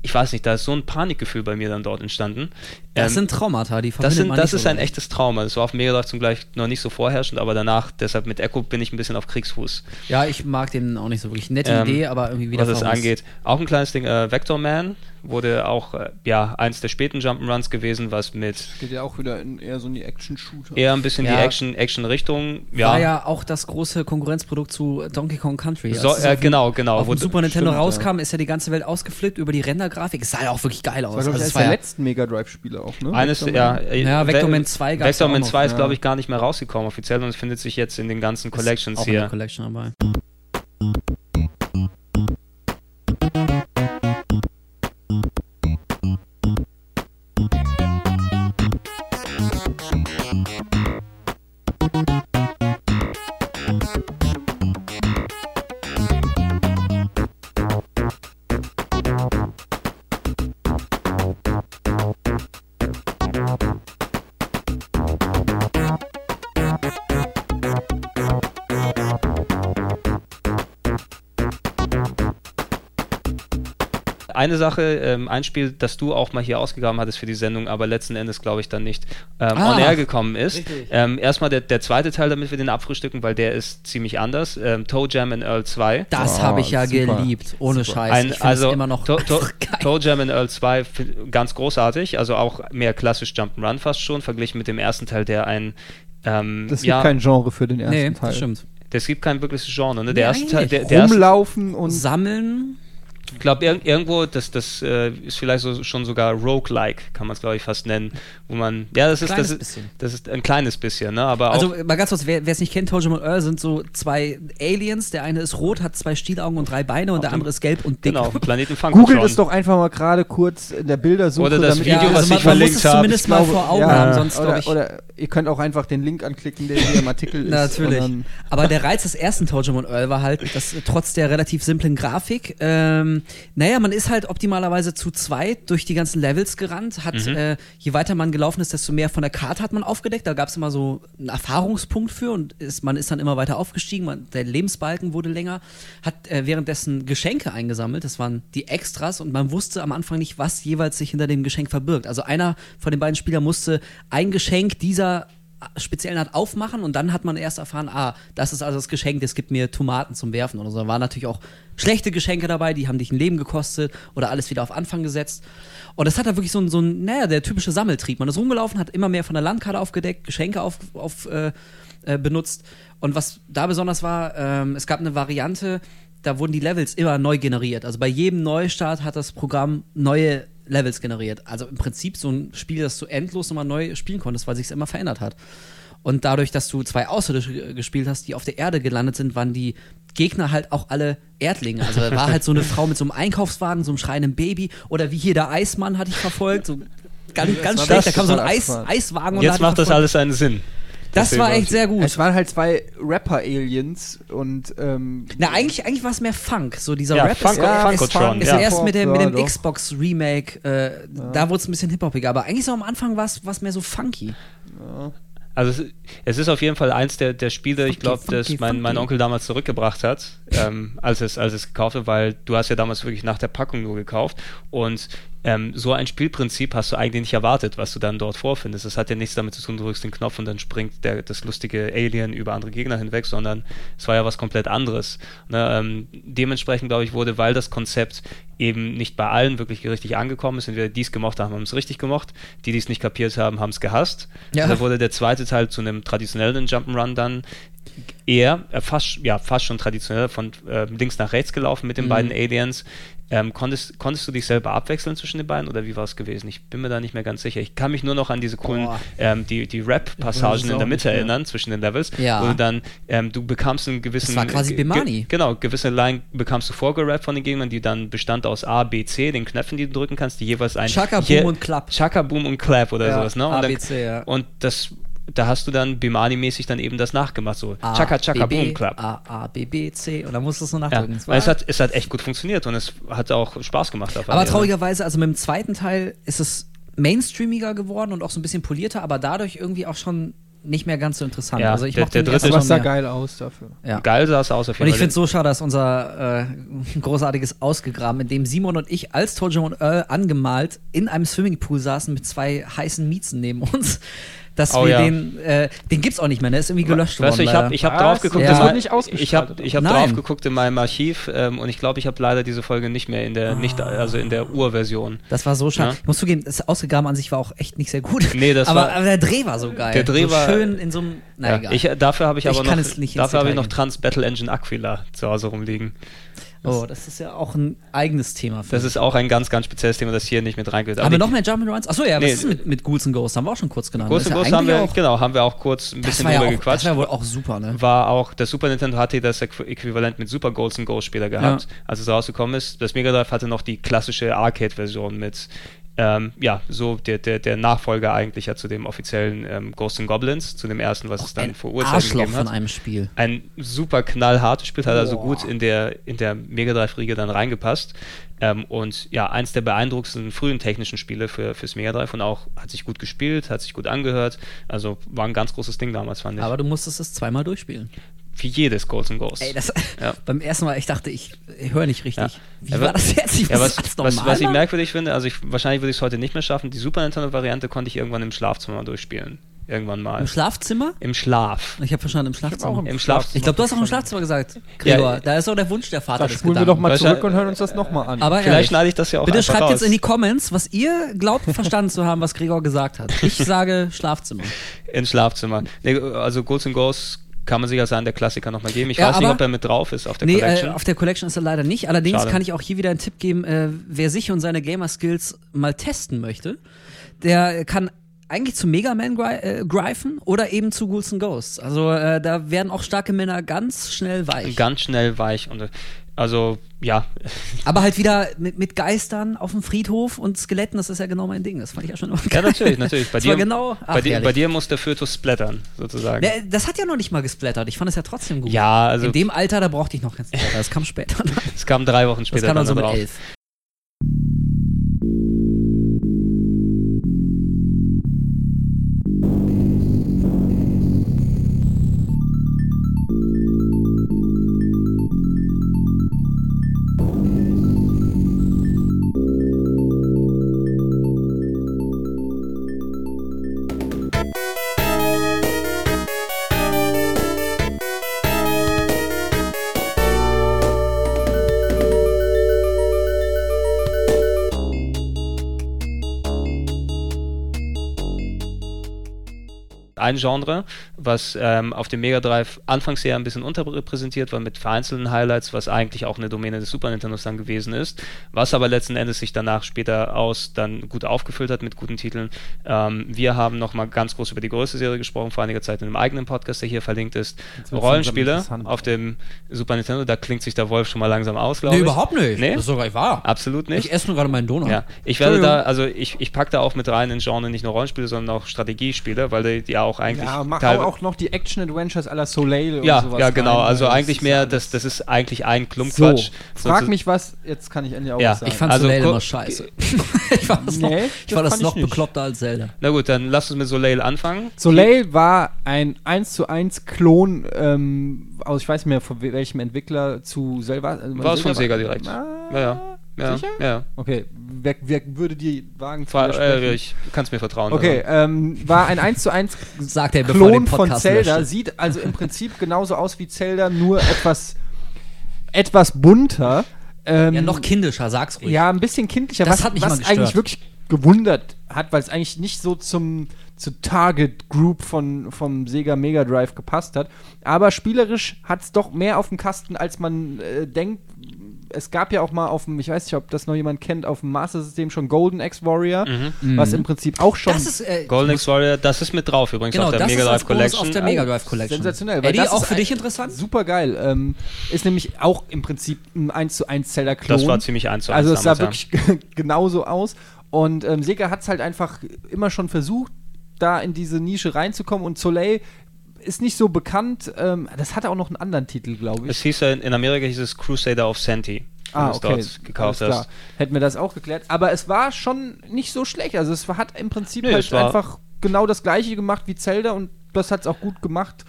ich weiß nicht, da ist so ein Panikgefühl bei mir dann dort entstanden. Das Ähm, sind Traumata, die das, sind, man das nicht ist so ein leicht. echtes Trauma. Das war auf Mega Drive zum Gleich noch nicht so vorherrschend, aber danach, deshalb mit Echo bin ich ein bisschen auf Kriegsfuß, Ja, ich mag den auch nicht so wirklich. Nette Ähm, Idee, aber irgendwie wieder was es angeht. Auch ein kleines Ding, äh, Vector Man wurde auch äh, ja eins der späten Jump'n'Runs gewesen, was mit Geht ja auch wieder in, eher so in die Action-Shooter. eher ein bisschen Ja. die Action Action Richtung. War Ja, ja auch das große Konkurrenzprodukt zu Donkey Kong Country. so, äh, genau, genau. Auf Wo- Super Nintendo stimmt, ja. rauskam, ist ja die ganze Welt ausgeflippt über die Rendergrafik. Es sah ja auch wirklich geil aus. Das war, Also es war der ja, letzten Mega Drive-Spiele auch, ne? Eines, Vector ja, Man. äh, Ja, Vector Ve- Man 2 gab's Vector auch Man noch, 2 ist, ja. glaube ich, gar nicht mehr rausgekommen offiziell und es findet sich jetzt in den ganzen Collections auch in der hier. Collection dabei. Eine Sache, ähm, ein Spiel, das du auch mal hier ausgegraben hattest für die Sendung, aber letzten Endes, glaube ich, dann nicht ähm, Ah, on air gekommen ist. Ähm, erstmal der, der zweite Teil, damit wir den abfrühstücken, weil der ist ziemlich anders. Ähm, Toe Jam in Earl 2. Das Oh, habe ich ja super. geliebt. Ohne Scheiß. Ein, ich also es immer noch To To. Toe Jam in Earl 2 fi- ganz großartig, also auch mehr klassisch Jump'n'Run fast schon, verglichen mit dem ersten Teil, der ein ähm, Das gibt ja, kein Genre für den ersten Nee, Teil. das stimmt. das gibt kein wirkliches Genre. Ne? Der Nee, erste Teil, der, der erste, Rumlaufen und Sammeln. Ich glaube, ir irgendwo, das, das äh, ist vielleicht so, schon sogar Roguelike, kann man es, glaube ich, fast nennen, wo man, ja, das ist, das Kleines ist, bisschen. das ist ein kleines bisschen, ne, aber Also auch, mal ganz kurz, wer es nicht kennt, Tojo und Earl sind so zwei Aliens. Der eine ist rot, hat zwei Stielaugen und drei Beine und der andere ist gelb und dick. genau, auf dem Planeten. Googelt es doch einfach mal gerade kurz in der Bildersuche. Oder das damit Video, was also man, ich man muss verlinkt habe. zumindest Ich mal glaube, vor Augen ja, haben, sonst oder, ich. oder ihr könnt auch einfach den Link anklicken, der hier im Artikel ist. Natürlich. Aber der Reiz des ersten Tojo und Earl war halt, dass trotz der relativ simplen Grafik, ähm, naja, man ist halt optimalerweise zu zweit durch die ganzen Levels gerannt, hat, Mhm. äh, je weiter man gelaufen ist, desto mehr von der Karte hat man aufgedeckt. Da gab es immer so einen Erfahrungspunkt für und ist, man ist dann immer weiter aufgestiegen, man, der Lebensbalken wurde länger, hat äh, währenddessen Geschenke eingesammelt, das waren die Extras und man wusste am Anfang nicht, was jeweils sich hinter dem Geschenk verbirgt. Also einer von den beiden Spielern musste ein Geschenk dieser speziellen Art aufmachen und dann hat man erst erfahren, ah, das ist also das Geschenk, das gibt mir Tomaten zum Werfen oder so. Da waren natürlich auch schlechte Geschenke dabei, die haben dich ein Leben gekostet oder alles wieder auf Anfang gesetzt. Und das hat da wirklich so ein, so ein, naja, der typische Sammeltrieb. Man ist rumgelaufen, hat immer mehr von der Landkarte aufgedeckt, Geschenke auf, auf äh, äh, benutzt. Und was da besonders war, ähm, es gab eine Variante, da wurden die Levels immer neu generiert. Also bei jedem Neustart hat das Programm neue Levels generiert. Also im Prinzip so ein Spiel, das du endlos nochmal neu spielen konntest, weil sich es immer verändert hat. Und dadurch, dass du zwei Außerirdische gespielt hast, die auf der Erde gelandet sind, waren die Gegner halt auch alle Erdlinge. Also da war halt so eine Frau mit so einem Einkaufswagen, so einem schreienden Baby oder wie hier der Eismann hatte ich verfolgt. So ganz, ganz schlecht. Da kam so ein Eis, Eiswagen und Jetzt macht das alles einen Sinn. Das war echt sehr gut. Es waren halt zwei Rapper-Aliens und ähm, Na, eigentlich, eigentlich war es mehr Funk. So dieser Ja, Rap Funk- ist, ja, ist, Funk schon, ist ja. erst mit dem, mit Ja, dem. Xbox-Remake, äh, da wurde es ein bisschen hip-hopiger. Aber eigentlich so am Anfang war es mehr so funky. Also es, es ist auf jeden Fall eins der, der Spiele, ich Funky, glaube, das mein, mein. Onkel damals zurückgebracht hat, ähm, als, es, als es gekauft hat, weil du hast ja damals wirklich nach der Packung nur gekauft und ähm, so ein Spielprinzip hast du eigentlich nicht erwartet, was du dann dort vorfindest. Es hat ja nichts damit zu tun, du drückst den Knopf und dann springt der, das lustige Alien über andere Gegner hinweg, sondern es war ja was komplett anderes. Ne, ähm, dementsprechend, glaube ich, wurde, weil das Konzept eben nicht bei allen wirklich richtig angekommen ist, entweder die es gemocht haben, haben es richtig gemocht, die, die es nicht kapiert haben, haben es gehasst. Ja. Da wurde der zweite Teil zu einem traditionellen Jump'n'Run dann eher, äh, fast, ja, fast schon traditionell von äh, links nach rechts gelaufen mit den Mhm. beiden Aliens. Ähm, konntest, konntest du dich selber abwechseln zwischen den beiden oder wie war es gewesen? Ich bin mir da nicht mehr ganz sicher. Ich kann mich nur noch an diese coolen, ähm, die, die Rap-Passagen in der Mitte erinnern, zwischen den Levels, Ja. wo du dann, ähm, du bekamst einen gewissen... Das war quasi ge- ge- Bimani. Genau, gewisse Line bekamst du vorgerappt von den Gegnern, die dann bestand aus A, B, C, den Knöpfen, die du drücken kannst, die jeweils ein... Chaka, Boom und Clap. Chaka, Boom und Clap oder Ja, sowas, ne? Und, A, B, C, ja. und das... Da hast du dann Bimani-mäßig dann eben das nachgemacht, so A, Chaka, Chaka, B, B, Boom, Clap. A, A, B, B, C. Und dann musst du es nur Ja, nachdrücken. Es war- es hat, es hat echt gut funktioniert und es hat auch Spaß gemacht. auf aber traurigerweise, also mit dem zweiten Teil ist es mainstreamiger geworden und auch so ein bisschen polierter, aber dadurch irgendwie auch schon nicht mehr ganz so interessant. Ja, also ich der- der den dritte- es sah schon mehr. geil aus dafür. Ja. Geil sah es aus auf Und ich finde es so schade, dass unser äh, großartiges Ausgegraben, in dem Simon und ich als Tojo und Earl angemalt in einem Swimmingpool saßen mit zwei heißen Miezen neben uns, dass Oh wir ja. den, äh, den gibt's auch nicht mehr, der ist irgendwie gelöscht Weißt du, worden. ich habe leider. ich hab drauf geguckt, Ja. in Das wird nicht ich ausgestrahlt, habe ich hab drauf geguckt in meinem Archiv ähm, und ich glaube, ich habe leider diese Folge nicht mehr in der nicht also in der Urversion. das war so schade. Ja. Ich muss zugeben, das Ausgegraben an sich war auch echt nicht sehr gut. Nee, das aber, war- aber der Dreh war so geil. Der Dreh so war- schön in so einem. Na Ja, egal. ich, dafür habe ich Ich aber kann noch es nicht ins dafür habe ich noch. Trans Battle Engine Aquila zu Hause rumliegen. Oh, das ist ja auch ein eigenes Thema. für Das ist auch ein ganz ganz spezielles Thema, das hier nicht mit reingehört. haben wir noch mehr Jump'n'Runs? Achso, ja, was Nee, ist mit, mit Ghouls and Ghosts? Haben wir auch schon kurz genannt. Ghost Das and ist Ghost ja haben wir auch- genau, haben wir auch kurz ein Das bisschen war ja drüber auch, das gequatscht. war wohl auch super, ne? war auch, der Super Nintendo hatte das Äqu- Äquivalent mit Super Ghosts and Ghosts Spieler gehabt, Ja. als es rausgekommen ist. Das Mega Drive hatte noch die klassische Arcade-Version mit, ähm, ja, so der, der, der Nachfolger eigentlich ja zu dem offiziellen ähm, Ghosts and Goblins, zu dem ersten, was es dann vor Urzeiten gegeben von hat. einem Spiel. Ein super knallhartes Spiel, hat also Boah. gut in der, in der Mega Drive-Riege dann reingepasst. Ähm, und ja, eins der beeindruckendsten frühen technischen Spiele für, fürs Mega Drive und auch hat sich gut gespielt, hat sich gut angehört. Also war ein ganz großes Ding damals, fand ich. Aber du musstest es zweimal durchspielen. Wie jedes Ghosts and Ghosts. Ey, das, Ja. beim ersten Mal, ich dachte, ich höre nicht richtig. Ja. Wie Ja, war wa- das jetzt? Ich Ja, was, das was, was ich merkwürdig finde, also ich, wahrscheinlich würde ich es heute nicht mehr schaffen, die Super Nintendo-Variante konnte ich irgendwann im Schlafzimmer durchspielen. Irgendwann mal. Im Schlafzimmer? Im Schlaf. Ich habe verstanden, im Schlafzimmer. Im Schlaf. Ich glaube, du hast auch im Schlafzimmer gesagt, Gregor. Ja, da ist auch der Wunsch der Vater Da spulen wir doch mal zurück und hören uns das nochmal an. Aber Vielleicht schneide ich das ja auch bitte schreibt raus. jetzt in die Comments, was ihr glaubt, verstanden zu haben, was Gregor gesagt hat. Ich sage Schlafzimmer. Ins Schlafzimmer. Nee, also Ghosts and Ghosts kann man sich als einen der Klassiker nochmal geben. Ich Ja, weiß nicht, ob er mit drauf ist auf der Nee, Collection. äh, auf der Collection ist er leider nicht. Allerdings Schade. kann ich auch hier wieder einen Tipp geben, äh, wer sich und seine Gamer-Skills mal testen möchte, der kann eigentlich zu Mega Man äh, greifen oder eben zu Ghouls and Ghosts. Also äh, da werden auch starke Männer ganz schnell weich. Ganz schnell weich. Und, äh, also, ja. Aber halt wieder mit, mit Geistern auf dem Friedhof und Skeletten, das ist ja genau mein Ding. Das fand ich ja schon immer Ja, geil. natürlich, natürlich. Bei Das dir, genau- ach, bei, dir, bei dir muss der Fötus splattern, sozusagen. Ne, das hat ja noch nicht mal gesplattert. Ich fand es ja trotzdem gut. Ja, also In dem Alter, da brauchte ich noch kein Splatter. Das kam später. es kam drei Wochen Das später kam dann dann so mit drauf. elf. Ein Genre, was ähm, auf dem Mega Drive anfangs eher ein bisschen unterrepräsentiert war mit vereinzelten Highlights, was eigentlich auch eine Domäne des Super Nintendos dann gewesen ist, was aber letzten Endes sich danach später aus dann gut aufgefüllt hat mit guten Titeln. Ähm, wir haben nochmal ganz groß über die größte Serie gesprochen, vor einiger Zeit in einem eigenen Podcast, der hier verlinkt ist. Rollenspiele auf dem Super Nintendo, da klingt sich der Wolf schon mal langsam aus, glaube Nee, ich. überhaupt nicht. Nee? Das ist sogar wahr. Absolut nicht. Ich esse nur gerade meinen Donut. Ja, ich werde da, also ich, ich packe da auch mit rein in Genre nicht nur Rollenspiele, sondern auch Strategiespiele, weil die, ja auch eigentlich Ja, teilwe- auch noch die Action-Adventures à la Soleil ja, sowas. ja, genau. rein, Also eigentlich mehr, das, das ist eigentlich ein So, Klumpquatsch. frag Sozu- mich was, jetzt kann ich endlich auch Ja, was sagen. Ich fand Also, Soleil immer scheiße. ich fand das noch, Nee, ich das fand das noch bekloppter als Zelda. Na gut, dann lass uns mit Soleil anfangen. Soleil war ein 1 zu 1 Klon ähm, aus, ich weiß nicht mehr von we- welchem Entwickler zu selber. Äh, War es von Sega direkt. Ah, Ja, ja. Ja, Sicher? ja. Okay, wer, wer würde die wagen zu äh, ich kannst mir vertrauen. Okay, ähm, war ein 1 zu 1 Sagt er, bevor Klon den von Podcast Zelda. löscht. Sieht also im Prinzip genauso aus wie Zelda, nur etwas, etwas bunter. Ähm, Ja, noch kindischer, sag's ruhig. Ja, ein bisschen kindlicher, Das was, hat mich was eigentlich wirklich gewundert hat, weil es eigentlich nicht so zum, zur Target Group von, vom Sega Mega Drive gepasst hat. Aber spielerisch hat es doch mehr auf dem Kasten, als man äh, denkt. Es gab ja auch mal auf dem, ich weiß nicht, ob das noch jemand kennt, auf dem Master System schon Golden X Warrior, was im Prinzip auch schon Das ist, äh, Golden X Warrior, das ist mit drauf übrigens genau, auf der das Mega ist Drive Collection. auf der Mega Drive Collection. sensationell. weil Eddie, das auch für dich interessant? Super geil. Ähm, ist nämlich auch im Prinzip ein 1 zu 1 Zelda-Klon. Das war ziemlich eins zu eins Also es sah damals, wirklich genauso aus. Und ähm, Sega hat es halt einfach immer schon versucht, da in diese Nische reinzukommen. Und Soleil ist nicht so bekannt. Ähm, das hatte auch noch einen anderen Titel, glaube Es ich. hieß ja, in Amerika hieß es Crusader of Senti. wenn Ah, es okay. gekauft Alles hast. Hätten wir das auch geklärt. Aber es war schon nicht so schlecht. Also es hat im Prinzip Nee, halt es einfach genau das gleiche gemacht wie Zelda und das hat es auch gut gemacht.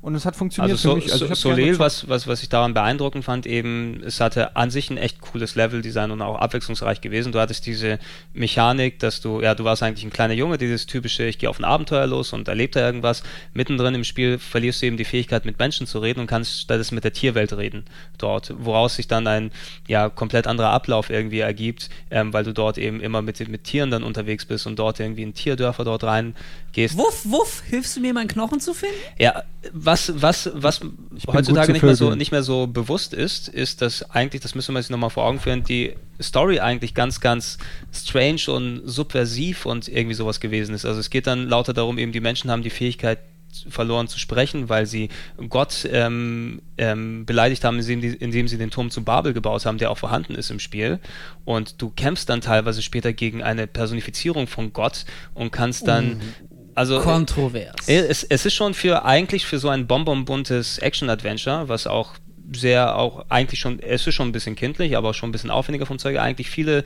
Und es hat funktioniert Also, so, für mich. Also so, gezockt. was, was, was ich daran beeindruckend fand, eben, es hatte an sich ein echt cooles Leveldesign und auch abwechslungsreich gewesen. Du hattest diese Mechanik, dass du, ja, du warst eigentlich ein kleiner Junge, dieses typische, ich gehe auf ein Abenteuer los und erlebe da irgendwas. Mittendrin im Spiel verlierst du eben die Fähigkeit, mit Menschen zu reden und kannst stattdessen mit der Tierwelt reden dort, woraus sich dann ein, ja, komplett anderer Ablauf irgendwie ergibt, ähm, weil du dort eben immer mit, mit Tieren dann unterwegs bist und dort irgendwie in Tierdörfer dort reingehst. Wuff, wuff, hilfst du mir, meinen Knochen zu finden? Ja, was, was, was heutzutage nicht mehr, so, nicht mehr so bewusst ist, ist, dass eigentlich, das müssen wir sich nochmal vor Augen führen, die Story eigentlich ganz, ganz strange und subversiv und irgendwie sowas gewesen ist. Also es geht dann lauter darum, eben die Menschen haben die Fähigkeit verloren zu sprechen, weil sie Gott ähm, ähm, beleidigt haben, indem, sie den Turm zu Babel gebaut haben, der auch vorhanden ist im Spiel. Und du kämpfst dann teilweise später gegen eine Personifizierung von Gott und kannst dann also Kontrovers. äh, Es, es ist schon für eigentlich für so ein bonbonbuntes Action-Adventure, was auch sehr auch eigentlich schon, es ist schon ein bisschen kindlich, aber auch schon ein bisschen aufwendiger vom Zeug, eigentlich viele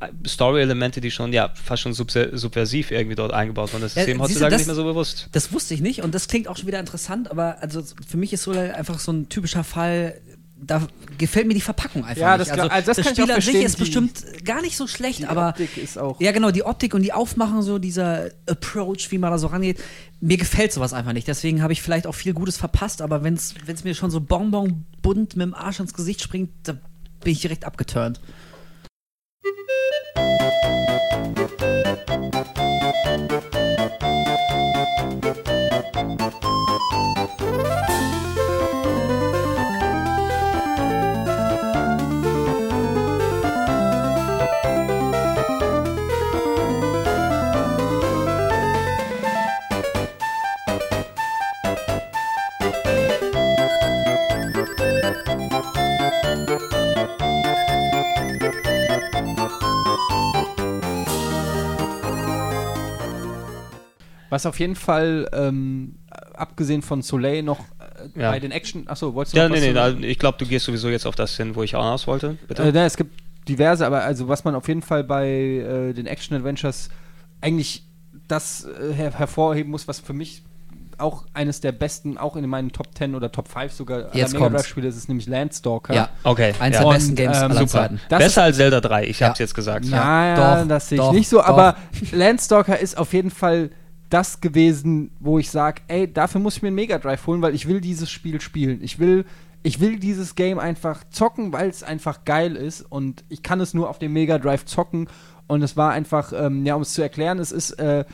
äh, Story-Elemente, die schon ja fast schon subversiv irgendwie dort eingebaut wurden. Das ist Ja, eben heutzutage das- nicht mehr so bewusst. Das wusste ich nicht und das klingt auch schon wieder interessant, aber also für mich ist Soleil einfach so ein typischer Fall. Da gefällt mir die Verpackung einfach Ja, nicht. das klar- also das kann ich auch Spiel an sich ist bestimmt gar nicht so schlecht, Die aber Optik ist auch. ja genau die Optik und die Aufmachung so dieser Approach, wie man da so rangeht, mir gefällt sowas einfach nicht. Deswegen habe ich vielleicht auch viel Gutes verpasst, aber wenn es mir schon so bonbon bunt mit dem Arsch ins Gesicht springt, da bin ich direkt abgeturnt. Was auf jeden Fall, ähm, abgesehen von Soleil, noch äh, Ja. bei den Action. Achso, wolltest du Ja, noch nee, was nee, ich glaube, du gehst sowieso jetzt auf das hin, wo ich auch hinaus wollte. Bitte. Äh, ne, es gibt diverse, aber also was man auf jeden Fall bei äh, den Action-Adventures eigentlich das äh, her hervorheben muss, was für mich auch eines der besten, auch in meinen Top 10 oder Top 5 sogar Jetzt Mega kommt's. Drive-Spiele ist, ist nämlich Landstalker. Ja, okay. eins ja. der besten Games ähm, aller. Zeiten. Das Besser als Zelda 3, ich Ja. hab's jetzt gesagt. Naja, Doch, das sehe ich doch, nicht so, doch. aber Landstalker ist auf jeden Fall das gewesen, wo ich sage, ey, dafür muss ich mir einen Mega Drive holen, weil ich will dieses Spiel spielen. Ich will, ich will dieses Game einfach zocken, weil es einfach geil ist und ich kann es nur auf dem Mega Drive zocken und es war einfach, ähm, ja, um es zu erklären, es ist äh,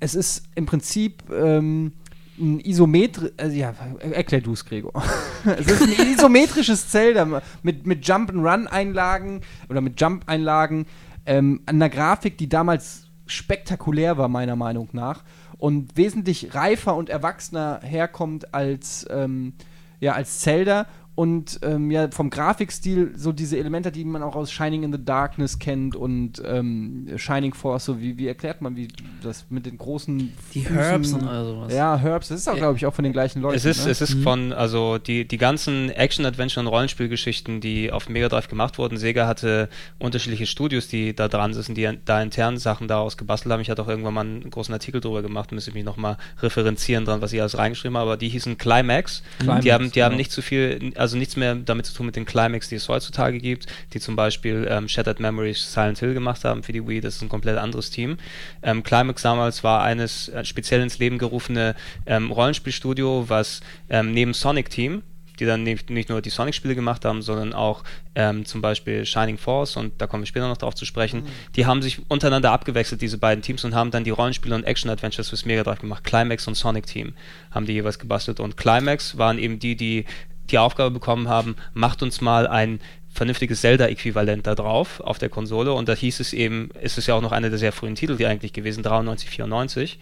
es ist im Prinzip ähm, ein isometri äh, ja, erklär du es, Gregor. es ist ein isometrisches Zelda mit, mit Jump-and-Run-Einlagen oder mit Jump-Einlagen ähm, an einer Grafik, die damals spektakulär war, meiner Meinung nach, und wesentlich reifer und erwachsener herkommt als, ähm, ja, als Zelda und ähm, ja vom Grafikstil so diese Elemente, die man auch aus Shining in the Darkness kennt und ähm, Shining Force, so wie, wie erklärt man, wie das mit den großen Die Herbs und all sowas. Ja, Herbs, das ist auch, glaube ich, auch von den gleichen Leuten. Es ist, ne? es ist von, also die, die ganzen Action-Adventure- und Rollenspielgeschichten, die auf Mega Drive gemacht wurden. Sega hatte unterschiedliche Studios, die da dran sitzen, die da intern Sachen daraus gebastelt haben. Ich hatte auch irgendwann mal einen großen Artikel drüber gemacht, müsste ich mich nochmal referenzieren dran, was ich alles reingeschrieben habe, aber die hießen Climax. Climax, die haben, die genau. haben nicht so viel, also nichts mehr damit zu tun mit den Climax, die es heutzutage gibt, die zum Beispiel ähm, Shattered Memories Silent Hill gemacht haben für die Wii. Das ist ein komplett anderes Team. Ähm, Climax damals war eines äh, speziell ins Leben gerufene ähm, Rollenspielstudio, was ähm, neben Sonic Team, die dann nicht, nur die Sonic-Spiele gemacht haben, sondern auch ähm, zum Beispiel Shining Force und da kommen wir später noch drauf zu sprechen, die haben sich untereinander abgewechselt, diese beiden Teams, und haben dann die Rollenspiele und Action-Adventures fürs Mega Drive gemacht. Climax und Sonic Team haben die jeweils gebastelt und Climax waren eben die, die die Aufgabe bekommen haben, macht uns mal ein vernünftiges Zelda-Äquivalent da drauf auf der Konsole und da hieß es eben, ist es ja auch noch einer der sehr frühen Titel, die eigentlich gewesen, 93, 94.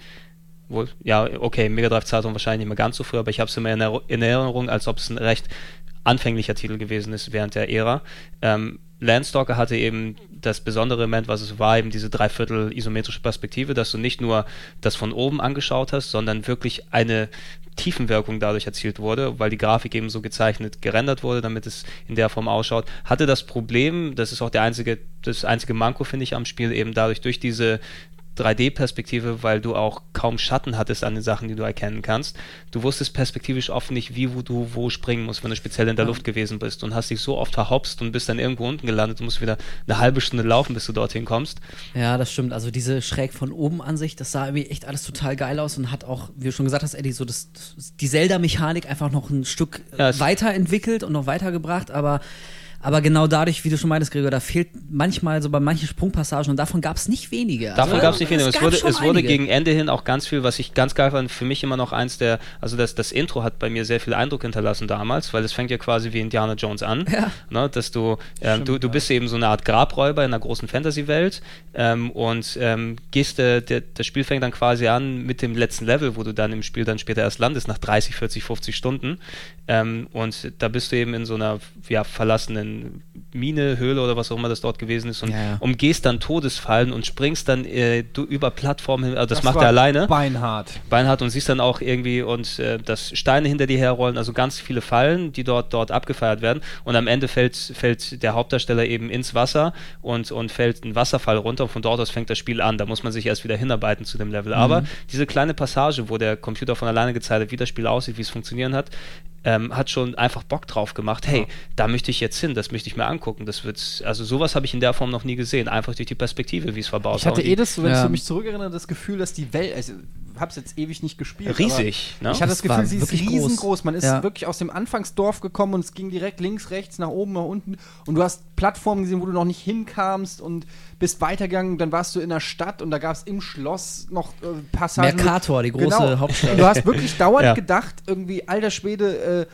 Wohl, ja, okay, Mega Drive Zeitung wahrscheinlich nicht mehr ganz so früh, aber ich habe es immer in Erinnerung, als ob es ein recht anfänglicher Titel gewesen ist während der Ära. Ähm, Landstalker hatte eben das besondere Element, was es war, eben diese Dreiviertel isometrische Perspektive, dass du nicht nur das von oben angeschaut hast, sondern wirklich eine Tiefenwirkung dadurch erzielt wurde, weil die Grafik eben so gezeichnet gerendert wurde, damit es in der Form ausschaut. Hatte das Problem, das ist auch der einzige, das einzige Manko, finde ich, am Spiel, eben dadurch durch diese 3D-Perspektive, weil du auch kaum Schatten hattest an den Sachen, die du erkennen kannst. Du wusstest perspektivisch oft nicht, wie wo du wo springen musst, wenn du speziell in der Luft gewesen bist und hast dich so oft verhopst und bist dann irgendwo unten gelandet. Du musst wieder eine halbe Stunde laufen, bis du dorthin kommst. Ja, das stimmt. Also diese schräg von oben Ansicht, das sah irgendwie echt alles total geil aus und hat auch, wie du schon gesagt hast, Eddie, so das, die Zelda-Mechanik einfach noch ein Stück Ja, weiterentwickelt und noch weitergebracht, aber aber genau dadurch, wie du schon meintest, Gregor, da fehlt manchmal so bei manchen Sprungpassagen und davon gab es nicht wenige. Davon Also, gab es nicht viel. Es gab wurde, es wurde gegen Ende hin auch ganz viel, was ich ganz geil fand, für mich immer noch eins der, also das, das Intro hat bei mir sehr viel Eindruck hinterlassen damals, weil es fängt ja quasi wie Indiana Jones an, Ja. ne, dass du, ähm, du, du bist eben so eine Art Grabräuber in einer großen Fantasy-Welt ähm, und ähm, gehst, äh, der, das Spiel fängt dann quasi an mit dem letzten Level, wo du dann im Spiel dann später erst landest, nach 30, 40, 50 Stunden ähm, und da bist du eben in so einer ja, verlassenen Mine, Höhle oder was auch immer das dort gewesen ist und Ja, ja. umgehst dann Todesfallen und springst dann äh, du über Plattformen hin. Also das, macht war er alleine. Beinhart. Beinhard und siehst dann auch irgendwie und äh, dass Steine hinter dir herrollen, also ganz viele Fallen, die dort dort abgefeiert werden und am Ende fällt fällt der Hauptdarsteller eben ins Wasser und und fällt ein Wasserfall runter und von dort aus fängt das Spiel an. Da muss man sich erst wieder hinarbeiten zu dem Level. Aber diese kleine Passage, wo der Computer von alleine gezeigt hat, wie das Spiel aussieht, wie es funktionieren hat, ähm, hat schon einfach Bock drauf gemacht. Hey, da möchte ich jetzt hin, das möchte ich mir angucken. Das wird, also sowas habe ich in der Form noch nie gesehen. Einfach durch die Perspektive, wie es verbaut Ich hatte eh das, wenn Ja. ich mich zurückerinnere, das Gefühl, dass die Welt, also, ich hab's jetzt ewig nicht gespielt. Riesig, ne? Ich hatte das Es war Gefühl, sie ist wirklich groß. riesengroß. Man ist Ja. wirklich aus dem Anfangsdorf gekommen und es ging direkt links, rechts, nach oben, nach unten. Und du hast Plattformen gesehen, wo du noch nicht hinkamst und bist weitergegangen. Dann warst du in der Stadt und da gab es im Schloss noch äh, Passagen. Mercator, die große genau. Hauptstadt. Und du hast wirklich dauernd Ja. gedacht, irgendwie, alter Schwede, äh,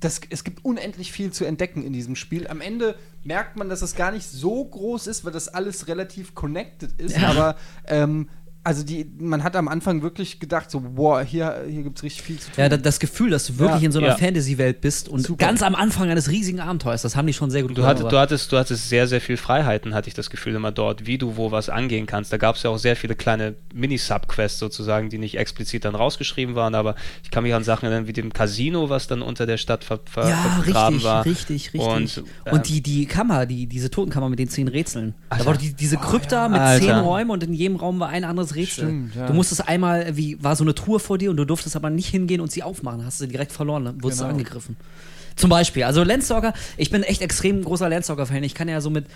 das, es gibt unendlich viel zu entdecken in diesem Spiel. Am Ende merkt man, dass es gar nicht so groß ist, weil das alles relativ connected ist. Ja. Aber ähm, also die, man hat am Anfang wirklich gedacht, so, boah, hier, hier gibt es richtig viel zu tun. Ja, da- das Gefühl, dass du wirklich Ja. in so einer Ja. Fantasy-Welt bist und Super. ganz am Anfang eines riesigen Abenteuers, das haben die schon sehr gut Du, gemacht, aber- du, hattest, du hattest sehr, sehr viel Freiheiten, hatte ich das Gefühl immer dort, wie du wo was angehen kannst. Da gab es ja auch sehr viele kleine Mini-Sub-Quests sozusagen, die nicht explizit dann rausgeschrieben waren, aber ich kann mich an Sachen erinnern wie dem Casino, was dann unter der Stadt ver ver ja, vergraben richtig, war. richtig, richtig. Und, Und, ähm, die, die Kammer, die, diese Totenkammer mit den zehn Rätseln. Da Alter. war doch die, diese Krypta mit Alter. zehn Räumen und in jedem Raum war ein anderes Rätsel. Stimmt, ja. Du musstest einmal, wie war so eine Truhe vor dir und du durftest aber nicht hingehen und sie aufmachen. Hast du direkt verloren, dann wurdest du Genau. angegriffen. Zum Beispiel, also Landstalker, ich bin echt extrem großer Landstalker-Fan. Ich kann ja so mit,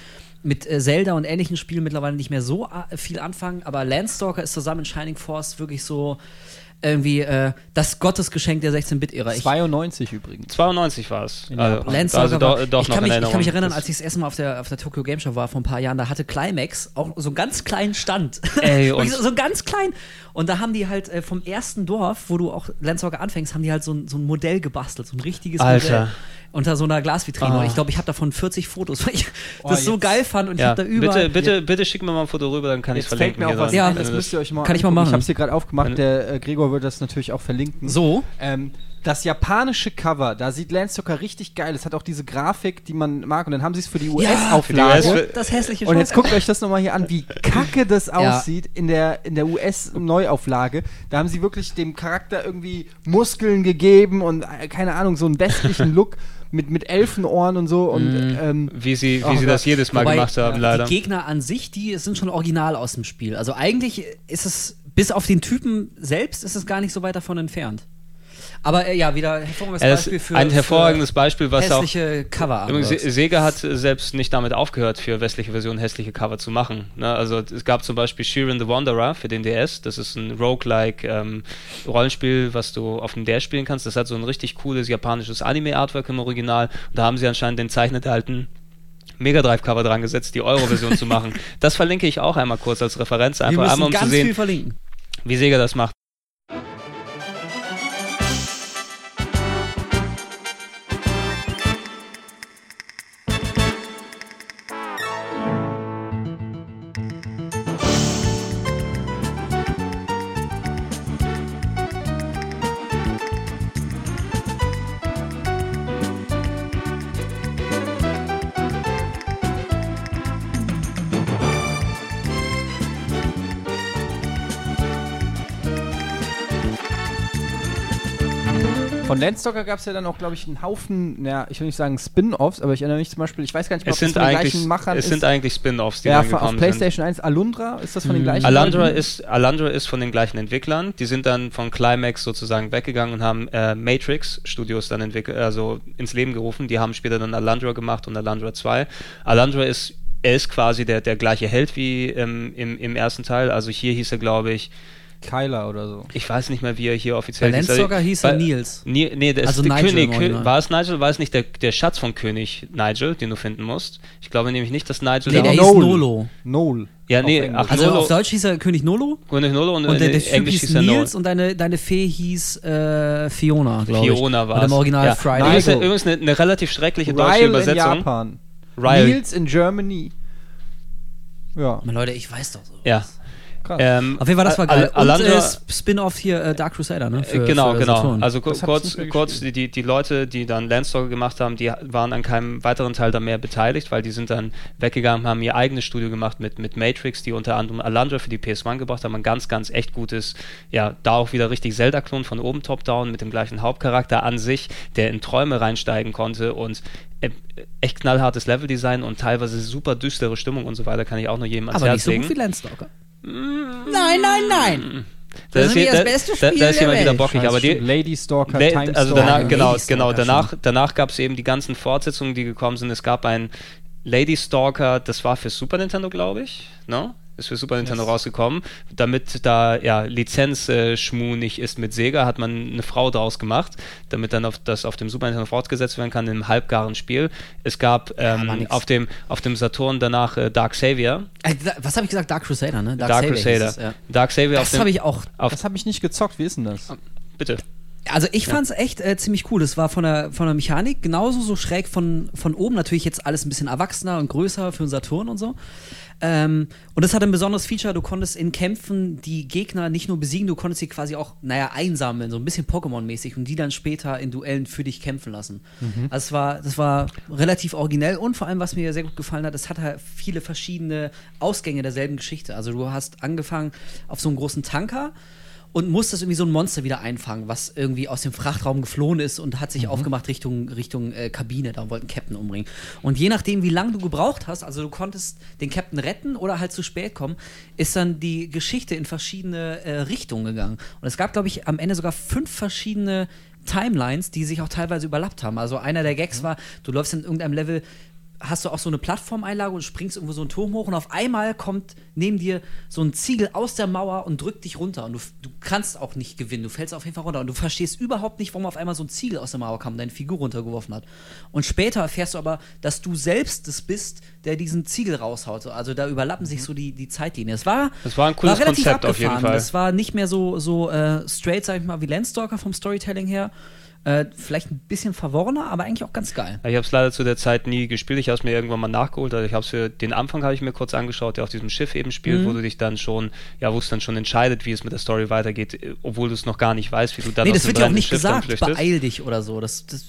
mit äh, Zelda und ähnlichen Spielen mittlerweile nicht mehr so äh, viel anfangen, aber Landstalker ist zusammen mit Shining Force wirklich so irgendwie äh, das Gottesgeschenk der 16-Bit-Ära. Ich- 92 übrigens. 92 war es. Also. Landstalker also war, doch, ich, noch kann mich, ich kann mich erinnern, als ich das erste Mal auf der, auf der Tokyo Game Show war vor ein paar Jahren, da hatte Climax auch so einen ganz kleinen Stand. Ey, und- so, so ganz klein. Und da haben die halt äh, vom ersten Dorf, wo du auch Landstalker anfängst, haben die halt so ein, so ein Modell gebastelt, so ein richtiges Alter. Modell. Unter so einer Glasvitrine. Ah. Und ich glaube, ich habe davon 40 Fotos, weil ich Oh, das so jetzt- geil fand und ich ja, habe da überall. bitte, bitte, bitte schick mir mal ein Foto rüber, dann kann ich es verlinken. mir auch was. Ja, das müsst ihr euch mal Kann ich mal machen. Ich habe es hier gerade aufgemacht, der äh, Gregor wird das natürlich auch verlinken. So. Ähm, das japanische Cover, da sieht Landstalker richtig geil. Es hat auch diese Grafik, die man mag. Und dann haben sie es für die US-Auflage. US Das hässliche und jetzt guckt euch das nochmal hier an, wie kacke das aussieht in der, in der US-Neuauflage. Da haben sie wirklich dem Charakter irgendwie Muskeln gegeben und äh, keine Ahnung, so einen westlichen Look mit, mit Elfenohren und so. Und ähm, Wie sie, wie Oh sie das jedes Mal Wobei, gemacht haben, leider. Die Gegner an sich, die sind schon original aus dem Spiel. Also eigentlich ist es, bis auf den Typen selbst, ist es gar nicht so weit davon entfernt. Aber äh, ja, wieder hervorragendes Ja, Beispiel für ein hervorragendes Beispiel, für was auch hässliche cover Übrigens, Se- Sega hat selbst nicht damit aufgehört, für westliche Versionen hässliche Cover zu machen. Ne? Also es gab zum Beispiel Shiren the Wanderer für den DS. Das ist ein Roguelike ähm, Rollenspiel, was du auf dem DS spielen kannst. Das hat so ein richtig cooles japanisches Anime-Artwork im Original. Und da haben sie anscheinend den Zeichnet alten Mega Drive Cover dran gesetzt, die Euro-Version zu machen. Das verlinke ich auch einmal kurz als Referenz, einfach einmal um ganz zu viel sehen, verlinken. Wie Sega das macht. Von Landstalker gab es ja dann auch, glaube ich, einen Haufen, ja, ich will nicht sagen Spin-Offs, aber ich erinnere mich zum Beispiel, ich weiß gar nicht mehr, Es ob das sind von den gleichen Machern es ist. sind eigentlich Spin-Offs, die ja, dann von- auf gekommen sind. PlayStation 1 Alundra, ist das von den gleichen? Alandra Leuten? ist, Alandra ist von den gleichen Entwicklern. Die sind dann von Climax sozusagen weggegangen und haben äh, Matrix Studios dann entwickelt, also ins Leben gerufen. Die haben später dann Alandra gemacht und Alandra 2. Alandra ist, er ist quasi der, der gleiche Held wie ähm, im, im ersten Teil. Also hier hieß er, glaube ich, Kyler oder so. ich weiß nicht mehr, wie er hier offiziell Bei hieß. Landstalker hieß er Nils. Nee, nee, der Also ist der Nigel König. im Kö Original. war es Nigel? War es nicht der, der Schatz von König Nigel, den du finden musst? Ich glaube nämlich nicht, dass Nigel Nee, der der hieß Nolo. Noel. Ja, auf nee, Englisch. ach, Also Nolo, auf Deutsch hieß er König Nolo König Nolo und, und der, in der Englisch hieß hieß er. Nils und deine, deine Fee hieß äh, Fiona, glaube ich. Fiona war Und im Original ja. Friday. Übrigens, Nigel. übrigens eine, eine relativ schreckliche deutsche Ryle in Übersetzung. Japan. Ryle. Nils in Germany. Ja, Aber Leute, ich weiß doch so. Ja. Krass. Ähm, Auf jeden Fall, das war geil. Al- Und äh, Sp- Spin-off hier äh, Dark Crusader, ne? äh, genau, genau. Saturn. Also ku- Das kurz, kurz die, die Leute, die dann Landstalker gemacht haben, die waren an keinem weiteren Teil da mehr beteiligt, weil die sind dann weggegangen, haben ihr eigenes Studio gemacht mit, mit Matrix, die unter anderem Alandra für die PS1 gebracht haben. Ein ganz, ganz echt gutes, ja, da auch wieder richtig Zelda-Klon von oben top-down mit dem gleichen Hauptcharakter an sich, der in Träume reinsteigen konnte und äh, echt knallhartes Leveldesign und teilweise super düstere Stimmung und so weiter, kann ich auch nur jedem ans Aber Herz nicht so gut wie Landstalker. Nein, nein, nein. Da Das ist, ist hier- das da, beste da, Spiel da ist der jemand wieder bockig, aber die, Lady Stalker, Le- Time also Stalker. danach, Ja, genau, Lady genau, Stalker danach, danach gab es eben die ganzen Fortsetzungen, die gekommen sind. Es gab ein Lady Stalker, das war für Super Nintendo, glaube ich, ne? Ist für Super Nintendo rausgekommen. Damit da ja Lizenzschmuh nicht ist mit Sega, hat man eine Frau draus gemacht, damit dann auf, das auf dem Super Nintendo fortgesetzt werden kann in einem halbgaren Spiel. Es gab ähm, nix. auf, dem, auf dem Saturn danach äh, Dark Savior. Äh, Was habe ich gesagt? Dark Crusader, ne? Dark, Savior hieß Crusader. es, ja. Dark Savior auf Das dem. habe ich auch. auf, Das habe ich nicht gezockt, wie ist denn das? bitte. Also ich fand's echt äh, ziemlich cool. Das war von der, von der Mechanik genauso so schräg von, von oben. Natürlich jetzt alles ein bisschen erwachsener und größer für einen Saturn und so. Ähm, und das hatte ein besonderes Feature. Du konntest in Kämpfen die Gegner nicht nur besiegen, du konntest sie quasi auch, naja, einsammeln, so ein bisschen Pokémon-mäßig und die dann später in Duellen für dich kämpfen lassen. Also es war, das war relativ originell und vor allem, was mir sehr gut gefallen hat, es hat halt viele verschiedene Ausgänge derselben Geschichte. Also du hast angefangen auf so einem großen Tanker und musstest irgendwie so ein Monster wieder einfangen, was irgendwie aus dem Frachtraum geflohen ist und hat sich aufgemacht Richtung, Richtung äh, Kabine. Da wollten Captain umbringen. Und je nachdem, wie lange du gebraucht hast, also du konntest den Captain retten oder halt zu spät kommen, ist dann die Geschichte in verschiedene äh, Richtungen gegangen. Und es gab, glaube ich, am Ende sogar fünf verschiedene Timelines, die sich auch teilweise überlappt haben. Also einer der Gags war, du läufst in irgendeinem Level hast du auch so eine Plattformeinlage und springst irgendwo so einen Turm hoch und auf einmal kommt neben dir so ein Ziegel aus der Mauer und drückt dich runter und du, du kannst auch nicht gewinnen, du fällst auf jeden Fall runter und du verstehst überhaupt nicht, warum auf einmal so ein Ziegel aus der Mauer kam und deine Figur runtergeworfen hat. Und später erfährst du aber, dass du selbst es bist, der diesen Ziegel raushaut. Also da überlappen sich so die, die Zeitlinien. Es war, Das war ein cooles relativ Konzept auf jeden abgefahren. Fall. Das war nicht mehr so, so äh, straight, sag ich mal, wie Landstalker vom Storytelling her. Äh, vielleicht ein bisschen verworrener, aber eigentlich auch ganz geil. Ich habe es leider zu der Zeit nie gespielt. Ich habe es mir irgendwann mal nachgeholt. Also ich habe für den Anfang habe ich mir kurz angeschaut, der auf diesem Schiff eben spielt, Mhm. wo du dich dann schon, ja, wo es dann schon entscheidet, wie es mit der Story weitergeht, obwohl du es noch gar nicht weißt, wie du dann nee, das wird ja auch nicht Schiff gesagt, beeil dich oder so. Das, das,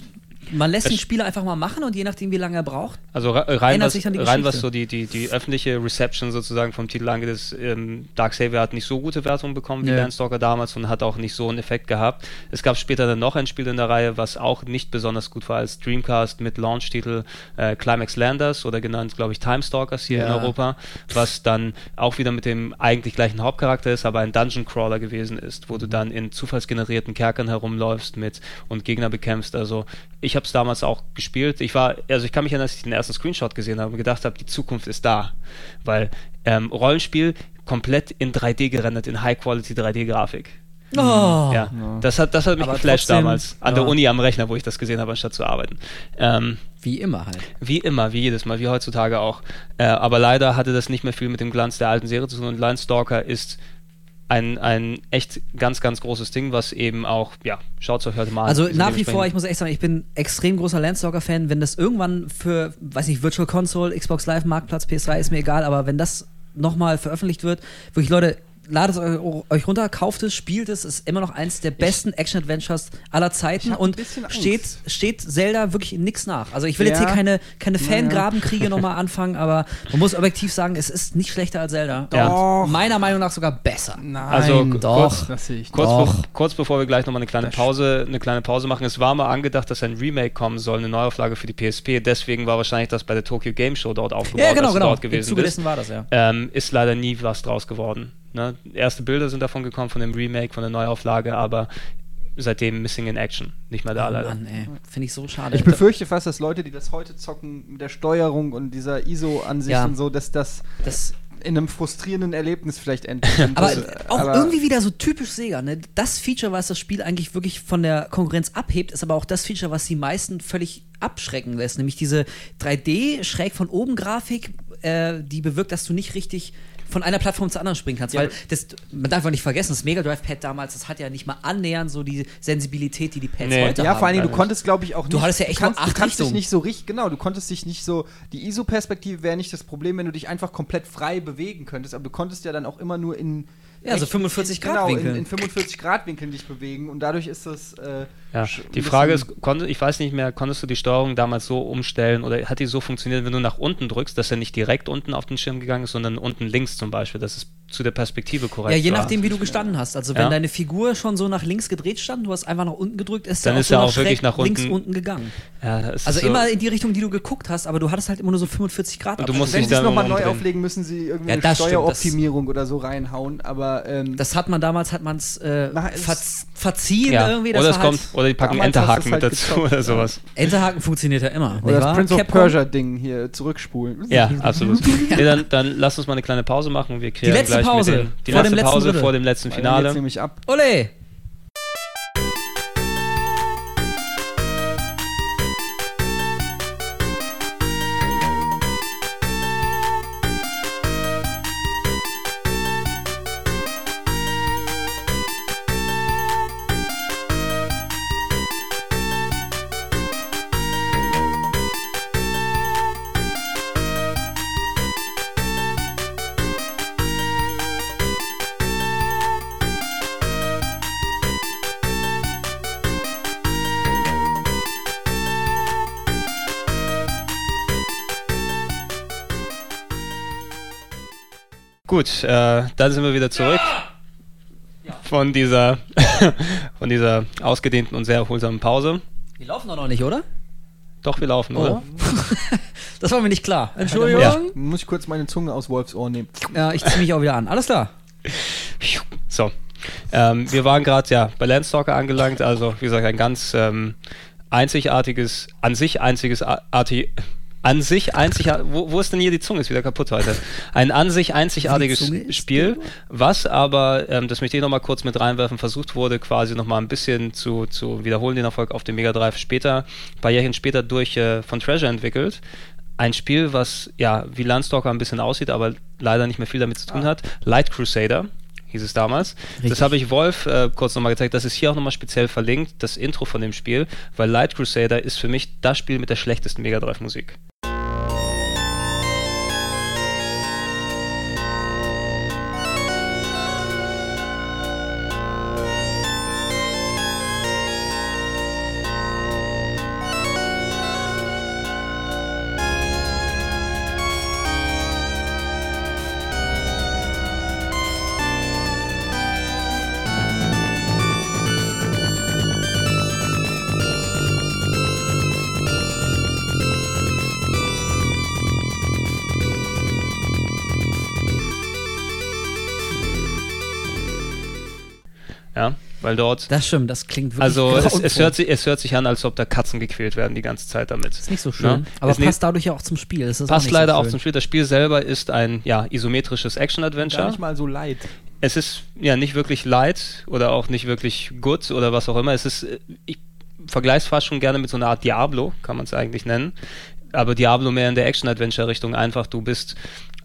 man lässt den Spieler einfach mal machen und je nachdem, wie lange er braucht. Also re- rein was, sich dann die rein was so die, die, die öffentliche Reception sozusagen vom Titel angeht, ist, ähm, Dark Savior hat nicht so gute Wertungen bekommen wie Nö. Landstalker damals und hat auch nicht so einen Effekt gehabt. Es gab später dann noch ein Spiel in der Reihe, was auch nicht besonders gut war als Dreamcast mit Launch-Titel äh, Climax Landers oder genannt, glaube ich, Time Stalkers hier in Ja. Europa, was dann auch wieder mit dem eigentlich gleichen Hauptcharakter ist, aber ein Dungeon Crawler gewesen ist, wo du dann in zufallsgenerierten Kerkern herumläufst mit und Gegner bekämpfst. Also ich habe es damals auch gespielt. Ich war, also ich kann mich erinnern, als ich den ersten Screenshot gesehen habe und gedacht habe, die Zukunft ist da. Weil ähm, Rollenspiel komplett in 3D gerendert, in High-Quality 3D-Grafik. Oh. Ja, das hat, das hat mich Aber geflasht trotzdem, damals. An der ja. Uni am Rechner, wo ich das gesehen habe, anstatt zu arbeiten. Ähm, Wie immer halt. wie immer, wie jedes Mal, wie heutzutage auch. Äh, aber leider hatte das nicht mehr viel mit dem Glanz der alten Serie zu tun. Und Landstalker ist ein, ein echt ganz, ganz großes Ding, was eben auch, ja, schaut es euch heute mal an. Also nach wie vor, ich muss echt sagen, ich bin extrem großer Landstalker-Fan. Wenn das irgendwann für, weiß nicht, Virtual Console, Xbox Live, Marktplatz, PS3, ist mir egal, aber wenn das nochmal veröffentlicht wird, wirklich Leute, ladet euch runter, kauft es, spielt es, ist immer noch eins der besten Action-Adventures aller Zeiten und steht, steht Zelda wirklich in nix nach. Also ich will jetzt Ja. hier keine, keine Ja, ja. Fangrabenkriege nochmal anfangen, aber man muss objektiv sagen, es ist nicht schlechter als Zelda. Doch. Meiner Meinung nach sogar besser. Nein, Also, doch. kurz- Das sehe ich Kurz, Doch. be kurz bevor wir gleich nochmal eine kleine Pause, eine kleine Pause machen, es war mal angedacht, dass ein Remake kommen soll, eine Neuauflage für die PSP. Deswegen war wahrscheinlich das bei der Tokyo Game Show dort aufgebaut, Ja, genau, dass genau. dort Im gewesen Zuge bist. dessen war das, ja. Ähm, ist leider nie was draus geworden. Ne? Erste Bilder sind davon gekommen, von dem Remake, von der Neuauflage, aber seitdem Missing in Action. Nicht mehr da Oh leider. Mann, ey. Finde ich so schade. Ich befürchte fast, dass Leute, die das heute zocken, mit der Steuerung und dieser ISO-Ansicht Ja. und so, dass das das in einem frustrierenden Erlebnis vielleicht endet. Aber Das- auch aber- irgendwie wieder so typisch Sega, ne? Das Feature, was das Spiel eigentlich wirklich von der Konkurrenz abhebt, ist aber auch das Feature, was die meisten völlig abschrecken lässt. Nämlich diese 3D schräg von oben Grafik, äh, die bewirkt, dass du nicht richtig von einer Plattform zur anderen springen kannst. Ja, weil das, man darf auch nicht vergessen, das Mega Drive Pad damals, das hat ja nicht mal annähernd so die Sensibilität, die die Pads Nee. heute Ja, haben. vor allen Dingen, du konntest, glaube ich, auch nicht. Du hattest ja echt du kannst, nur acht du kannst dich nicht so richtig, genau, du konntest dich nicht so. Die ISO-Perspektive wäre nicht das Problem, wenn du dich einfach komplett frei bewegen könntest, aber du konntest ja dann auch immer nur in. Ja, so echt- 45 Grad genau, in, Winkeln. in 45 Grad Winkeln dich bewegen und dadurch ist das. Äh, Ja. Die Frage ist, konnte, ich weiß nicht mehr, konntest du die Steuerung damals so umstellen oder hat die so funktioniert, wenn du nach unten drückst, dass er nicht direkt unten auf den Schirm gegangen ist, sondern unten links zum Beispiel, dass es zu der Perspektive korrekt Ja, je war. nachdem, wie du gestanden hast. Also, wenn Ja. deine Figur schon so nach links gedreht stand, du hast einfach nach unten gedrückt, ist Dann der ist er auch schräg wirklich nach links unten- unten gegangen. Ja, Also so, immer in die Richtung, die du geguckt hast, aber du hattest halt immer nur so 45 Grad. Und du musst Wenn sie es nochmal neu umdrehen. auflegen, müssen sie irgendwie Ja, eine Steueroptimierung oder so reinhauen, aber. Ähm, das hat man damals, hat man es äh, es- verz verziehen ja. irgendwie. Das oder es kommt, halt, oder die packen Enterhaken halt mit dazu gezockt, oder ja. sowas. Enterhaken funktioniert ja immer. oder nicht das wahr? Prince of Capcom? Persia-Ding hier zurückspulen. Ja, absolut. nee, dann, dann lass uns mal eine kleine Pause machen. Wir klären letzte gleich Pause. Mit den, die Vor letzte letzten Pause vor dem letzten Finale. nehme ich ab. Ole! Gut, äh, dann sind wir wieder zurück von dieser von dieser ausgedehnten und sehr erholsamen Pause. Wir laufen doch noch nicht, oder? Doch, wir laufen, oder? Das war mir nicht klar. Entschuldigung. Ja. Muss ich kurz meine Zunge aus Wolfs Ohr nehmen. Ja, ich ziehe mich auch wieder an. Alles klar. So. Ähm, wir waren gerade ja bei Landstalker angelangt, also wie gesagt, ein ganz ähm, einzigartiges, an sich einziges artig, an sich einzigartig. Wo, wo ist denn hier die Zunge? Ist wieder kaputt heute. Ein an sich einzigartiges Spiel, was aber, ähm, das möchte ich nochmal kurz mit reinwerfen, versucht wurde, quasi nochmal ein bisschen zu, zu wiederholen, den Erfolg auf dem Mega Drive später, ein paar Jährchen später durch äh, von Treasure entwickelt. Ein Spiel, was ja wie Landstalker ein bisschen aussieht, aber leider nicht mehr viel damit zu tun hat. Light Crusader hieß es damals. Richtig. Das habe ich Wolf äh, kurz nochmal gezeigt. Das ist hier auch nochmal speziell verlinkt, das Intro von dem Spiel, weil Light Crusader ist für mich das Spiel mit der schlechtesten Mega Drive Musik. Weil dort. Das stimmt, das klingt wirklich Also es, es, hört sich, es hört sich an, als ob da Katzen gequält werden die ganze Zeit damit. Ist nicht so schön. Ja? Aber ist passt dadurch ja auch zum Spiel. passt auch leider so auch zum Spiel. Das Spiel selber ist ein ja, isometrisches Action-Adventure. Gar nicht mal so light. Es ist ja nicht wirklich light oder auch nicht wirklich good oder was auch immer. Es ist, ich vergleiche es fast schon gerne mit so einer Art Diablo, kann man es eigentlich nennen. Aber Diablo mehr in der Action-Adventure-Richtung. Einfach, du bist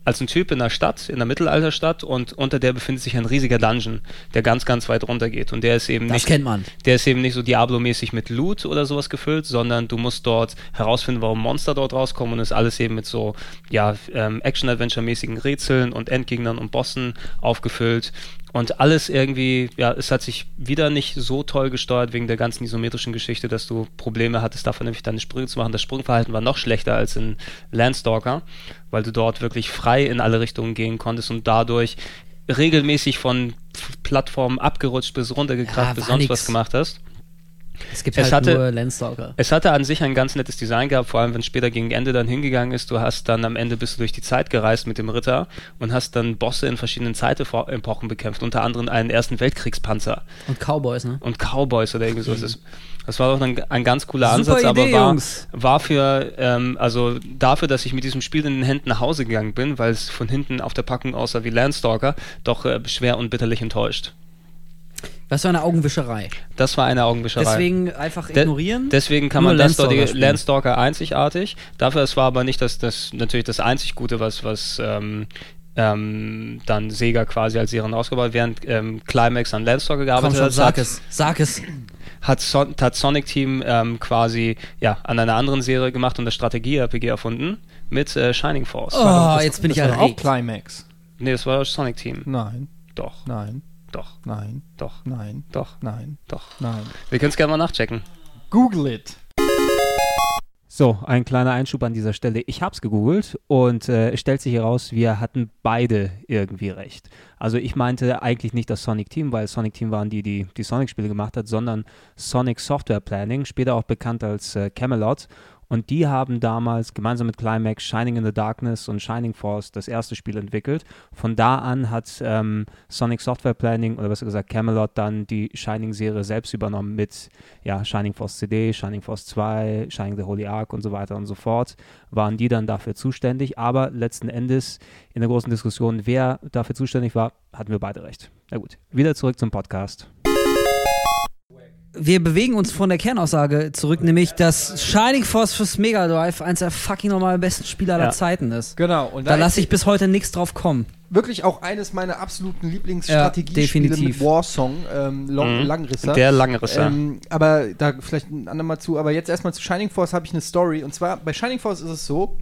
als ein Typ in einer Stadt, in einer Mittelalterstadt und unter der befindet sich ein riesiger Dungeon, der ganz, ganz weit runter geht. Und der ist eben das nicht. kennt man. Der ist eben nicht so Diablo-mäßig mit Loot oder sowas gefüllt, sondern du musst dort herausfinden, warum Monster dort rauskommen und ist alles eben mit so, ja, ähm, Action-Adventure-mäßigen Rätseln und Endgegnern und Bossen aufgefüllt. Und alles irgendwie, ja, es hat sich wieder nicht so toll gesteuert wegen der ganzen isometrischen Geschichte, dass du Probleme hattest, davon nämlich deine Sprünge zu machen. Das Sprungverhalten war noch schlechter als in Landstalker, weil du dort wirklich frei in alle Richtungen gehen konntest und dadurch regelmäßig von Plattformen abgerutscht bis runtergekracht ja, bis sonst nix. was gemacht hast. Es gibt es halt hatte, nur Landstalker. Es hatte an sich ein ganz nettes Design gehabt, vor allem wenn später gegen Ende dann hingegangen ist. Du hast dann am Ende bist du durch die Zeit gereist mit dem Ritter und hast dann Bosse in verschiedenen Zeitepochen bekämpft, unter anderem einen ersten Weltkriegspanzer. Und Cowboys, ne? Und Cowboys oder irgendwie so. Mhm. Das war doch ein, ein ganz cooler Ansatz, Idee, aber war, war für, ähm, also dafür, dass ich mit diesem Spiel in den Händen nach Hause gegangen bin, weil es von hinten auf der Packung aussah wie Landstalker, doch äh, schwer und bitterlich enttäuscht. Das war eine Augenwischerei. Das war eine Augenwischerei. Deswegen einfach ignorieren. De deswegen kann man Landstalker, Landstalker einzigartig. Dafür, es war aber nicht das, das natürlich das einzig Gute, was, was ähm, ähm, dann Sega quasi als Serien ausgebaut, während ähm, Climax an Landstalker gearbeitet Komm schon, hat. Sag es, sag es. Hat, Son hat Sonic Team ähm, quasi ja, an einer anderen Serie gemacht und das Strategie-RPG erfunden mit äh, Shining Force. Oh, jetzt bin ich ja auch Climax. Nee, das war das Sonic Team. Nein. Doch. Nein. Doch. Nein. Doch. Nein. Doch. Nein. Doch. Nein. Wir können es gerne mal nachchecken. Google it. So, ein kleiner Einschub an dieser Stelle. Ich habe es gegoogelt und äh, es stellt sich heraus, wir hatten beide irgendwie recht. Also ich meinte eigentlich nicht das Sonic Team, weil Sonic Team waren die, die die Sonic-Spiele gemacht hat, sondern Sonic Software Planning, später auch bekannt als äh, Camelot. Und die haben damals gemeinsam mit Climax Shining in the Darkness und Shining Force das erste Spiel entwickelt. Von da an hat ähm, Sonic Software Planning oder besser gesagt Camelot dann die Shining-Serie selbst übernommen mit ja, Shining Force CD, Shining Force 2, Shining the Holy Ark und so weiter und so fort. Waren die dann dafür zuständig. Aber letzten Endes in der großen Diskussion, wer dafür zuständig war, hatten wir beide recht. Na gut, wieder zurück zum Podcast wir bewegen uns von der Kernaussage zurück, nämlich dass Shining Force fürs Mega Drive eins der fucking normal besten Spiele aller ja. Zeiten ist. Genau. Und da, da lasse ich bis heute nichts drauf kommen. Wirklich auch eines meiner absoluten Lieblingsstrategiespiele ja, mit Warsong, ähm, Long, mhm. Langrisser. Der Langrisser. Ähm, aber da vielleicht ein andermal zu. Aber jetzt erstmal zu Shining Force habe ich eine Story. Und zwar bei Shining Force ist es so,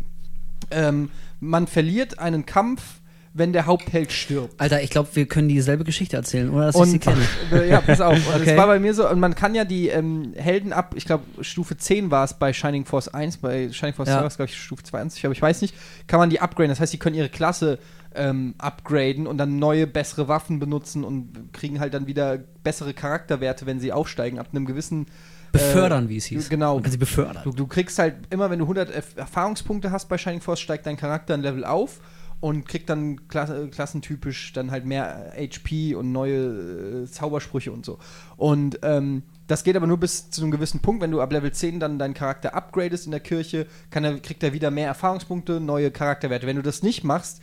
ähm, man verliert einen Kampf wenn der Hauptheld stirbt. Alter, ich glaube, wir können dieselbe Geschichte erzählen, oder dass und, ich sie kenne. Äh, ja, pass auf. Und okay. Das war bei mir so, und man kann ja die ähm, Helden ab, ich glaube, Stufe 10 war es bei Shining Force 1, bei Shining Force ja. 2 war es, glaube ich, Stufe 20, aber ich weiß nicht, kann man die upgraden. Das heißt, sie können ihre Klasse ähm, upgraden und dann neue, bessere Waffen benutzen und kriegen halt dann wieder bessere Charakterwerte, wenn sie aufsteigen, ab einem gewissen Befördern, äh, wie es hieß. Genau. Man kann sie befördern. Du, du, kriegst halt immer, wenn du 100 Erfahrungspunkte hast bei Shining Force, steigt dein Charakter ein Level auf und kriegt dann Klasse, klassentypisch dann halt mehr HP und neue äh, Zaubersprüche und so. Und ähm, das geht aber nur bis zu einem gewissen Punkt. Wenn du ab Level 10 dann deinen Charakter upgradest in der Kirche, er, kriegt er wieder mehr Erfahrungspunkte, neue Charakterwerte. Wenn du das nicht machst,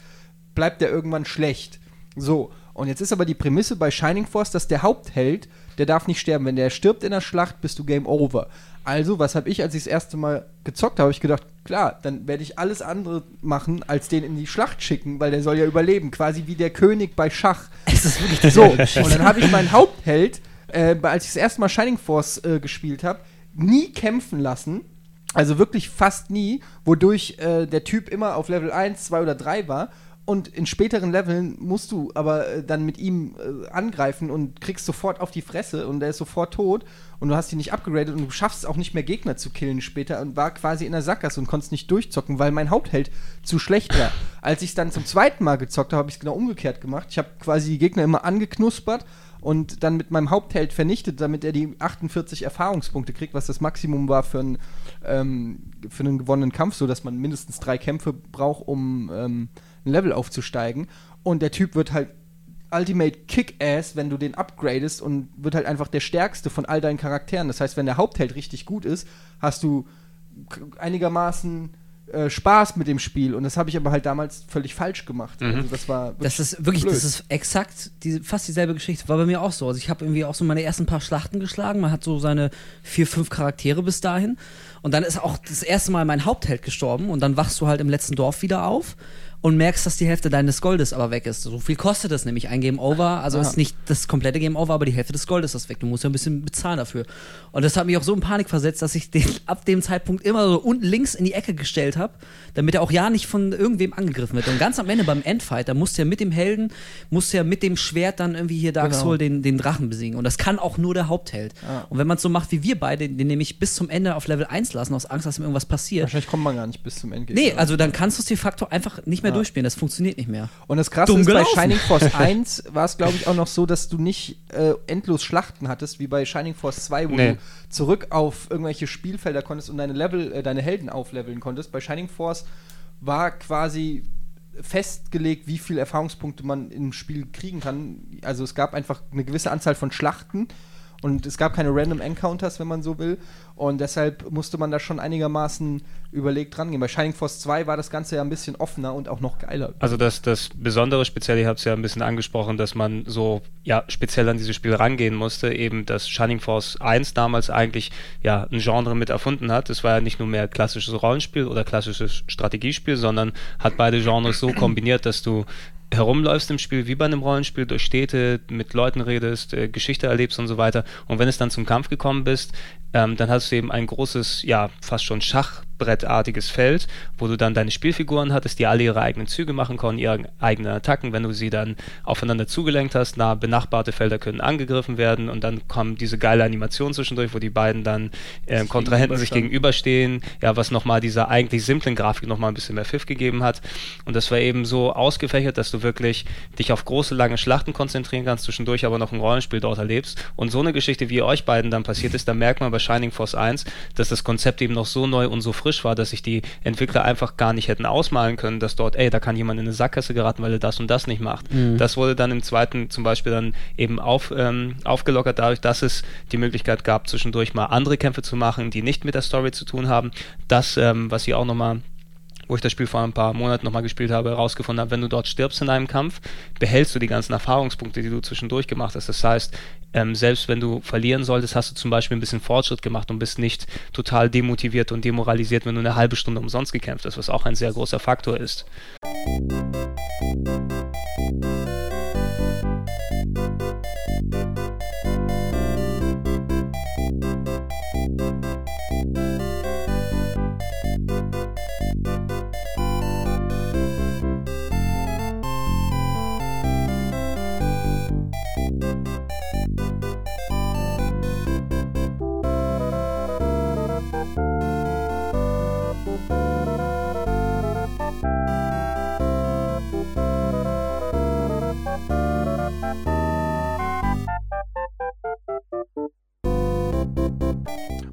bleibt er irgendwann schlecht. So, und jetzt ist aber die Prämisse bei Shining Force, dass der Hauptheld, der darf nicht sterben. Wenn der stirbt in der Schlacht, bist du Game Over. Also, was habe ich, als ich das erste Mal gezockt habe, ich gedacht, klar, dann werde ich alles andere machen, als den in die Schlacht schicken, weil der soll ja überleben. Quasi wie der König bei Schach. Es ist wirklich So, und dann habe ich meinen Hauptheld, äh, als ich das erste Mal Shining Force äh, gespielt habe, nie kämpfen lassen. Also wirklich fast nie, wodurch äh, der Typ immer auf Level 1, 2 oder 3 war. Und in späteren Leveln musst du aber äh, dann mit ihm äh, angreifen und kriegst sofort auf die Fresse und er ist sofort tot und du hast ihn nicht upgradet und du schaffst auch nicht mehr Gegner zu killen später und war quasi in der Sackgasse und konntest nicht durchzocken, weil mein Hauptheld zu schlecht war. Als ich es dann zum zweiten Mal gezockt habe, habe ich es genau umgekehrt gemacht. Ich habe quasi die Gegner immer angeknuspert und dann mit meinem Hauptheld vernichtet, damit er die 48 Erfahrungspunkte kriegt, was das Maximum war für, ein, ähm, für einen gewonnenen Kampf, so dass man mindestens drei Kämpfe braucht, um ähm, ein Level aufzusteigen. Und der Typ wird halt Ultimate Kick-Ass, wenn du den upgradest und wird halt einfach der stärkste von all deinen Charakteren. Das heißt, wenn der Hauptheld richtig gut ist, hast du einigermaßen äh, Spaß mit dem Spiel. Und das habe ich aber halt damals völlig falsch gemacht. Mhm. Also das war Das ist wirklich, blöd. das ist exakt die, fast dieselbe Geschichte. War bei mir auch so. Also ich habe irgendwie auch so meine ersten paar Schlachten geschlagen. Man hat so seine vier, fünf Charaktere bis dahin. Und dann ist auch das erste Mal mein Hauptheld gestorben. Und dann wachst du halt im letzten Dorf wieder auf und merkst, dass die Hälfte deines Goldes aber weg ist. So viel kostet das nämlich ein Game Over. Also Ah. ist nicht das komplette Game Over, aber die Hälfte des Goldes ist weg. Du musst ja ein bisschen bezahlen dafür. Und das hat mich auch so in Panik versetzt, dass ich den ab dem Zeitpunkt immer so unten links in die Ecke gestellt habe, damit er auch ja nicht von irgendwem angegriffen wird. Und ganz am Ende beim Endfight, da musst du ja mit dem Helden, musst du ja mit dem Schwert dann irgendwie hier Dark Genau. Soul den, den Drachen besiegen. Und das kann auch nur der Hauptheld. Ah. Und wenn man es so macht wie wir beide, den nämlich bis zum Ende auf Level 1 lassen, aus Angst, dass ihm irgendwas passiert. Wahrscheinlich kommt man gar nicht bis zum Ende. Nee, also dann kannst du es de facto einfach nicht mehr Ja. durchspielen. Das funktioniert nicht mehr. Und das Krasse Dumm ist, bei gelaufen. Shining Force 1 war es, glaube ich, auch noch so, dass du nicht äh, endlos Schlachten hattest, wie bei Shining Force 2, wo Nee. du zurück auf irgendwelche Spielfelder konntest und deine Level, äh, deine Helden aufleveln konntest. Bei Shining Force war quasi festgelegt, wie viele Erfahrungspunkte man im Spiel kriegen kann. Also es gab einfach eine gewisse Anzahl von Schlachten und es gab keine Random Encounters, wenn man so will. Und deshalb musste man da schon einigermaßen überlegt rangehen. Bei Shining Force 2 war das Ganze ja ein bisschen offener und auch noch geiler. Also das, das Besondere speziell, ich habe es ja ein bisschen angesprochen, dass man so ja speziell an dieses Spiel rangehen musste, eben dass Shining Force 1 damals eigentlich ja ein Genre mit erfunden hat. Es war ja nicht nur mehr klassisches Rollenspiel oder klassisches Strategiespiel, sondern hat beide Genres so kombiniert, dass du herumläufst im Spiel wie bei einem Rollenspiel, durch Städte, mit Leuten redest, äh, Geschichte erlebst und so weiter. Und wenn es dann zum Kampf gekommen bist, ähm, dann hast du eben ein großes, ja, fast schon Schachbrettartiges Feld, wo du dann deine Spielfiguren hattest, die alle ihre eigenen Züge machen konnten, ihre eigenen Attacken. Wenn du sie dann aufeinander zugelenkt hast, na, benachbarte Felder können angegriffen werden und dann kommt diese geile Animation zwischendurch, wo die beiden dann äh, Kontrahenten sich gegenüberstehen, ja, was nochmal dieser eigentlich simplen Grafik nochmal ein bisschen mehr Pfiff gegeben hat. Und das war eben so ausgefächert, dass du wirklich dich auf große, lange Schlachten konzentrieren kannst, zwischendurch aber noch ein Rollenspiel dort erlebst. Und so eine Geschichte, wie euch beiden dann passiert ist, da merkt man bei Shining Force 1, dass das Konzept eben noch so neu und so frisch war, dass sich die Entwickler einfach gar nicht hätten ausmalen können, dass dort, ey, da kann jemand in eine Sackgasse geraten, weil er das und das nicht macht. Das wurde dann im zweiten zum Beispiel dann eben auf, ähm, aufgelockert dadurch, dass es die Möglichkeit gab, zwischendurch mal andere Kämpfe zu machen, die nicht mit der Story zu tun haben. Das, ähm, was ihr auch nochmal wo ich das Spiel vor ein paar Monaten nochmal gespielt habe, herausgefunden habe, wenn du dort stirbst in einem Kampf, behältst du die ganzen Erfahrungspunkte, die du zwischendurch gemacht hast. Das heißt, ähm, selbst wenn du verlieren solltest, hast du zum Beispiel ein bisschen Fortschritt gemacht und bist nicht total demotiviert und demoralisiert, wenn du eine halbe Stunde umsonst gekämpft hast, was auch ein sehr großer Faktor ist.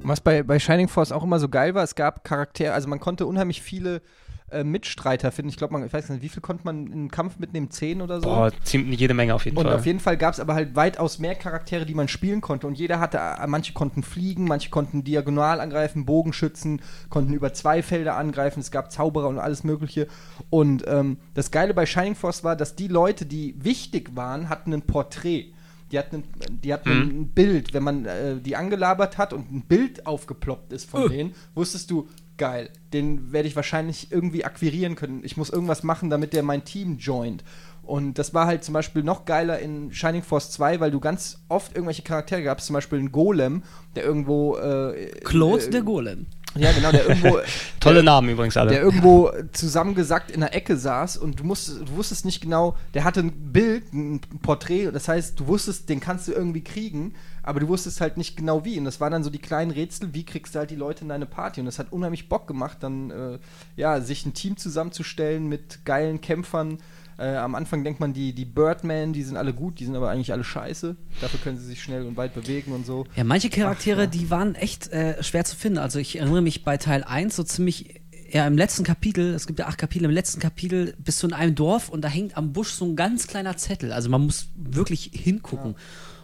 Und was bei, bei Shining Force auch immer so geil war, es gab Charaktere, also man konnte unheimlich viele äh, Mitstreiter finden. Ich glaube, man, ich weiß nicht, wie viel konnte man in einen Kampf mitnehmen? Zehn oder so? Boah, ziemlich jede Menge auf jeden Und Fall. auf jeden Fall gab es aber halt weitaus mehr Charaktere, die man spielen konnte. Und jeder hatte, äh, manche konnten fliegen, manche konnten diagonal angreifen, Bogenschützen, konnten über zwei Felder angreifen. Es gab Zauberer und alles Mögliche. Und ähm, das Geile bei Shining Force war, dass die Leute, die wichtig waren, hatten ein Porträt. Die hatten, ein, die hatten Mhm. ein Bild. Wenn man äh, die angelabert hat und ein Bild aufgeploppt ist von Äh. denen, wusstest du, geil, den werde ich wahrscheinlich irgendwie akquirieren können. Ich muss irgendwas machen, damit der mein Team joint. Und das war halt zum Beispiel noch geiler in Shining Force 2, weil du ganz oft irgendwelche Charaktere gabst, zum Beispiel einen Golem, der irgendwo. Äh, Claude äh, der Golem. Ja, genau, der irgendwo. Tolle der, Namen übrigens alle. der irgendwo zusammengesackt in der Ecke saß und du, musst, du wusstest nicht genau, der hatte ein Bild, ein Porträt, das heißt, du wusstest, den kannst du irgendwie kriegen, aber du wusstest halt nicht genau wie. Und das waren dann so die kleinen Rätsel, wie kriegst du halt die Leute in deine Party. Und das hat unheimlich Bock gemacht, dann äh, ja, sich ein Team zusammenzustellen mit geilen Kämpfern. Äh, am Anfang denkt man, die, die Birdmen, die sind alle gut, die sind aber eigentlich alle scheiße. Dafür können sie sich schnell und weit bewegen und so. Ja, manche Charaktere, Ach, ja. die waren echt äh, schwer zu finden. Also ich erinnere mich bei Teil 1 so ziemlich, ja, im letzten Kapitel, es gibt ja acht Kapitel, im letzten Kapitel bist du in einem Dorf und da hängt am Busch so ein ganz kleiner Zettel. Also man muss wirklich hingucken.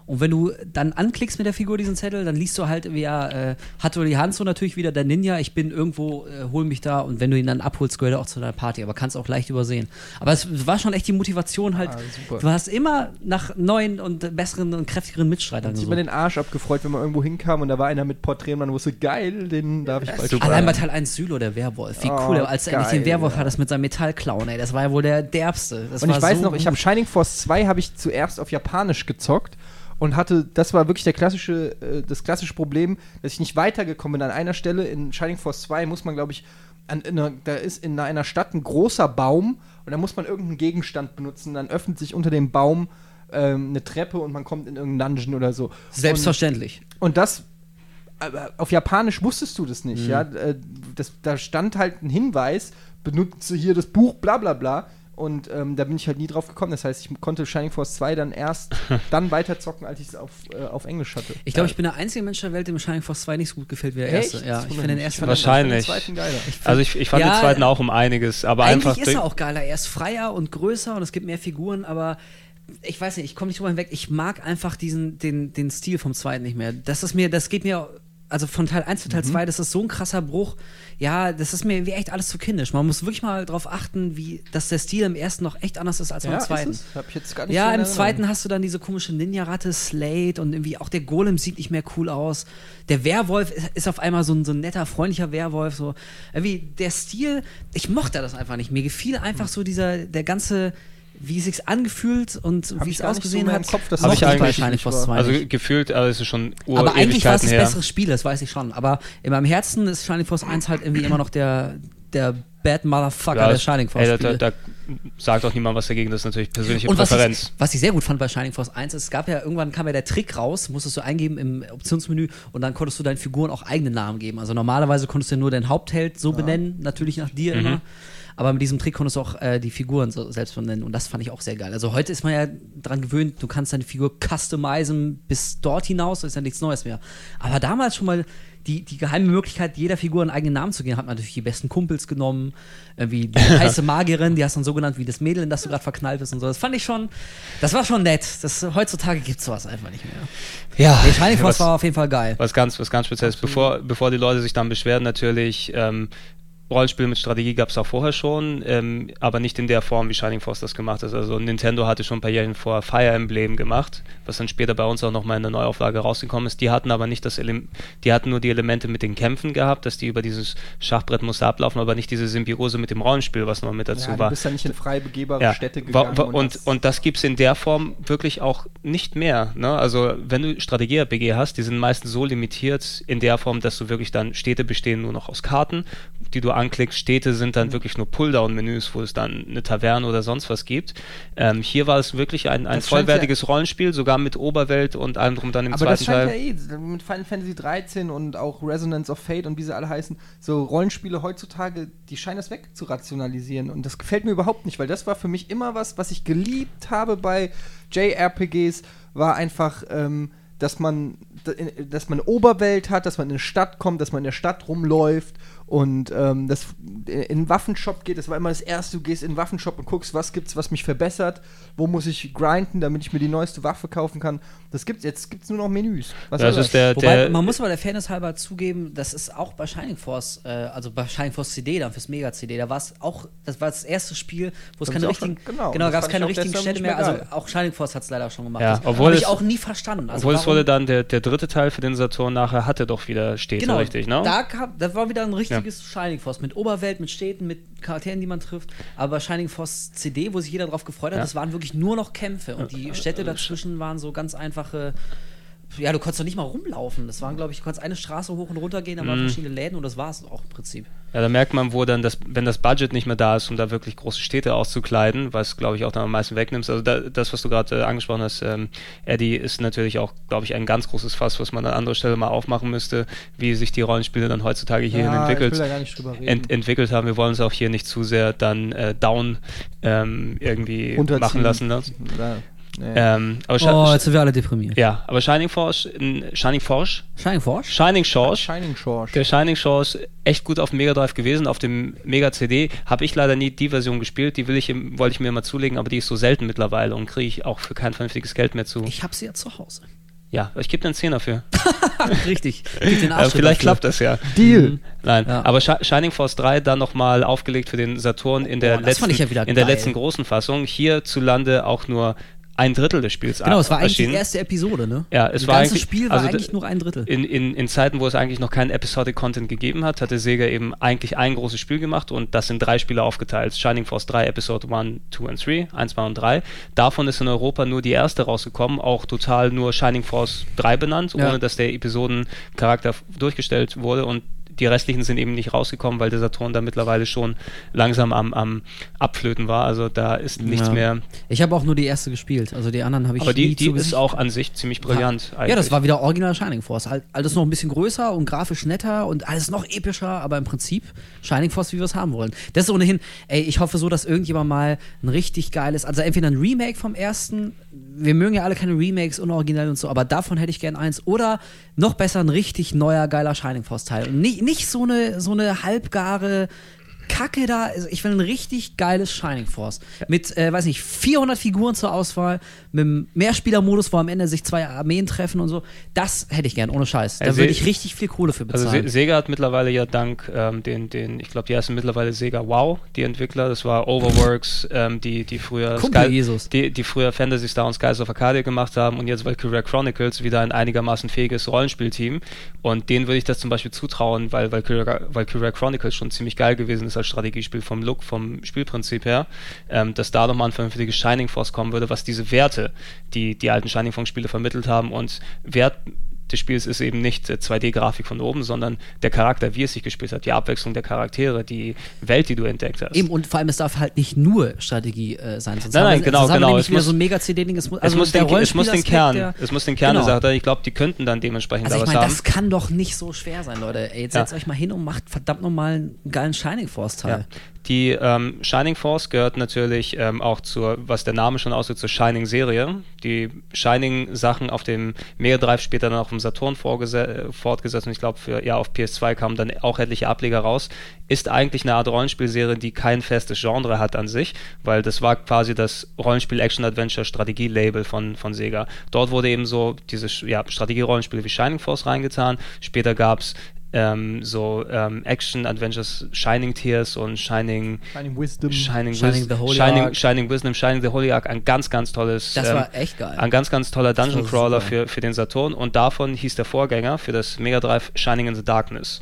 Und wenn du dann anklickst mit der Figur diesen Zettel, dann liest du halt, wie er äh, Hattori Hanzo natürlich wieder, der Ninja, ich bin irgendwo, äh, hol mich da und wenn du ihn dann abholst, gehört er auch zu deiner Party, aber kannst auch leicht übersehen. Aber es war schon echt die Motivation halt, Ah, du hast immer nach neuen und besseren und kräftigeren Mitstreitern Sich immer den Arsch abgefreut, wenn man irgendwo hinkam und da war einer mit Porträt und man wusste, geil, den darf ich bald. Allein bei Teil 1 Sylo, der Werwolf. Wie Oh, cool, als er endlich den Werwolf ja. hat, das mit seinem Metallklauen, ey. Das war ja wohl der derbste. Das Und war ich weiß so noch, ich habe. Shining Force 2 habe ich zuerst auf Japanisch gezockt und hatte, das war wirklich der klassische, äh, das klassische Problem, dass ich nicht weitergekommen bin. An einer Stelle in Shining Force 2 muss man, glaube ich, an, in einer, da ist in einer Stadt ein großer Baum und da muss man irgendeinen Gegenstand benutzen. Dann öffnet sich unter dem Baum ähm, eine Treppe und man kommt in irgendeinen Dungeon oder so. Selbstverständlich. Und, und das auf Japanisch wusstest du das nicht, ja. Äh, Das, da stand halt ein Hinweis, benutze hier das Buch, bla bla bla. Und ähm, da bin ich halt nie drauf gekommen. Das heißt, ich konnte Shining Force 2 dann erst dann weiterzocken, als ich es auf, äh, auf Englisch hatte. Ich glaube, ich bin der einzige Mensch der Welt, dem Shining Force 2 nicht so gut gefällt wie der Echt? erste. Ja, ich finde den ersten Wahrscheinlich. den zweiten geiler. also ich, ich fand Ja, den zweiten auch um einiges, aber Eigentlich einfach ist er auch geiler. Er ist freier und größer und es gibt mehr Figuren, aber ich weiß nicht, ich komme nicht drüber hinweg. Ich mag einfach diesen, den, den Stil vom zweiten nicht mehr. Das ist mir, das geht mir, also von Teil 1 zu Mhm. Teil 2, das ist so ein krasser Bruch. Ja, das ist mir wie echt alles zu kindisch. Man muss wirklich mal darauf achten, wie, dass der Stil im ersten noch echt anders ist als beim zweiten. Ist es? Hab ich jetzt gar nicht Ja, im Erinnerung. zweiten hast du dann diese komische Ninja-Ratte Slate und irgendwie auch der Golem sieht nicht mehr cool aus. Der Werwolf ist, ist auf einmal so ein, so ein netter, freundlicher Werwolf. So. Irgendwie der Stil, ich mochte das einfach nicht. Mir gefiel einfach so dieser, der ganze, wie es sich angefühlt und Hab wie ich es so ausgesehen mehr hat. im Kopf, dass Hab mochte ich bei eigentlich Force war. 2 Also gefühlt, also es ist schon Aber eigentlich war es das her. bessere Spiel, das weiß ich schon. Aber in meinem Herzen ist Shining Force 1 halt irgendwie immer noch der, der Bad Motherfucker Ja, der Shining Force ey, da, da, da sagt auch niemand was dagegen, das ist natürlich persönliche Und was Präferenz. ich, was ich sehr gut fand bei Shining Force 1 ist, es gab ja irgendwann kam ja der Trick raus, musstest du eingeben im Optionsmenü und dann konntest du deinen Figuren auch eigene Namen geben. Also normalerweise konntest du ja nur deinen Hauptheld so benennen, natürlich nach dir immer. Aber mit diesem Trick konntest du auch äh, die Figuren so selbst benennen und das fand ich auch sehr geil. Also heute ist man ja dran gewöhnt, du kannst deine Figur customizen bis dort hinaus, das ist ja nichts Neues mehr. Aber damals schon mal die, die geheime Möglichkeit, jeder Figur einen eigenen Namen zu geben, hat man natürlich die besten Kumpels genommen, irgendwie die heiße Magierin, die hast du dann so genannt wie das Mädel, in das du gerade verknallt bist und so. Das fand ich schon, das war schon nett. Das, heutzutage gibt es sowas einfach nicht mehr. Ja, Nee, Shining Force was, war auf jeden Fall geil. was ganz, was ganz Spezielles. Bevor, bevor die Leute sich dann beschweren, natürlich, ähm, Rollenspiel mit Strategie gab es auch vorher schon, ähm, aber nicht in der Form, wie Shining Force das gemacht hat. Also Nintendo hatte schon ein paar Jahre vorher Fire Emblem gemacht, was dann später bei uns auch nochmal in der Neuauflage rausgekommen ist. Die hatten aber nicht das Ele die hatten nur die Elemente mit den Kämpfen gehabt, dass die über dieses Schachbrett musste ablaufen, aber nicht diese Symbiose mit dem Rollenspiel, was noch mit dazu Ja, du war. bist ja nicht in frei begehbare Ja, Städte gegangen. und, und das gibt es in der Form wirklich auch nicht mehr. Ne? Also wenn du Strategie-RPG hast, die sind meistens so limitiert in der Form, dass du wirklich dann Städte bestehen nur noch aus Karten, die du anklickst. Städte sind Mhm. dann wirklich nur Pulldown-Menüs, wo es dann eine Taverne oder sonst was gibt. Ähm, hier war es wirklich ein, ein vollwertiges Rollenspiel, sogar mit Oberwelt und allem drum dann im Aber das zweiten scheint Teil. ja eh, mit Final Fantasy 13 und auch Resonance of Fate und wie sie alle heißen, so Rollenspiele heutzutage, die scheinen das weg zu rationalisieren. Und das gefällt mir überhaupt nicht, weil das war für mich immer was, was ich geliebt habe bei JRPGs, war einfach, ähm, dass man, dass man eine Oberwelt hat, dass man in eine Stadt kommt, dass man in der Stadt rumläuft Und ähm, das in einen Waffenshop geht, das war immer das erste, du gehst in den Waffenshop und guckst, was gibt's, was mich verbessert, wo muss ich grinden, damit ich mir die neueste Waffe kaufen kann. Das gibt's, jetzt gibt's nur noch Menüs. Was das ist der, Wobei, der man muss aber der Fairness halber zugeben, das ist auch bei Shining Force, äh, also bei Shining Force CD, dann fürs Mega CD, da war es auch, das war das erste Spiel, wo es keine richtigen, schon, genau, genau gab es keine richtigen Städte mehr, also auch Shining Force hat es leider schon gemacht. Ja, obwohl ich auch nie verstanden. Also obwohl es wurde dann der, der dritte Teil für den Saturn nachher hatte doch wieder Städte, genau, richtig, ne? Da kam, das war wieder ein richtiges ja. Shining Force mit Oberwelt, mit Städten, mit Charakteren, die man trifft. Aber Shining Force CD, wo sich jeder drauf gefreut hat, ja. das waren wirklich nur noch Kämpfe und die Städte dazwischen waren so ganz einfache ja, du konntest doch nicht mal rumlaufen. Das waren, glaube ich, du konntest eine Straße hoch und runter gehen, da waren mhm. verschiedene Läden und das war es auch im Prinzip. Ja, da merkt man, wo dann das, wenn das Budget nicht mehr da ist, um da wirklich große Städte auszukleiden, was, glaube ich, auch dann am meisten wegnimmst. Also da, das, was du gerade äh, angesprochen hast, ähm, Eddie, ist natürlich auch, glaube ich, ein ganz großes Fass, was man an anderer Stelle mal aufmachen müsste, wie sich die Rollenspiele dann heutzutage hierhin ja, entwickelt, ent entwickelt haben. Wir wollen uns auch hier nicht zu sehr dann äh, down ähm, irgendwie machen lassen. Ne? Ja. Nee. Ähm, aber oh, jetzt sind wir alle deprimiert. Ja, aber Shining Force, Shining Force, Shining Force, Shining Shores, Shining Shores, der Shining Shores, echt gut auf dem Mega Drive gewesen, auf dem Mega CD habe ich leider nie die Version gespielt, die will ich, wollte ich mir mal zulegen, aber die ist so selten mittlerweile und kriege ich auch für kein vernünftiges Geld mehr zu. Ich habe sie ja zu Hause. Ja, ich gebe dir einen Zehner für. Richtig. äh, vielleicht klappt das ja. Deal. Mhm. Nein, ja. aber Shining Force 3 dann nochmal aufgelegt für den Saturn in der, oh, letzten, ja in der letzten großen Fassung. Hierzulande auch nur ein Drittel des Spiels Genau, es war eigentlich die erste Episode, ne? Ja, es das war ganze Spiel war also eigentlich nur ein Drittel. In, in, in Zeiten, wo es eigentlich noch keinen Episodic Content gegeben hat, hatte Sega eben eigentlich ein großes Spiel gemacht und das in drei Spiele aufgeteilt. Shining Force 3, Episode 1, 2 und 3, 1, 2 und 3. Davon ist in Europa nur die erste rausgekommen, auch total nur Shining Force 3 benannt, ja. ohne dass der Episodencharakter durchgestellt wurde und die restlichen sind eben nicht rausgekommen, weil der Saturn da mittlerweile schon langsam am, am Abflöten war. Also da ist nichts ja. mehr. Ich habe auch nur die erste gespielt. Also die anderen habe ich Aber die, die ist auch an sich ziemlich brillant. Ja. ja, das war wieder original Shining Force. Alles noch ein bisschen größer und grafisch netter und alles noch epischer, aber im Prinzip Shining Force, wie wir es haben wollen. Das ist ohnehin, ey, ich hoffe so, dass irgendjemand mal ein richtig geiles, also entweder ein Remake vom ersten, wir mögen ja alle keine Remakes, unoriginell und so, aber davon hätte ich gern eins. Oder noch besser ein richtig neuer, geiler Shining Force Teil. Und nicht, nicht so eine, so eine halbgare Kacke da. Also ich will ein richtig geiles Shining Force. Mit, äh, weiß nicht, 400 Figuren zur Auswahl, mit einem Mehrspielermodus, wo am Ende sich zwei Armeen treffen und so. Das hätte ich gern, ohne Scheiß. Da also würde ich richtig viel Kohle für bezahlen. Also Sega hat mittlerweile ja dank ähm, den, den, ich glaube, die heißen mittlerweile Sega Wow, die Entwickler. Das war Overworks, ähm, die, die früher Sky, Jesus. Die, die früher Fantasy Star und Skies of Arcadia gemacht haben und jetzt Valkyria Chronicles wieder ein einigermaßen fähiges Rollenspielteam. Und denen würde ich das zum Beispiel zutrauen, weil Valkyria, Valkyria Chronicles schon ziemlich geil gewesen ist als Strategiespiel vom Look, vom Spielprinzip her, ähm, dass da nochmal ein vernünftiges Shining Force kommen würde, was diese Werte, die die alten Shining Force Spiele vermittelt haben und Wert des Spiels ist eben nicht 2D-Grafik von oben, sondern der Charakter, wie es sich gespielt hat, die Abwechslung der Charaktere, die Welt, die du entdeckt hast. Eben, und vor allem, es darf halt nicht nur Strategie äh, sein. Sonst nein, nein, genau, genau. Es muss, so ein Mega-CD-Ding. Es, also es, muss den, es muss den Kern, der, es muss den Kern genau. der Sache, ich glaube, die könnten dann dementsprechend also da ich was mein, haben. Das kann doch nicht so schwer sein, Leute. Ey, jetzt ja. setzt euch mal hin und macht verdammt nochmal einen geilen Shining Force-Teil. Ja. Die ähm, Shining Force gehört natürlich ähm, auch zur, was der Name schon aussieht, zur Shining-Serie. Die Shining-Sachen auf dem Mega Drive später dann auch im Saturn fortgesetzt und ich glaube, ja, auf PS2 kamen dann auch etliche Ableger raus. Ist eigentlich eine Art Rollenspielserie, die kein festes Genre hat an sich, weil das war quasi das Rollenspiel-Action-Adventure-Strategie-Label von, von Sega. Dort wurde eben so dieses ja, Strategie-Rollenspiel wie Shining Force reingetan. Später gab es ähm, so ähm, Action-Adventures, Shining Tears und Shining, Shining Wisdom, Shining, Shining, the Holy Shining, Ark. Shining Wisdom, Shining the Holy Ark, ein ganz, ganz tolles, das ähm, war echt geil. ein ganz, ganz toller Dungeon Crawler für, für den Saturn und davon hieß der Vorgänger für das Mega Drive Shining in the Darkness.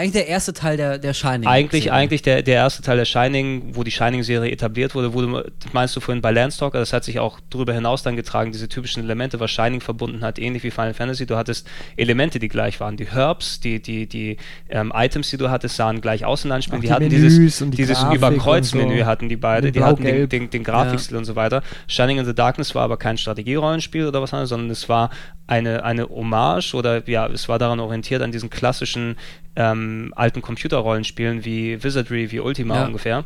Eigentlich der erste Teil der, der Shining. Eigentlich, Serie. eigentlich der, der erste Teil der Shining, wo die Shining-Serie etabliert wurde, wurde, meinst du vorhin bei Landstalker, das hat sich auch darüber hinaus dann getragen, diese typischen Elemente, was Shining verbunden hat, ähnlich wie Final Fantasy. Du hattest Elemente, die gleich waren. Die Herbs, die, die, die ähm, Items, die du hattest, sahen gleich aus in Anspielen. Die, die hatten Menüs dieses, die dieses Überkreuzmenü so. hatten die beide. Die hatten den, den, den Grafikstil und so weiter. Shining in the Darkness war aber kein Strategierollenspiel oder was anderes, sondern es war eine, eine Hommage oder ja, es war daran orientiert an diesen klassischen ähm, alten Computerrollenspielen wie Wizardry, wie Ultima Ja. ungefähr.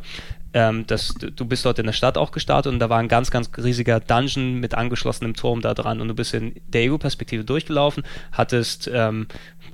Ähm, das, du bist dort in der Stadt auch gestartet und da war ein ganz, ganz riesiger Dungeon mit angeschlossenem Turm da dran und du bist in der Ego-Perspektive durchgelaufen, hattest ähm,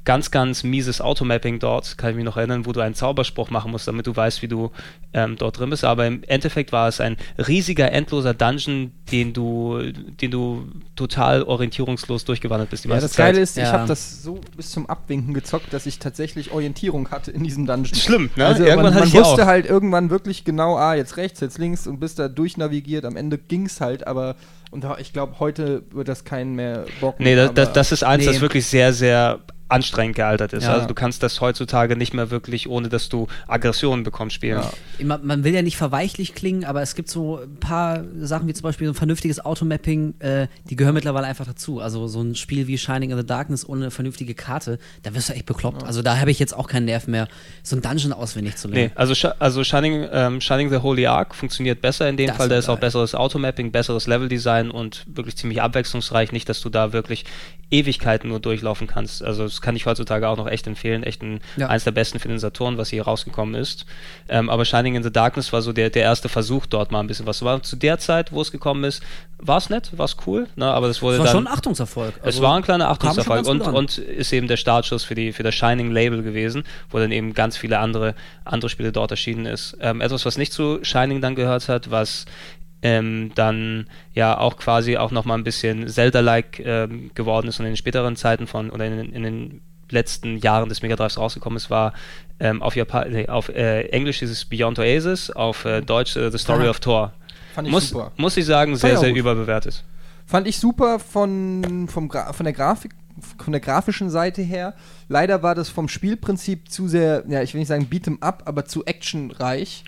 ganz, ganz mieses Automapping dort, kann ich mich noch erinnern, wo du einen Zauberspruch machen musst, damit du weißt, wie du ähm, dort drin bist. Aber im Endeffekt war es ein riesiger, endloser Dungeon, den du, den du total orientierungslos durchgewandert bist die Ja, das Zeit. Geile ist, ich Ja. habe das so bis zum Abwinken gezockt, dass ich tatsächlich Orientierung hatte in diesem Dungeon. Schlimm, ne? Also Irgendwann man, hatte man ich wusste auch. halt irgendwann wirklich genau, ah, jetzt rechts, jetzt links und bist da durchnavigiert. Am Ende ging's halt, aber und ich glaube, heute wird das keinen mehr bocken. Nee, das, das, das ist eins, Nee. das wirklich sehr, sehr anstrengend gealtert ist. Ja. Also du kannst das heutzutage nicht mehr wirklich, ohne dass du Aggressionen bekommst, spielen. Ja. Man will ja nicht verweichlich klingen, aber es gibt so ein paar Sachen wie zum Beispiel so ein vernünftiges Automapping, äh, die gehören mittlerweile einfach dazu. Also so ein Spiel wie Shining in the Darkness ohne eine vernünftige Karte, da wirst du echt bekloppt. Also da habe ich jetzt auch keinen Nerv mehr, so ein Dungeon auswendig zu lernen. Nee, also, Sh- also Shining, ähm, Shining the Holy Ark funktioniert besser in dem Das Fall. Da ist auch geil. besseres Automapping, besseres Leveldesign und wirklich ziemlich abwechslungsreich. Nicht, dass du da wirklich Ewigkeiten nur durchlaufen kannst. Also das kann ich heutzutage auch noch echt empfehlen. Echt ein, Ja. eins der besten für den Saturn, was hier rausgekommen ist. Ähm, aber Shining in the Darkness war so der, der erste Versuch, dort mal ein bisschen was zu machen. Zu der Zeit, wo es gekommen ist, war es nett, war es cool, ne? aber das wurde Das war dann... schon ein Achtungserfolg. Es Also, war ein kleiner Achtungserfolg und, und ist eben der Startschuss für, die, für das Shining-Label gewesen, wo dann eben ganz viele andere, andere Spiele dort erschienen ist. Ähm, etwas, was nicht zu Shining dann gehört hat, was ähm, dann ja auch quasi auch nochmal ein bisschen Zelda-like ähm, geworden ist und in den späteren Zeiten von, oder in, den- in den letzten Jahren des Mega Drives rausgekommen ist, war ähm, auf, Japan nee, auf äh, Englisch ist es Beyond Oasis, auf äh, Deutsch äh, The Story Ah. of Thor. Fand ich Muss, super. muss ich sagen, sehr, sehr gut. überbewertet. Fand ich super von, vom Gra von der Grafik, von der grafischen Seite her. Leider war das vom Spielprinzip zu sehr, ja, ich will nicht sagen beat'em up, aber zu actionreich.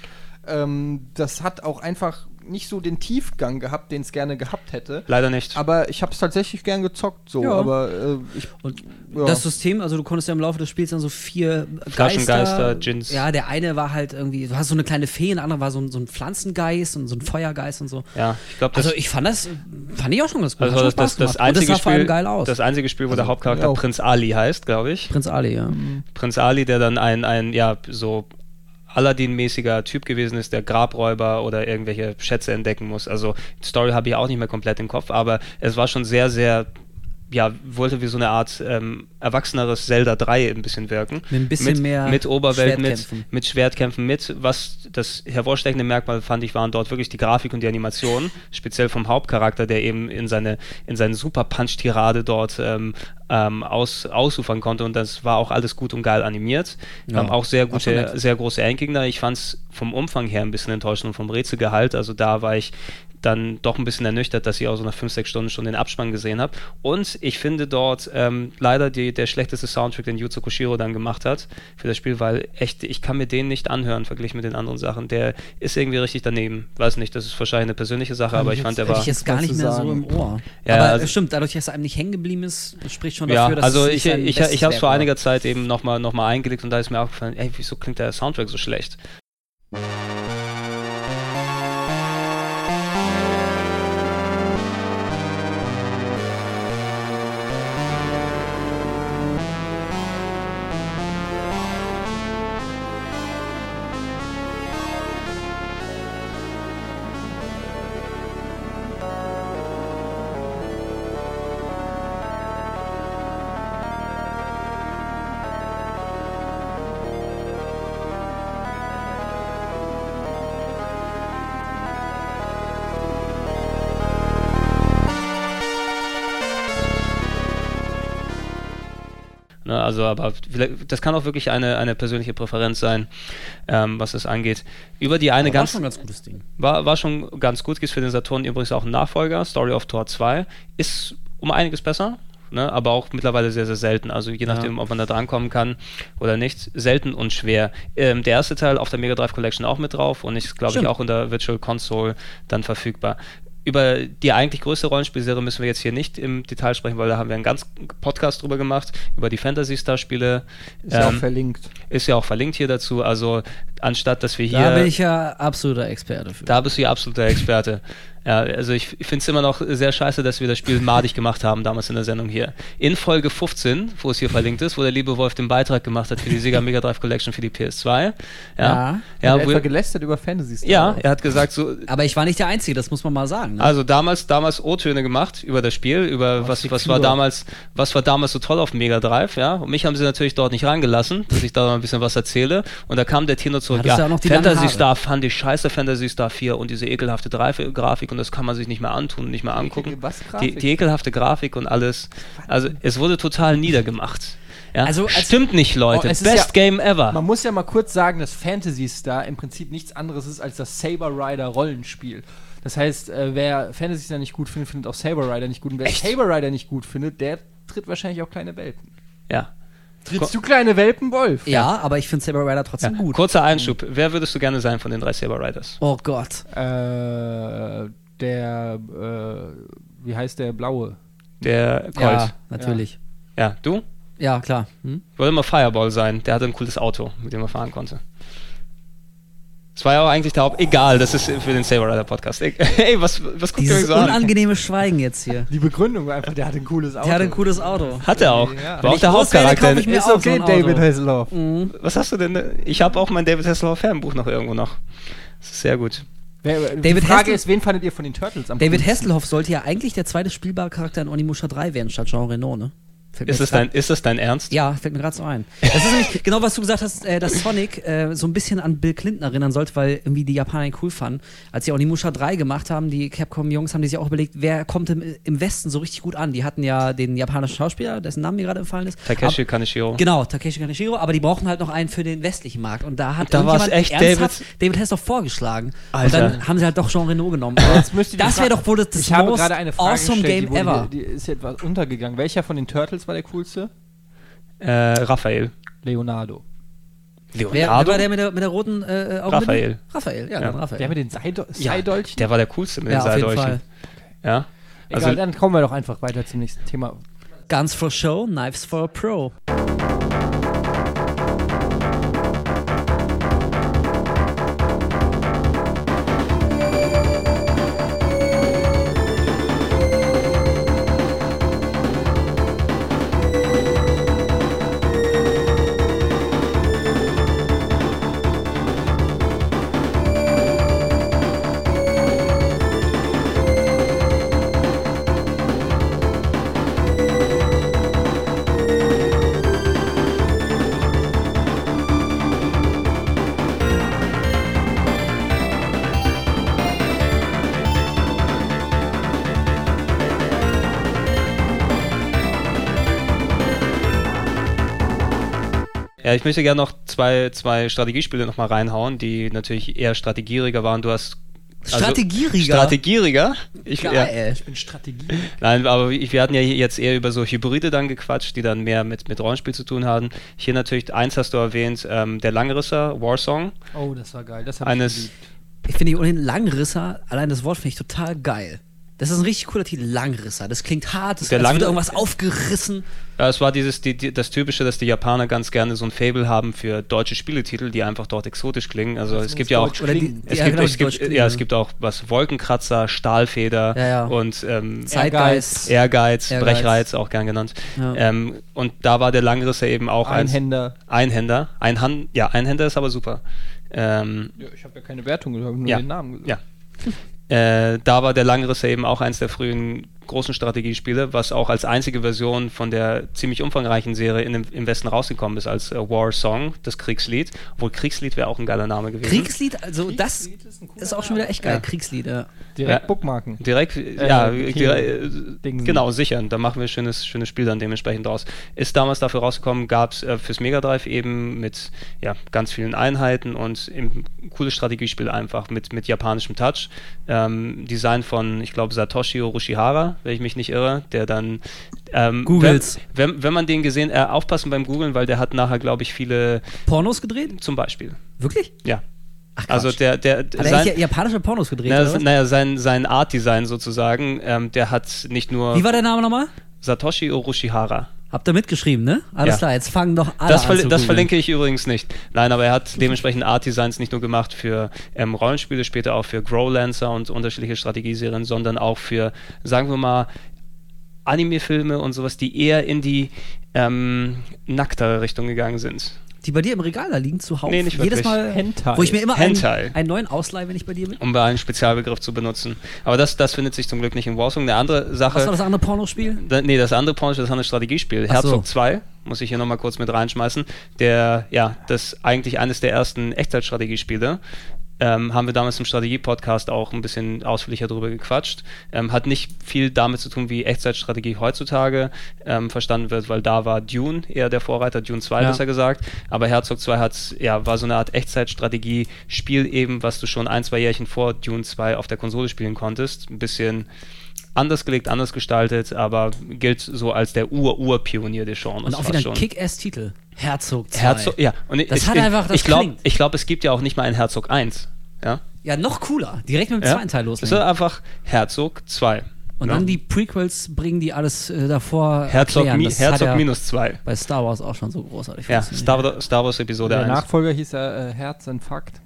Ähm, das hat auch einfach nicht so den Tiefgang gehabt, den es gerne gehabt hätte. Leider nicht. Aber ich habe es tatsächlich gern gezockt, so. Ja. Aber äh, ich, Und Ja. das System, also du konntest ja im Laufe des Spiels dann so vier Flaschengeister, Geister, Djinns. Ja, der eine war halt irgendwie, du hast so eine kleine Fee, der andere war so ein, so ein Pflanzengeist und so ein Feuergeist und so. ja, ich glaube, das Also ich fand das, fand ich auch schon ganz gut. Also das, das, das, einzige das sah vor allem Spiel, geil aus. das einzige Spiel, wo der Also, Hauptcharakter ja. Prinz Ali heißt, glaube ich. Prinz Ali, ja. Prinz Ali, der dann ein, ein ja, so Aladdin-mäßiger Typ gewesen ist, der Grabräuber oder irgendwelche Schätze entdecken muss. Also die Story habe ich auch nicht mehr komplett im Kopf, aber es war schon sehr, sehr ja, wollte wie so eine Art ähm, erwachseneres Zelda 3 ein bisschen wirken. Mit ein bisschen mehr mit Oberwelt, mit, Schwertkämpfen. mit Schwertkämpfen, mit was das hervorstechende Merkmal fand ich, waren dort wirklich die Grafik und die Animation, speziell vom Hauptcharakter, der eben in seine, in seine Super-Punch-Tirade dort ähm, ähm, aus, ausufern konnte und das war auch alles gut und geil animiert. Ja, ähm, auch sehr gute, sehr große Endgegner. Ich fand es vom Umfang her ein bisschen enttäuschend und vom Rätselgehalt. Also da war ich dann doch ein bisschen ernüchtert, dass ich auch so nach 5, 6 Stunden schon den Abspann gesehen habe. Und ich finde dort ähm, leider die, der schlechteste Soundtrack, den Yuzo Koshiro dann gemacht hat für das Spiel, weil echt, ich kann mir den nicht anhören, verglichen mit den anderen Sachen. Der ist irgendwie richtig daneben. Weiß nicht, das ist wahrscheinlich eine persönliche Sache, Kann aber ich ich fand, jetzt der Hätte war... ich jetzt gar nicht mehr so im Ohr. Ja, Aber also- es stimmt, dadurch, dass er einem nicht hängen geblieben ist, spricht schon Ja, dafür, dass also es ich, ich, ich, habe es vor einiger Zeit eben nochmal noch mal eingelegt und da ist mir aufgefallen, ey, wieso klingt der Soundtrack so schlecht? Also, aber das kann auch wirklich eine, eine persönliche Präferenz sein, ähm, was das angeht. Über die eine Aber war ganz, schon ein ganz gutes Ding. war, war schon ganz gut, gibt für den Saturn übrigens auch einen Nachfolger, Story of Tor 2, ist um einiges besser. ne? aber auch mittlerweile sehr, sehr selten. Also je nachdem, ob man da drankommen kann oder nicht. Selten und schwer. Ähm, der erste Teil auf der Mega Drive Collection auch mit drauf und ist, glaube ich, auch in der Virtual Console dann verfügbar. Über die eigentlich größte Rollenspielserie müssen wir jetzt hier nicht im Detail sprechen, weil da haben wir einen ganz Podcast drüber gemacht, über die Fantasy Star Spiele. Ist ja auch Ähm, verlinkt. ist ja auch verlinkt hier dazu. Also anstatt, dass wir hier. Da bin ich ja absoluter Experte für. Da bist du ja absoluter Experte. Ja, also ich, ich finde es immer noch sehr scheiße, dass wir das Spiel madig gemacht haben, damals in der Sendung hier. In Folge 15, wo es hier verlinkt ist, wo der liebe Wolf den Beitrag gemacht hat für die Sega Mega Drive Collection für die PS2. Ja, Ja. ja, Hat wo, er gelästert über Fantasy Star. ja er hat gesagt, so, Aber ich war nicht der Einzige, das muss man mal sagen. Ne? also damals, damals O-Töne gemacht über das Spiel, über was, was war damals, was war damals so toll auf Mega Drive, ja. Und mich haben sie natürlich dort nicht reingelassen, dass ich da mal ein bisschen was erzähle. Und da kam der Tino zurück, Du ja, auch noch die langen Fantasy? Star fand ich scheiße, Fantasy Star 4 und diese ekelhafte Grafik und das kann man sich nicht mehr antun, nicht mehr angucken. Die, die ekelhafte Grafik und alles. Also es wurde total niedergemacht. Ja? Also, als- Stimmt nicht, Leute. Oh, Best ja- Game ever. Man muss ja mal kurz sagen, dass Fantasy Star im Prinzip nichts anderes ist als das Saber Rider Rollenspiel. Das heißt, äh, wer Fantasy Star nicht gut findet, findet auch Saber Rider nicht gut. Und wer Echt? Saber Rider nicht gut findet, der tritt wahrscheinlich auch kleine Welpen. Ja. Trittst du kleine Welpen, Wolf? ja, aber ich finde Saber Rider ja. trotzdem gut. Kurzer Einschub. Wer würdest du gerne sein von den drei Saber Riders? Oh Gott. Äh, der, äh, wie heißt der blaue? Der Colt. Ja, Ja, natürlich. du? Ja, klar. Hm? Ich wollte immer Fireball sein. Der hatte ein cooles Auto, mit dem er fahren konnte. Das war ja auch eigentlich der Haupt... Egal, das ist für den Saber Rider Podcast. Ey, was, was guckt ihr euch Dieses so an? unangenehme Schweigen jetzt hier. Die Begründung war einfach, der hat ein cooles Auto. Der hat ein cooles Auto. Hat er auch. Ja. War auch der Hauptcharakter. ich mir Ist auch so okay, ein Auto. David Hasselhoff. Was hast du denn? Ich habe auch mein David Hasselhoff Fernbuch noch irgendwo noch. Das ist sehr gut. Wer, die David Frage Hasselhoff- ist, wen fandet ihr von den Turtles am David coolsten? Hasselhoff sollte ja eigentlich der zweite spielbare Charakter in Onimusha 3 werden, statt Jean Reno, ne? Fällt Ist das, dein, ist das dein Ernst? Ja, fällt mir gerade so ein. Das ist nämlich genau, was du gesagt hast, äh, dass Sonic äh, so ein bisschen an Bill Clinton erinnern sollte, weil irgendwie die Japaner ihn cool fanden. Als sie Onimusha 3 gemacht haben, die Capcom-Jungs, haben die sich auch überlegt, wer kommt im, im Westen so richtig gut an. Die hatten ja den japanischen Schauspieler, dessen Name mir gerade entfallen ist. Takeshi Ab- Kaneshiro. Genau, Takeshi Kaneshiro, aber die brauchen halt noch einen für den westlichen Markt. Und da hat da irgendjemand echt ernsthaft David Hasselhoff vorgeschlagen. Alter. Und dann haben sie halt doch Jean Reno genommen. Die das wäre doch wohl das, ich most gerade eine Frage awesome gestellt, Game die, ever. die ist etwas untergegangen. Welcher von den Turtles war der coolste? Äh, Raphael. Leonardo. Wer, wer Leonardo? war der mit der, mit der roten äh, Augenbinde? Raphael. Raphael, ja, Ja. dann Raphael. Der mit den Seido Ja, Seidolchen? der war der coolste mit ja, den auf jeden Seildolchen. Fall. Ja. Egal, Also, dann kommen wir doch einfach weiter zum nächsten Thema. Guns for Show, Knives for a Pro. Ich möchte gerne noch zwei, zwei Strategiespiele noch mal reinhauen, die natürlich eher strategieriger waren. Du hast also- Strategieriger? Strategieriger. Ich, ja, Geil. Ich bin Strategie. Nein, aber wir hatten ja jetzt eher über so Hybride dann gequatscht, die dann mehr mit, mit Rollenspiel zu tun haben. Hier natürlich, eins hast du erwähnt, ähm, der Langrisser, Warsong. Oh, das war geil. Das hab Eines- ich geliebt. Ich finde ohnehin Langrisser, allein das Wort finde ich total geil. Das ist ein richtig cooler Titel, Langrisser. Das klingt hart, das würde irgendwas aufgerissen. Ja, es war dieses, die, die, das Typische, dass die Japaner ganz gerne so ein Fable haben für deutsche Spieletitel, die einfach dort exotisch klingen. Also es gibt ja auch, die, klingen. es ja, gibt, genau, es die gibt, Deutsch klingen, ja, es gibt auch was Wolkenkratzer, Stahlfeder Ja, ja. und ähm, Zeitgeist. Ehrgeiz, Ehrgeiz. Brechreiz auch gern genannt. Ja. Ähm, und da war der Langrisser eben auch eins- Einhänder. Einhänder. Ein Hand, ja, Einhänder ist aber super. Ähm, Ja, ich habe ja keine Wertung, ich habe nur Ja. den Namen gesagt. ja. Äh, da war der Langrisser eben auch eins der frühen großen Strategiespiele, was auch als einzige Version von der ziemlich umfangreichen Serie in dem, im Westen rausgekommen ist, als äh, War Song, das Kriegslied. Obwohl Kriegslied wäre auch ein geiler Name gewesen. Kriegslied, also das Kriegslied ist ist auch schon wieder echt geil. Ja. Kriegslied, ja. Direkt Ja. Bookmarken. Direkt, ja, hier, dire- äh, genau, sicher. Da machen wir ein schönes, schönes Spiel dann dementsprechend draus. Ist damals dafür rausgekommen, gab es äh, fürs Mega Drive eben mit ja, ganz vielen Einheiten und ein cooles Strategiespiel einfach mit, mit japanischem Touch. Ähm, Design von, ich glaube, Satoshi Urushihara, wenn ich mich nicht irre, der dann ähm, Googles. Wenn, wenn, wenn man den gesehen, äh, aufpassen beim Googlen, weil der hat nachher, glaube ich, viele Pornos gedreht? zum Beispiel. Wirklich? Ja. Ach, Also der, der, Hat er sein, japanische Pornos gedreht? na, naja, sein, sein Art-Design sozusagen, ähm, der hat nicht nur Wie war der Name nochmal? Satoshi Orochihara. Habt ihr mitgeschrieben, ne? Alles Ja. klar, jetzt fangen doch alle Das, an verl zu das verlinke ich übrigens nicht. Nein, aber er hat dementsprechend Art-Designs nicht nur gemacht für ähm, Rollenspiele, später auch für Growlancer und unterschiedliche Strategieserien, sondern auch für, sagen wir mal, Anime-Filme und sowas, die eher in die ähm, nacktere Richtung gegangen sind. Die bei dir im Regal da liegen zuhauf. Nee, nicht Jedes wirklich. Mal, Hentai. wo ich mir immer einen, einen neuen ausleihe, wenn ich bei dir bin. um bei einen Spezialbegriff zu benutzen. Aber das, das findet sich zum Glück nicht in Warzone. Eine andere Sache. Was war das andere Pornospiel? Da, nee, das andere Porno, das andere Strategiespiel. Ach so. Herzog 2, muss ich hier nochmal kurz mit reinschmeißen. Der, ja, das ist eigentlich eines der ersten Echtzeitstrategiespiele. Ähm, haben wir damals im Strategie-Podcast auch ein bisschen ausführlicher drüber gequatscht. Ähm, hat nicht viel damit zu tun, wie Echtzeitstrategie heutzutage ähm, verstanden wird, weil da war Dune eher der Vorreiter, Dune 2 Ja. besser gesagt. Aber Herzog 2 hat, ja, war so eine Art Echtzeitstrategie-Spiel eben, was du schon ein, zwei Jährchen vor Dune 2 auf der Konsole spielen konntest. Ein bisschen anders gelegt, anders gestaltet, aber gilt so als der Ur-Ur-Pionier des Genres. Und auch wieder ein. Kick-Ass-Titel. Herzog 2. Herzog, ja. Und Das ich, hat einfach- das ich glaube, glaub, es gibt ja auch nicht mal einen Herzog 1. Ja? Ja, noch cooler. Direkt mit dem ja? zweiten Teil Es ist loslegen. einfach Herzog 2. Und ja? dann die Prequels bringen, die alles äh, davor Herzog, erklären. mi Das hat Herzog ja minus 2. bei Star Wars auch schon so großartig Ja. Star, Star Wars Episode Der 1. Nachfolger hieß ja äh, Herzinfarkt.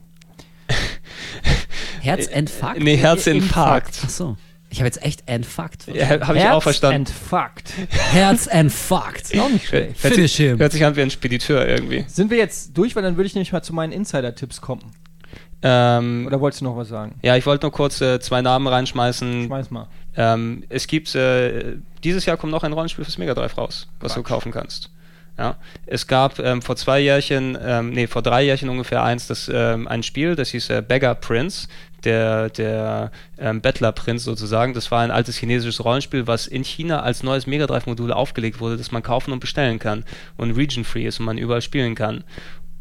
Herzinfarkt? Äh, Nee, Herzinfarkt. Ach so. Ich habe jetzt echt Entfucked. Ja, Habe ich auch verstanden. Herzinfarkt. Herzinfarkt. Auch nicht schlecht. Hört sich, hört sich an wie ein Spediteur irgendwie. Sind wir jetzt durch, weil dann würde ich nämlich mal zu meinen Insider-Tipps kommen. Ähm, Oder wolltest du noch was sagen? ja, ich wollte nur kurz äh, zwei Namen reinschmeißen. Schmeiß mal. Ähm, es gibt, äh, dieses Jahr kommt noch ein Rollenspiel fürs Mega Drive raus, was du Quatsch. kaufen kannst. Ja, es gab ähm, vor zwei Jährchen, ähm, nee, vor drei Jährchen ungefähr eins, das, ähm, ein Spiel, das hieß äh, Beggar Prince, der, der ähm, Bettler Prinz sozusagen. Das war ein altes chinesisches Rollenspiel, was in China als neues Mega Drive Modul aufgelegt wurde, das man kaufen und bestellen kann und region-free ist und man überall spielen kann.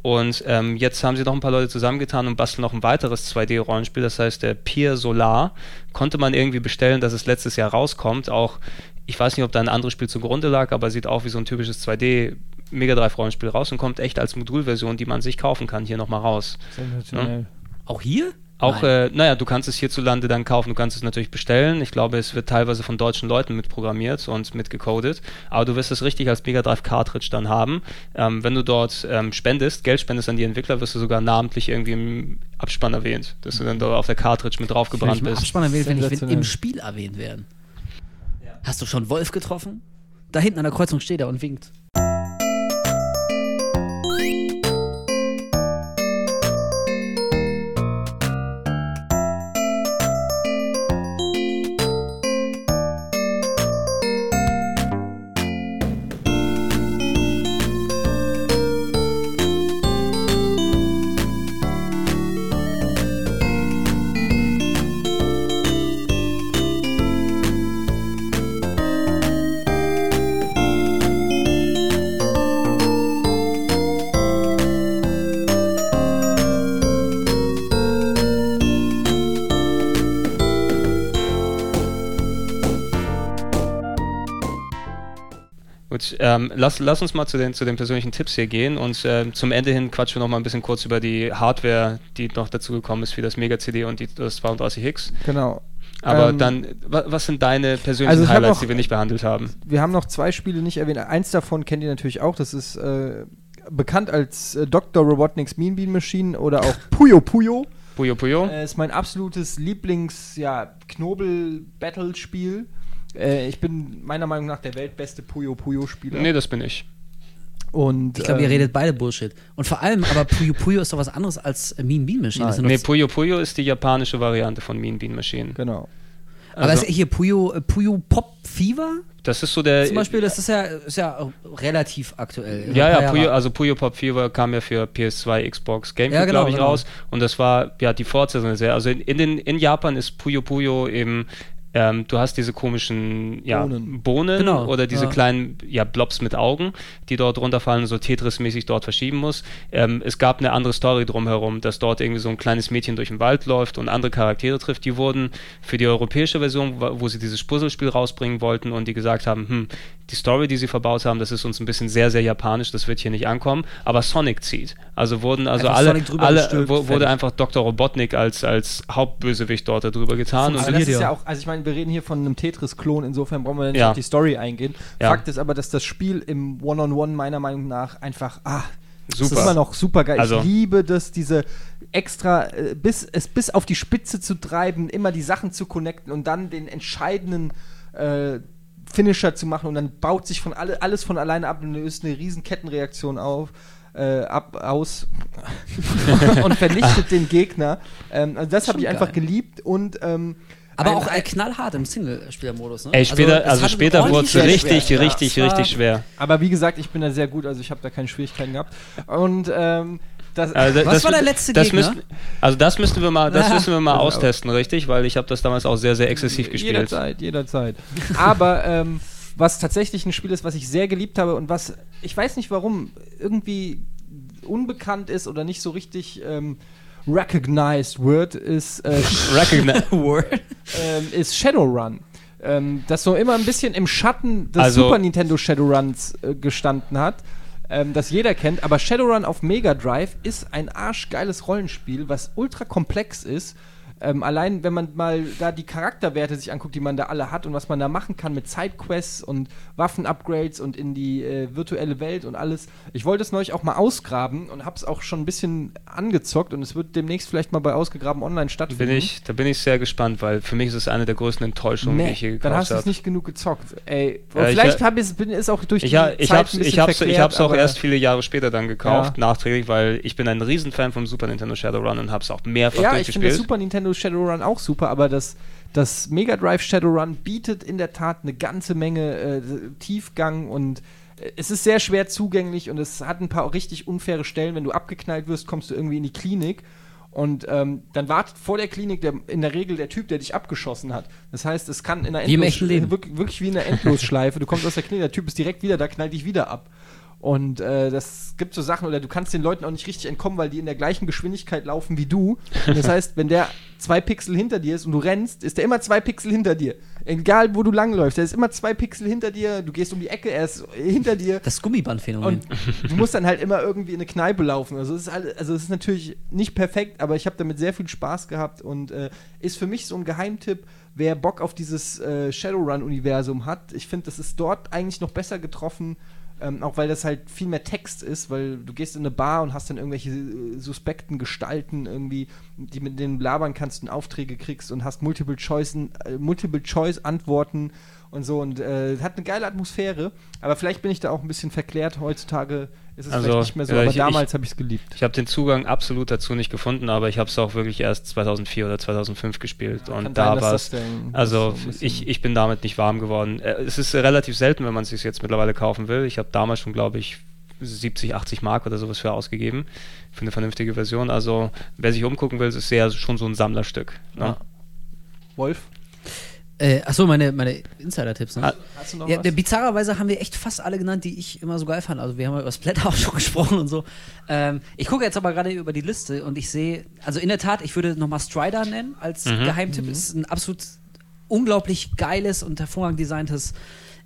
Und ähm, jetzt haben sie noch ein paar Leute zusammengetan und basteln noch ein weiteres 2D-Rollenspiel, das heißt der Pier Solar. Konnte man irgendwie bestellen, dass es letztes Jahr rauskommt. Auch, ich weiß nicht, ob da ein anderes Spiel zugrunde lag, aber sieht auch wie so ein typisches 2D Mega Drive Rollenspiel raus und kommt echt als Modulversion, die man sich kaufen kann, hier nochmal raus. Sensationell. Auch hier? Auch, äh, naja, du kannst es hierzulande dann kaufen, du kannst es natürlich bestellen. Ich glaube, es wird teilweise von deutschen Leuten mitprogrammiert und mitgecodet. Aber du wirst es richtig als Mega Drive Cartridge dann haben. Ähm, wenn du dort ähm, spendest, Geld spendest an die Entwickler, wirst du sogar namentlich irgendwie im Abspann erwähnt, dass du dann dort auf der Cartridge mit draufgebrannt Im bist. Abspann erwähnt, wenn ich im Spiel erwähnt werden. Hast du schon Wolf getroffen? Da hinten an der Kreuzung steht er und winkt. Ähm, lass, lass uns mal zu den, zu den persönlichen Tipps hier gehen und ähm, zum Ende hin quatschen wir noch mal ein bisschen kurz über die Hardware, die noch dazugekommen ist, wie das Mega CD und die, das 32 Hicks. Genau. Aber Ähm, dann, wa, was sind deine persönlichen Also Highlights, noch- die wir nicht behandelt haben? Wir haben noch zwei Spiele nicht erwähnt. Eins davon kennt ihr natürlich auch. Das ist äh, bekannt als äh, Dr. Robotnik's Mean Bean Machine oder auch Puyo Puyo. Puyo Puyo? Äh, ist mein absolutes Lieblings, ja. Äh, ich bin meiner Meinung nach der weltbeste Puyo Puyo-Spieler. nee, das bin ich. Und, Ich glaube, ihr ähm, redet beide Bullshit. Und vor allem, aber Puyo Puyo ist doch was anderes als Mean Bean Machine. Nein. Nee, Puyo Puyo ist die japanische Variante von Mean Bean Machine. Genau. aber Also, ist hier Puyo, äh, Puyo Pop Fever das ist so der. zum Beispiel, das ist ja, ist ja relativ aktuell. Ja, ja, Puyo, also Puyo Pop Fever kam ja für PS2, Xbox, GameCube, Ja, genau, glaube ich, genau. raus. Und das war ja die Fortsetzung. Also in, in, den, in Japan ist Puyo Puyo eben ähm, du hast diese komischen ja, Bohnen. Bohnen, Genau, oder diese ja. kleinen ja, Blobs mit Augen, die dort runterfallen und so Tetris-mäßig dort verschieben muss. Ähm, es gab eine andere Story drumherum, dass dort irgendwie so ein kleines Mädchen durch den Wald läuft und andere Charaktere trifft. Die wurden für die europäische Version, wo sie dieses Puzzlespiel rausbringen wollten und die gesagt haben, hm, die Story, die sie verbaut haben, das ist uns ein bisschen sehr, sehr japanisch, das wird hier nicht ankommen. Aber Sonic zieht. Also wurden also Einfach alle, Sonic drüber alle gestülpt, wurde fertig. einfach Dr. Robotnik als, als Hauptbösewicht dort darüber getan. Und Funktioniert das ist ja auch, also ich meine, wir reden hier von einem Tetris-Klon, insofern brauchen wir nicht Ja. auf die Story eingehen. Ja. Fakt ist aber, dass das Spiel im One-on-One meiner Meinung nach einfach, ah, das Super. ist immer noch super geil. Also- ich liebe das, diese extra, äh, bis, es bis auf die Spitze zu treiben, immer die Sachen zu connecten und dann den entscheidenden äh, Finisher zu machen und dann baut sich von alle, alles von alleine ab und löst eine riesen Kettenreaktion auf. Äh, ab, aus und vernichtet den Gegner. Ähm, also das habe ich einfach geil. geliebt und ähm, Aber ein- auch äh, knallhart im Singlespielermodus, ne? Ey, später, also, später einen wurde es richtig, schwer, ja. richtig, war- richtig schwer. Aber wie gesagt, ich bin da sehr gut, also ich habe da keine Schwierigkeiten gehabt. Und ähm, das, Also, Was war der letzte das Gegner? Müssten, also das müssten wir mal, das müssen wir mal Das austesten, richtig? Weil ich habe das damals auch sehr, sehr exzessiv gespielt. Jederzeit, jederzeit. Aber ähm, was tatsächlich ein Spiel ist, was ich sehr geliebt habe und was, ich weiß nicht warum, irgendwie unbekannt ist oder nicht so richtig ähm, recognized wird, ist, äh, Recogni Word. ähm, ist Shadowrun. Ähm, das so immer ein bisschen im Schatten des Also- Super Nintendo Shadowruns äh, gestanden hat. Ähm, das jeder kennt, aber Shadowrun auf Mega Drive ist ein arschgeiles Rollenspiel, was ultra komplex ist. Ähm, allein, wenn man mal da die Charakterwerte sich anguckt, die man da alle hat und was man da machen kann mit Sidequests und Waffen-Upgrades und in die äh, virtuelle Welt und alles. Ich wollte es neulich auch mal ausgraben und habe es auch schon ein bisschen angezockt und es wird demnächst vielleicht mal bei Ausgegraben online stattfinden. bin ich, da bin ich sehr gespannt, weil für mich ist es eine der größten Enttäuschungen, die Nee, ich je dann gekauft hast du es habe. nicht genug gezockt. Ey, Ja, ich- vielleicht hab ich's, bin es auch durch Ich, die ha, ich Zeit hab's, ein ich bisschen ich verklärt, hab's auch aber- erst viele Jahre später dann gekauft, Ja. nachträglich, weil ich bin ein Riesenfan vom Super Nintendo Shadowrun und hab's auch mehrfach Ja, ich finde das durchgespielt. Super Nintendo Shadowrun auch super, aber das, das Mega Drive Shadowrun bietet in der Tat eine ganze Menge äh, Tiefgang und äh, es ist sehr schwer zugänglich und es hat ein paar richtig unfaire Stellen. Wenn du abgeknallt wirst, kommst du irgendwie in die Klinik. Und ähm, dann wartet vor der Klinik der, in der Regel der Typ, der dich abgeschossen hat. Das heißt, es kann in einer Endlos-. Wirklich, wirklich wie in einer Endlosschleife. Du kommst aus der Klinik, der Typ ist direkt wieder, da knallt dich wieder ab. Und äh, das gibt so Sachen, oder du kannst den Leuten auch nicht richtig entkommen, weil die in der gleichen Geschwindigkeit laufen wie du. Und das heißt, wenn der zwei Pixel hinter dir ist und du rennst, ist der immer zwei Pixel hinter dir. Egal, wo du langläufst, der ist immer zwei Pixel hinter dir. Du gehst um die Ecke, er ist hinter dir. Das Gummibandphänomen. Und du musst dann halt immer irgendwie in eine Kneipe laufen. Also es ist, halt, also es ist natürlich nicht perfekt, aber ich habe damit sehr viel Spaß gehabt und äh, ist für mich so ein Geheimtipp, wer Bock auf dieses äh, Shadowrun-Universum hat. Ich finde, das ist dort eigentlich noch besser getroffen, ähm, auch weil das halt viel mehr Text ist, weil du gehst in eine Bar und hast dann irgendwelche äh, suspekten Gestalten irgendwie, die mit denen labern kannst und Aufträge kriegst und hast Multiple Choice, äh, Multiple Choice Antworten und so und äh, hat eine geile Atmosphäre, aber vielleicht bin ich da auch ein bisschen verklärt. Heutzutage ist es Also, vielleicht nicht mehr so, ja, aber ich- damals habe ich es geliebt. Ich habe den Zugang absolut dazu nicht gefunden, aber ich habe es auch wirklich erst 2004 oder 2005 gespielt Kann und da war es. Also so ich, ich bin damit nicht warm geworden. Äh, Es ist relativ selten, wenn man es sich jetzt mittlerweile kaufen will. Ich habe damals schon, glaube ich, 70, 80 Mark oder sowas für ausgegeben für eine vernünftige Version. Also wer sich umgucken will, es ist sehr schon so ein Sammlerstück. Ne? Ja. Wolf, Äh, achso, meine, meine Insider-Tipps, ne? Hast du noch Ja, was? bizarrerweise haben wir echt fast alle genannt, die ich immer so geil fand. Also wir haben ja über Splatter auch schon gesprochen und so. Ähm, ich gucke jetzt aber gerade über die Liste und ich sehe, also in der Tat, ich würde nochmal Strider nennen als Mhm. Geheimtipp. Es ist ein absolut unglaublich geiles und hervorragend designtes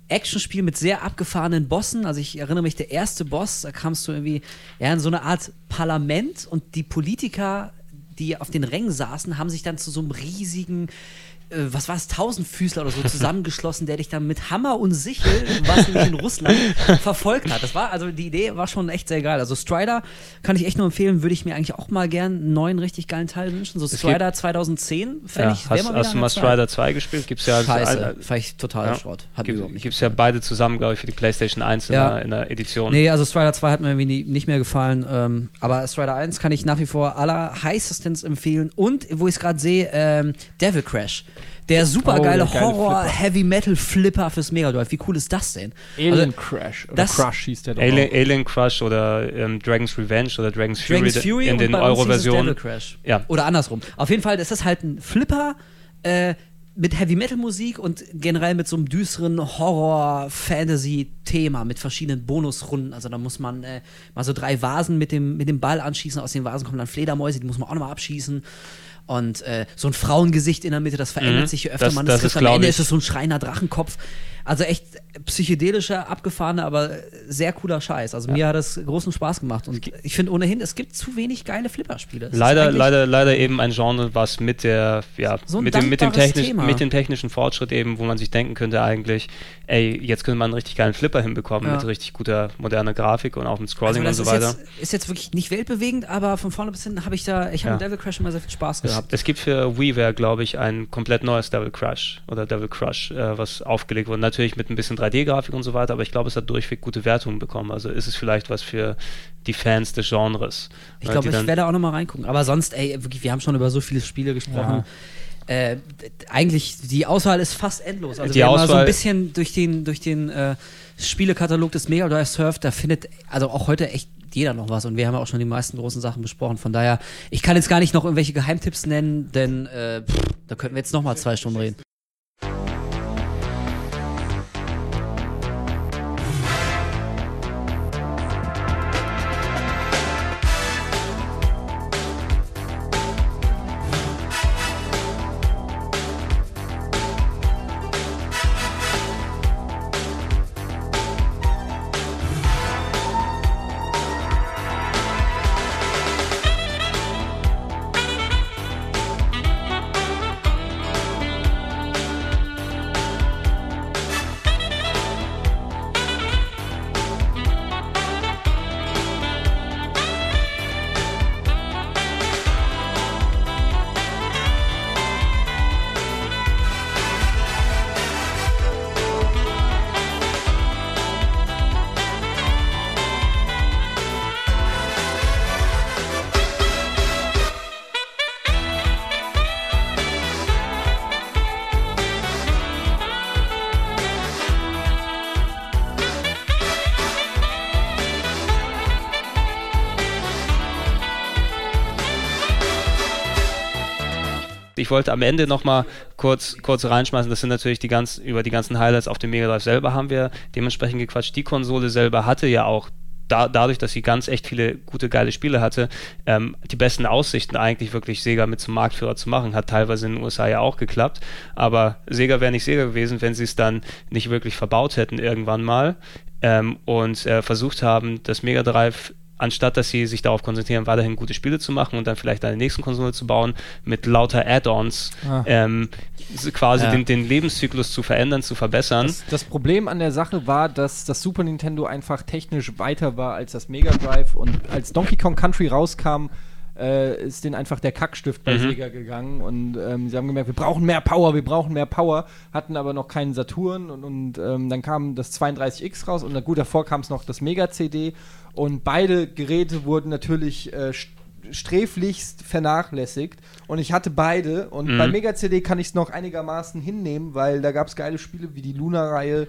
Actionspiel mit sehr abgefahrenen Bossen. Also ich erinnere mich, der erste Boss, da kamst du irgendwie ja, in so eine Art Parlament und die Politiker, die auf den Rängen saßen, haben sich dann zu so einem riesigen was war es, Tausendfüßler oder so zusammengeschlossen, der dich dann mit Hammer und Sichel, was nämlich in Russland, verfolgt hat. Das war, also die Idee war schon echt sehr geil. Also Strider kann ich echt nur empfehlen, würde ich mir eigentlich auch mal gern einen neuen, richtig geilen Teil wünschen. So Es Strider 2010, fände Ja, ich, hast, hast du mal. Strider 2 gespielt? Gibt's ja Scheiße, fand ich total ja, Schrott. Hat gibt, überhaupt nicht gibt's ja beide zusammen, glaube ich, für die PlayStation 1 in, Ja. der, in der Edition. Nee, also Strider 2 hat mir irgendwie nie, nicht mehr gefallen. Ähm, aber Strider 1 kann ich nach wie vor aller heißestens empfehlen. Und, wo ich es gerade sehe, ähm, Devil Crash. Der supergeile Oh, der Horror-Heavy-Metal-Flipper fürs Mega Drive. Wie cool ist das denn? Alien Also, Crash. Oder das- Crush hieß der doch Alien, auch. Alien Crush oder ähm, Dragon's Revenge oder Dragon's Fury, Dragon's Fury in und den Euro-Versionen. Ja. Oder andersrum. Auf jeden Fall, das ist halt ein Flipper, äh, mit Heavy Metal Musik und generell mit so einem düsteren Horror-Fantasy-Thema mit verschiedenen Bonusrunden. Also da muss man äh, mal so drei Vasen mit dem, mit dem Ball anschießen. Aus den Vasen kommen dann Fledermäuse, die muss man auch nochmal abschießen. Und äh, so ein Frauengesicht in der Mitte, das verändert Mhm. sich je öfter Das- man das trifft. ist, Am Ende ich- ist es so ein schreiender Drachenkopf. Also echt psychedelischer, abgefahrener, aber sehr cooler Scheiß. Also mir hat das großen Spaß gemacht. Und ich finde ohnehin, es gibt zu wenig geile Flipperspiele. Es ist Leider, leider, leider eben ein Genre, was mit der, ja, So mit dem, mit dem technisch, mit dem technischen Fortschritt eben, wo man sich denken könnte eigentlich, ey, jetzt könnte man einen richtig geilen Flipper hinbekommen Ja. mit richtig guter moderner Grafik und auch mit Scrolling Also und so ist weiter. Jetzt, ist jetzt wirklich nicht weltbewegend, aber von vorne bis hinten habe ich da, ich habe Ja. Devil Crash immer sehr viel Spaß Es, gehabt. es gibt für WiiWare, glaube ich, ein komplett neues Devil Crush oder Devil Crush, äh, was aufgelegt wurde. Natürlich mit ein bisschen 3D-Grafik und so weiter, aber ich glaube, es hat durchweg gute Wertungen bekommen. Also ist es vielleicht was für die Fans des Genres. Ich Äh, glaube, ich werde auch noch mal reingucken. Aber sonst, ey, wirklich, wir haben schon über so viele Spiele gesprochen. Äh, d- eigentlich, die Auswahl ist fast endlos. Also Die wer mal so ein bisschen durch den, durch den äh, Spielekatalog des Mega Drive surft, da findet also auch heute echt jeder noch was. Und wir haben ja auch schon die meisten großen Sachen besprochen. Von daher, ich kann jetzt gar nicht noch irgendwelche Geheimtipps nennen, denn äh, pff, da könnten wir jetzt noch mal zwei Stunden reden. Ich wollte am Ende noch mal kurz, kurz reinschmeißen, das sind natürlich die ganz, über die ganzen Highlights auf dem Mega Drive selber haben wir dementsprechend gequatscht. Die Konsole selber hatte ja auch da, dadurch, dass sie ganz echt viele gute, geile Spiele hatte, ähm, die besten Aussichten eigentlich wirklich Sega mit zum Marktführer zu machen. Hat teilweise in den USA ja auch geklappt, aber Sega wäre nicht Sega gewesen, wenn sie es dann nicht wirklich verbaut hätten irgendwann mal ähm, und äh, versucht haben, das Mega Drive anstatt dass sie sich darauf konzentrieren, weiterhin gute Spiele zu machen und dann vielleicht eine nächste Konsole zu bauen, mit lauter Add-ons Ah. ähm, quasi Ja. den, den Lebenszyklus zu verändern, zu verbessern. Das, das Problem an der Sache war, dass das Super Nintendo einfach technisch weiter war als das Mega Drive und als Donkey Kong Country rauskam, äh, ist denen einfach der Kackstift bei Mhm. Sega gegangen und ähm, sie haben gemerkt, wir brauchen mehr Power, wir brauchen mehr Power, hatten aber noch keinen Saturn und, und ähm, dann kam das 32X raus und gut, davor kam es noch das Mega CD und beide Geräte wurden natürlich äh, st- sträflichst vernachlässigt und ich hatte beide und Mhm. bei Mega CD kann ich es noch einigermaßen hinnehmen, weil da gab es geile Spiele wie die Luna-Reihe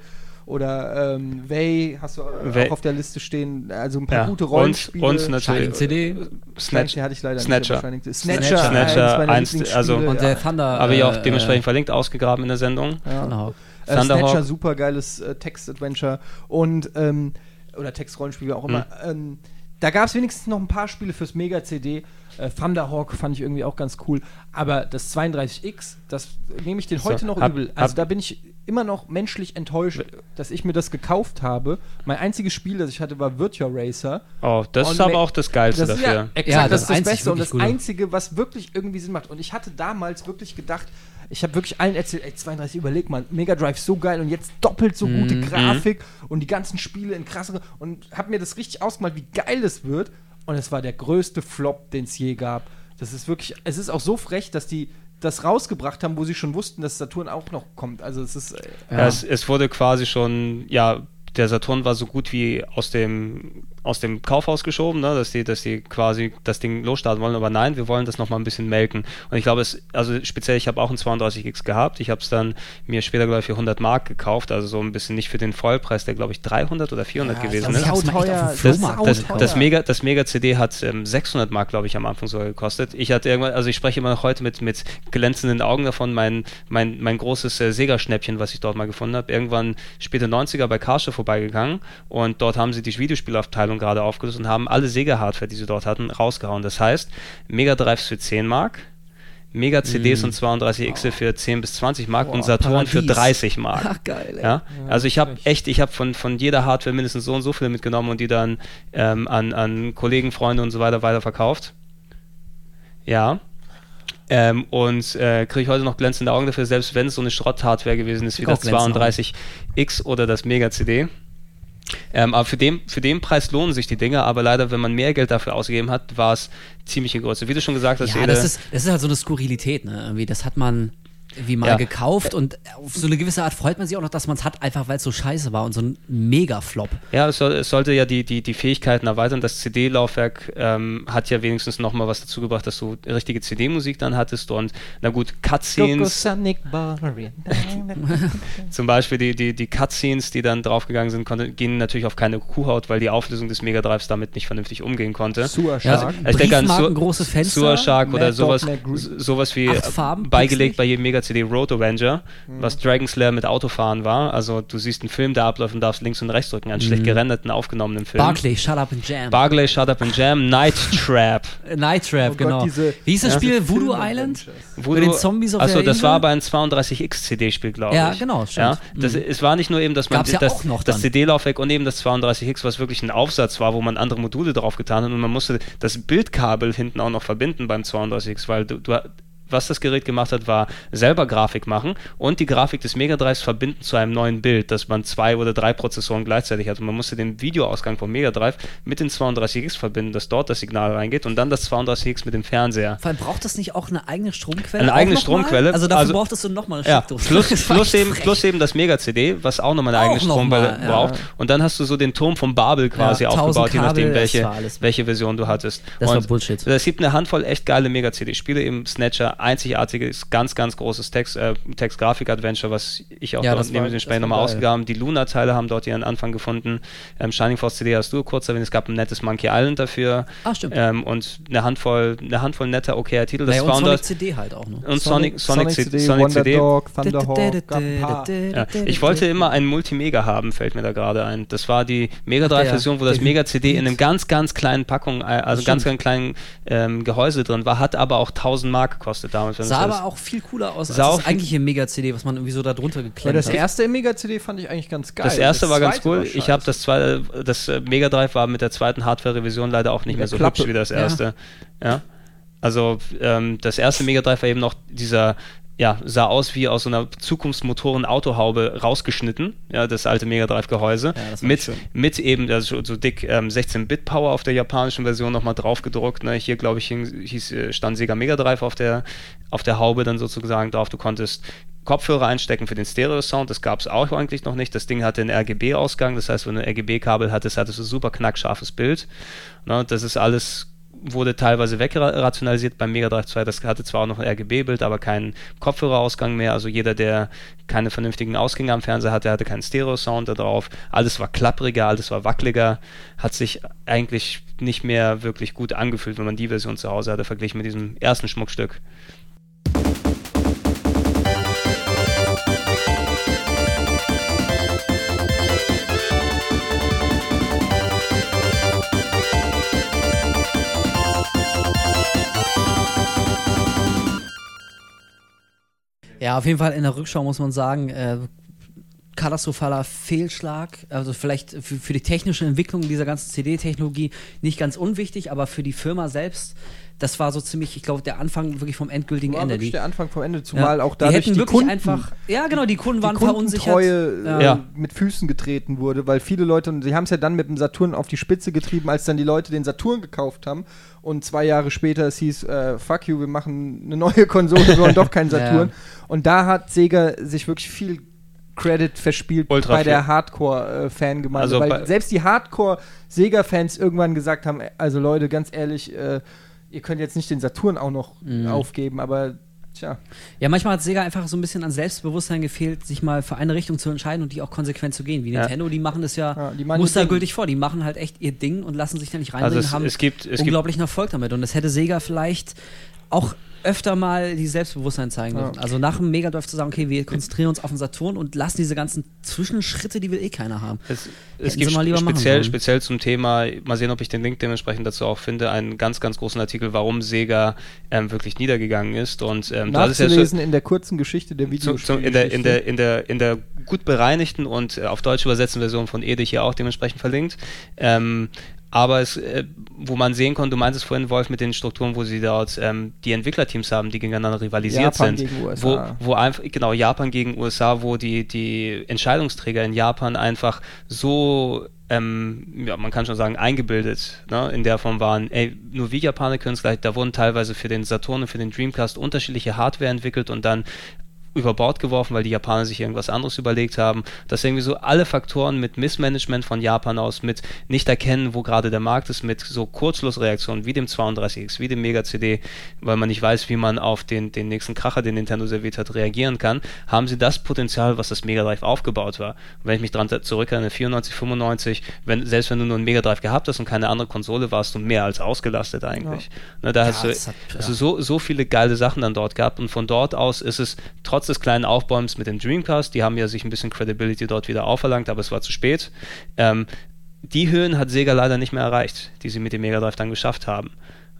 oder ähm, Way hast du äh, Way. auch auf der Liste stehen, also ein paar Ja. gute Und, Rollenspiele. und natürlich Shining CD. Snatch, hatte ich leider Snatcher. nicht. Snatcher, Snatcher. eins eins, also- Und ja. der Thunder. habe ich auch äh, dementsprechend verlinkt, ausgegraben in der Sendung. Ja. Genau. Äh, Thunderhawk. Snatcher, super geiles äh, Text-Adventure und ähm, oder Text-Rollenspiel, wie auch immer. Mhm. Ähm, da gab es wenigstens noch ein paar Spiele fürs Mega-CD. Äh, Thunderhawk fand ich irgendwie auch ganz cool. Aber das 32X, das nehme ich den So, heute noch hab- übel. Also hab- da bin ich immer noch menschlich enttäuscht, dass ich mir das gekauft habe. Mein einziges Spiel, das ich hatte, war Virtua Racer. Oh, das Und ist aber auch das Geilste Das ist dafür. ja exakt Ja, das, das ist das Beste und das. Einzige, was wirklich irgendwie Sinn macht. Und ich hatte damals wirklich gedacht, ich habe wirklich allen erzählt, ey, 32, überleg mal, Mega Drive so geil und jetzt doppelt so gute Mhm. Grafik und die ganzen Spiele in krassere und habe mir das richtig ausgemalt, wie geil das wird. Und es war der größte Flop, den es je gab. Das ist wirklich, es ist auch so frech, dass die das rausgebracht haben, wo sie schon wussten, dass Saturn auch noch kommt. Also es ist, äh, Ja. Es, es wurde quasi schon, ja, der Saturn war so gut wie aus dem aus dem Kaufhaus geschoben, ne, dass die, dass die quasi das Ding losstarten wollen, aber nein, wir wollen das nochmal ein bisschen melken. Und ich glaube, es, also speziell, ich habe auch einen 32X gehabt, ich habe es dann mir später, glaube ich, für 100 Mark gekauft, also so ein bisschen nicht für den Vollpreis, der, glaube ich, 300 oder 400 Ja, gewesen das ist. echt teuer. Das, das, das. Mega, das Mega-CD hat ähm, 600 Mark, glaube ich, am Anfang sogar gekostet. Ich hatte irgendwann, also ich spreche immer noch heute mit, mit glänzenden Augen davon, mein, mein, mein großes äh, Sega-Schnäppchen, was ich dort mal gefunden habe. Irgendwann späte 90er bei Karsche vorbeigegangen und dort haben sie die Videospielabteilung gerade aufgelöst und haben alle Sega-Hardware, die sie dort hatten, rausgehauen. Das heißt, Mega Drives für 10 Mark, Mega CDs und 32X für 10 bis 20 Mark Boah, und Saturn für Paradies. 30 Mark. Ach, geil, ey. Ja? Also ich habe echt, ich habe von, von jeder Hardware mindestens so und so viele mitgenommen und die dann ähm, an, an Kollegen, Freunde und so weiter weiterverkauft. Ja. Ähm, und äh, kriege ich heute noch glänzende Augen dafür, selbst wenn es so eine Schrott-Hardware gewesen ist wie das glänzende 32X oder das Mega-CD. Ähm, aber für den, für den Preis lohnen sich die Dinge, aber leider, wenn man mehr Geld dafür ausgegeben hat, war es ziemliche Größe. Wie du schon gesagt hast, Ja, das ist, das ist halt so eine Skurrilität, ne? Irgendwie, das hat man wie mal Ja. gekauft und auf so eine gewisse Art freut man sich auch noch, dass man es hat, einfach weil es so scheiße war und so ein Mega-Flop. Ja, es, soll, es sollte ja die, die, die Fähigkeiten erweitern. Das CD-Laufwerk ähm, hat ja wenigstens nochmal was dazu gebracht, dass du richtige CD-Musik dann hattest und na gut, Cutscenes, zum Beispiel die, die, die Cutscenes, die dann draufgegangen sind, konnte, gehen natürlich auf keine Kuhhaut, weil die Auflösung des Mega Drives damit nicht vernünftig umgehen konnte. Sewer Ja, Shark. Ich denke an große Fenster, Sewer Shark oder sowas, sowas wie Farben, beigelegt bei jedem Mega-CD Road Avenger, Mhm. was Dragon Slayer mit Autofahren war. Also du siehst einen Film, der abläuft und darfst links und rechts drücken, einen schlecht gerenderten, aufgenommenen Film. Barclay, Shut Up and Jam. Barclay, Shut Up and Jam, Night Trap. Night Trap, Oh Gott, genau. diese- Wie hieß das ja. Spiel? Voodoo Film- Island? Mit du- den Zombies auf Achso, der das Insel? war aber ein 32X CD-Spiel, glaube Ja, ich. genau, stimmt. Ja, das, Mhm. Es war nicht nur eben, dass man Gab's ja das, das. CD-Laufwerk und eben das 32X, was wirklich ein Aufsatz war, wo man andere Module drauf getan hat und man musste das Bildkabel hinten auch noch verbinden beim 32X, weil du, du was das Gerät gemacht hat, war selber Grafik machen und die Grafik des Mega Drives verbinden zu einem neuen Bild, dass man zwei oder drei Prozessoren gleichzeitig hat. Und man musste den Videoausgang vom Mega Drive mit den 32X verbinden, dass dort das Signal reingeht und dann das 32X mit dem Fernseher. Vor allem braucht das nicht auch eine eigene Stromquelle? Eine eigene noch mal? Stromquelle? Also dafür Also- brauchtest du nochmal eine Ja, Steckdose. plus, war plus, eben, plus eben das Mega-CD, was auch nochmal eine Auch eigene noch Stromquelle mal, ja. braucht. Und dann hast du so den Turm von Babel quasi Ja, 1000 aufgebaut, je nachdem, welche, war welche Version du hattest. Das war Und Bullshit. Es gibt eine Handvoll echt geile Mega-CD-Spiele im Snatcher, einzigartiges, ganz, ganz großes Text, äh, Text-Grafik-Adventure, was ich auch Ja, dort neben Spälen war nochmal geil. ausgegraben. Die Luna-Teile haben dort ihren Anfang gefunden. Ähm, Shining Force CD hast du kurz erwähnt, es gab ein nettes Monkey Island dafür. Ah, stimmt. Ähm, und eine Handvoll, eine Handvoll netter, okayer Titel. Das Naja, und 200 Sonic CD halt auch noch. und Sonic, Sonic, CD, Sonic Wonder CD. Dog, Thunderhawk, ein. Ja, ich wollte immer einen Multimega haben, fällt mir da gerade ein. Das war die Mega Ach, der- 3-Version, wo das der Mega CD in einem ganz, ganz kleinen Packung, äh, also ganz, ganz kleinen ähm, Gehäuse drin war, hat aber auch 1000 Mark gekostet damals. Sah das aber auch viel cooler aus als Sah auch das eigentliche Mega-CD, was man irgendwie so da drunter geklemmt das hat. erste Mega-CD fand ich eigentlich ganz geil. das erste war ganz cool. war Ich habe das zweite, das äh, Mega Drive war mit der zweiten Hardware-Revision leider auch nicht mehr so Klappe. hübsch wie das Ja. erste. Ja. Also ähm, das erste Mega Drive war eben noch dieser ja, sah aus wie aus so einer Zukunftsmotoren-Autohaube rausgeschnitten, ja, das alte Mega Drive-Gehäuse. Ja, mit, mit eben also so, dick ähm, 16-Bit-Power auf der japanischen Version nochmal drauf gedruckt. Ne? Hier, glaube ich, hieß, äh, stand Sega Mega Drive auf der, auf der Haube dann sozusagen drauf. Du konntest Kopfhörer einstecken für den Stereo-Sound, das gab es auch eigentlich noch nicht. Das Ding hatte einen RGB-Ausgang, das heißt, wenn du ein RGB-Kabel hattest, hattest du super knackscharfes Bild. Ne? Das ist alles wurde teilweise wegrationalisiert beim Mega Drive 2. Das hatte zwar auch noch ein RGB-Bild, aber keinen Kopfhörerausgang mehr. Also jeder, der keine vernünftigen Ausgänge am Fernseher hatte, hatte keinen Stereo-Sound da drauf. Alles war klappriger, alles war wackeliger. Hat sich eigentlich nicht mehr wirklich gut angefühlt, wenn man die Version zu Hause hatte, verglichen mit diesem ersten Schmuckstück. Ja, auf jeden Fall in der Rückschau muss man sagen, äh, katastrophaler Fehlschlag. Also vielleicht für, für die technische Entwicklung dieser ganzen CD-Technologie nicht ganz unwichtig, aber für die Firma selbst, das war so ziemlich, ich glaube, der Anfang wirklich vom endgültigen War Ende. wirklich Die, der Anfang vom Ende, ja, zumal auch die dadurch hätten die wirklich Kunden, einfach, ja genau, die Kunden die waren verunsichert. Kundentreue äh, Ja. mit Füßen getreten wurde, weil viele Leute, und sie haben es ja dann mit dem Saturn auf die Spitze getrieben, als dann die Leute den Saturn gekauft haben und zwei Jahre später es hieß, äh, fuck you, wir machen eine neue Konsole, wir wollen doch keinen Ja. Saturn. Und da hat Sega sich wirklich viel Credit verspielt Ultra bei der viel. Hardcore-Fangemeinde, Also weil selbst die Hardcore-Sega-Fans irgendwann gesagt haben, also Leute, ganz ehrlich, äh, ihr könnt jetzt nicht den Saturn auch noch Mhm. aufgeben, aber tja. Ja, manchmal hat Sega einfach so ein bisschen an Selbstbewusstsein gefehlt, sich mal für eine Richtung zu entscheiden und die auch konsequent zu gehen. Wie Ja. Nintendo, die machen das ja, Ja, die machen ihr mustergültig vor. Die machen halt echt ihr Ding und lassen sich da nicht Also reinbringen, es, haben es gibt, es gibt unglaublichen Erfolg damit. Und das hätte Sega vielleicht auch öfter mal die Selbstbewusstsein zeigen Ja. dürfen. Also nach dem Mega Drive zu sagen, okay, wir konzentrieren uns auf den Saturn und lassen diese ganzen Zwischenschritte, die will eh keiner haben. Es, es gibt mal lieber speziell, speziell zum Thema, mal sehen, ob ich den Link dementsprechend dazu auch finde, einen ganz, ganz großen Artikel, warum Sega ähm, wirklich niedergegangen ist. Und ähm, du hattest ja schon, Nachzulesen in der kurzen Geschichte der Videospiele. zu, in, der, in, der, in, der, in der gut bereinigten und äh, auf Deutsch übersetzten Version von Ede hier auch dementsprechend verlinkt. Ähm, aber es, äh, wo man sehen konnte, du meintest vorhin, Wolf, mit den Strukturen, wo sie dort ähm, die Entwicklerteams haben, die gegeneinander rivalisiert Japan sind. gegen Wo, USA. wo einfach, genau, Japan gegen USA, wo die, die Entscheidungsträger in Japan einfach so, ähm, ja, man kann schon sagen, eingebildet, ne, in der Form waren, ey, nur wir Japaner können es gleich, da wurden teilweise für den Saturn und für den Dreamcast unterschiedliche Hardware entwickelt und dann über Bord geworfen, weil die Japaner sich irgendwas anderes überlegt haben. Dass irgendwie so alle Faktoren mit Missmanagement von Japan aus, mit nicht erkennen, wo gerade der Markt ist, mit so Kurzschlussreaktionen wie dem 32X, wie dem Mega CD, weil man nicht weiß, wie man auf den, den nächsten Kracher, den Nintendo serviert hat, reagieren kann, haben sie das Potenzial, was das Mega Drive aufgebaut war. Und wenn ich mich dran zurückerinnere, 94, 95, wenn, selbst wenn du nur einen Mega Drive gehabt hast und keine andere Konsole, warst du mehr als ausgelastet eigentlich. Ne, da Ja, hast du hat- also ja. so, so viele geile Sachen dann dort gehabt und von dort aus ist es trotz des kleinen Aufbäumens mit dem Dreamcast, die haben ja sich ein bisschen Credibility dort wieder auferlangt, aber es war zu spät. Ähm, die Höhen hat Sega leider nicht mehr erreicht, die sie mit dem Mega Drive dann geschafft haben.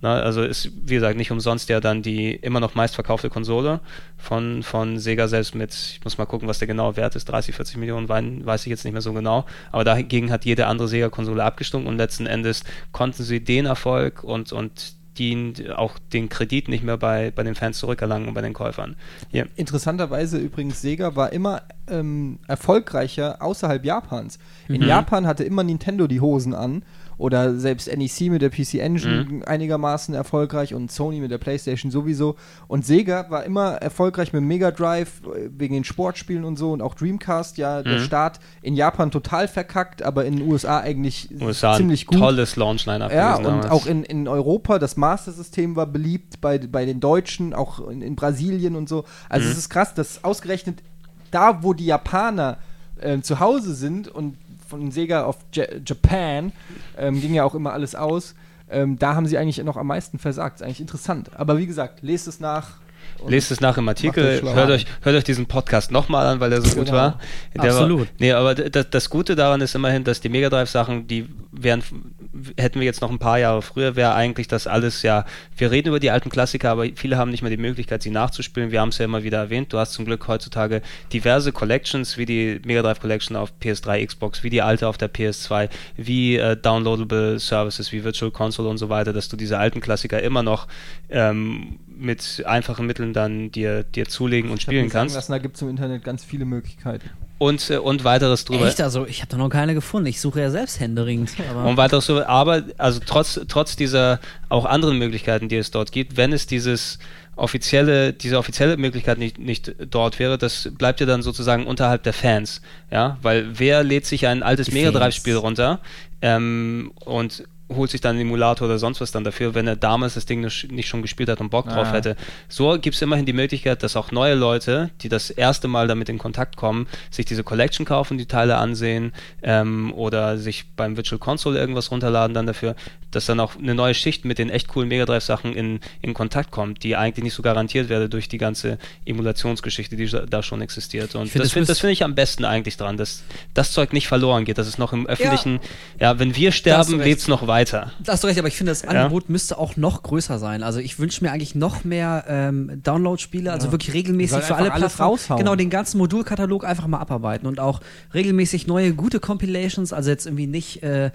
Na, also ist, wie gesagt, nicht umsonst ja dann die immer noch meistverkaufte Konsole von, von Sega selbst mit, ich muss mal gucken, was der genaue Wert ist, 30, 40 Millionen, weiß ich jetzt nicht mehr so genau. Aber dagegen hat jede andere Sega-Konsole abgestunken und letzten Endes konnten sie den Erfolg und, und die, auch den Kredit nicht mehr bei, bei den Fans zurückerlangen und bei den Käufern. Hier. Interessanterweise übrigens, Sega war immer ähm, erfolgreicher außerhalb Japans. In Mhm. Japan hatte immer Nintendo die Hosen an oder selbst NEC mit der PC Engine Mhm. einigermaßen erfolgreich und Sony mit der PlayStation sowieso. Und Sega war immer erfolgreich mit Mega Drive äh, wegen den Sportspielen und so und auch Dreamcast, ja, der Mhm. Start in Japan total verkackt, aber in den USA eigentlich USA ziemlich ein gut. tolles Launch-Line-Up Ja, und damals. auch in, in Europa, das Master-System war beliebt bei, bei den Deutschen, auch in, in Brasilien und so. Also Mhm. es ist krass, dass ausgerechnet da, wo die Japaner äh, zu Hause sind und von Sega auf Ja- Japan ähm, ging ja auch immer alles aus, ähm, da haben sie eigentlich noch am meisten versagt. Ist eigentlich interessant. Aber wie gesagt, lest es nach. Lest es nach im Artikel, hört euch, hört euch diesen Podcast nochmal an, weil der so gut Genau. war. Der Absolut. War, nee, aber das, das Gute daran ist immerhin, dass die Mega Drive-Sachen, die wären, hätten wir jetzt noch ein paar Jahre früher, wäre eigentlich das alles ja, wir reden über die alten Klassiker, aber viele haben nicht mehr die Möglichkeit, sie nachzuspielen. Wir haben es ja immer wieder erwähnt. Du hast zum Glück heutzutage diverse Collections, wie die Mega Drive Collection auf PS3, Xbox, wie die alte auf der PS2, wie äh, downloadable Services wie Virtual Console und so weiter, dass du diese alten Klassiker immer noch ähm, mit einfachen Mitteln dann dir, dir zulegen und Ich spielen kannst. Lassen, da gibt es im Internet ganz viele Möglichkeiten. Und, äh, und weiteres drüber. Echt? Also, ich habe da noch keine gefunden. Ich suche ja selbst händeringend. Aber Und weiteres so, aber also trotz, trotz dieser auch anderen Möglichkeiten, die es dort gibt, wenn es dieses offizielle, diese offizielle Möglichkeit nicht, nicht dort wäre, das bleibt ja dann sozusagen unterhalb der Fans, ja, weil wer lädt sich ein altes Mega Drive. Spiel runter ähm, und holt sich dann einen Emulator oder sonst was dann dafür, wenn er damals das Ding nicht schon gespielt hat und Bock drauf Ah. hätte. So gibt es immerhin die Möglichkeit, dass auch neue Leute, die das erste Mal damit in Kontakt kommen, sich diese Collection kaufen, die Teile ansehen ähm, oder sich beim Virtual Console irgendwas runterladen dann dafür, dass dann auch eine neue Schicht mit den echt coolen Mega Drive Sachen in, in Kontakt kommt, die eigentlich nicht so garantiert werde durch die ganze Emulationsgeschichte, die da schon existiert. Und find, das finde find ich am besten eigentlich dran, dass das Zeug nicht verloren geht, dass es noch im öffentlichen, ja, wenn wir sterben, lebt es noch weiter. Da hast du recht, aber ich finde, das Angebot müsste auch noch größer sein. Also ich wünsche mir eigentlich noch mehr ähm, Download-Spiele, also wirklich regelmäßig für alle Plattformen. Genau, den ganzen Modulkatalog einfach mal abarbeiten und auch regelmäßig neue gute Compilations, also jetzt irgendwie nicht äh,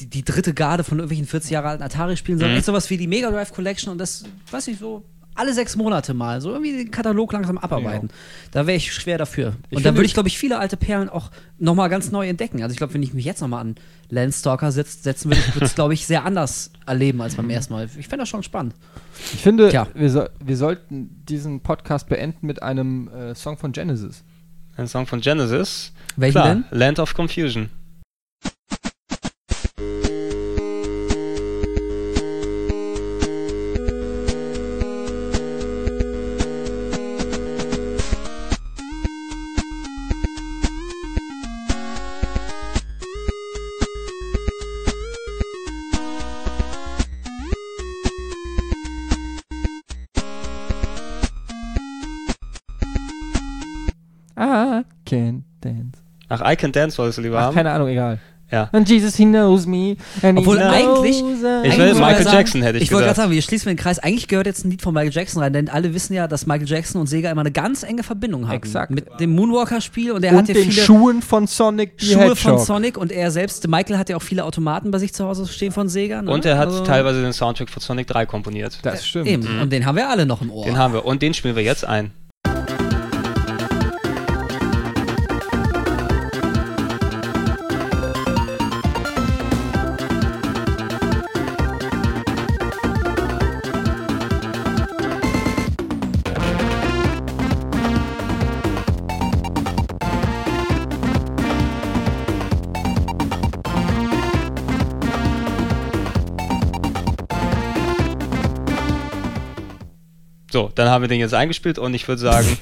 die, die dritte Garde von irgendwelchen 40 Jahre alten Atari-Spielen, sondern Mhm. echt sowas wie die Mega Drive Collection und das, weiß ich so, alle sechs Monate mal, so irgendwie den Katalog langsam abarbeiten. Da wäre ich schwer dafür. Ich und da würde ich, glaube ich, viele alte Perlen auch nochmal ganz neu entdecken. Also ich glaube, wenn ich mich jetzt nochmal an Landstalker setz, setzen würde, würde es, glaube ich, sehr anders erleben als beim ersten Mal. Ich fände das schon spannend. Ich finde, wir, so, wir sollten diesen Podcast beenden mit einem äh, Song von Genesis. Ein Song von Genesis. Welchen Klar, denn? Land of Confusion. Can't dance. Ach, I Can Dance wolltest du lieber Ach, haben? keine Ahnung, egal. Ja. And Jesus, he knows me. And Obwohl he eigentlich- knows Ich will Michael sagen, Jackson, hätte ich Ich wollte gerade gesagt. sagen, wir schließen den Kreis. Eigentlich gehört jetzt ein Lied von Michael Jackson rein, denn alle wissen ja, dass Michael Jackson und Sega immer eine ganz enge Verbindung haben. Exakt. Mit dem Moonwalker-Spiel und er und hat ja den viele Schuhen von Sonic the Schuhe von Hedgehog. Sonic und er selbst, Michael hat ja auch viele Automaten bei sich zu Hause stehen von Sega. Ne? Und er hat Also- teilweise den Soundtrack von Sonic 3 komponiert. Das stimmt. Eben, und den haben wir alle noch im Ohr. Den haben wir. Und den spielen wir jetzt ein. Dann haben wir den jetzt eingespielt und ich würde sagen.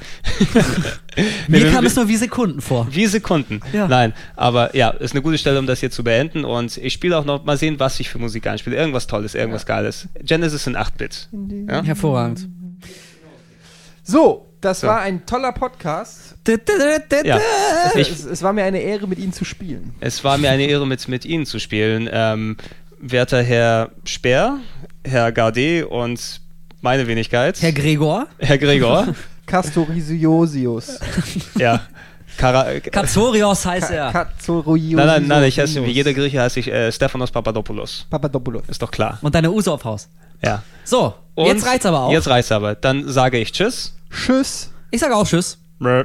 Mir Nee, kam es nur wie Sekunden vor. Wie Sekunden. Ja. Nein, aber ja, ist eine gute Stelle, um das hier zu beenden. Und ich spiele auch noch mal sehen, was ich für Musik einspiele. Irgendwas Tolles, irgendwas Geiles. Genesis in 8-Bit. Ja? Hervorragend. So, das So. war ein toller Podcast. Ja. Es, es, es war mir eine Ehre, mit Ihnen zu spielen. Es war mir eine Ehre, mit, mit Ihnen zu spielen. Ähm, werter Herr Speer, Herr Gardet und meine Wenigkeit. Herr Gregor. Herr Gregor. Castoriosiosius. ja. Katsorios heißt er. Katsorios. Nein, nein, nein, ich heiße, wie jeder Grieche heiße ich äh, Stephanos Papadopoulos. Papadopoulos. Ist doch klar. Und deine Use auf Haus. Ja. So, Und jetzt reicht's aber auch. Jetzt reicht's aber. Dann sage ich Tschüss. Tschüss. Ich sage auch Tschüss. Mö.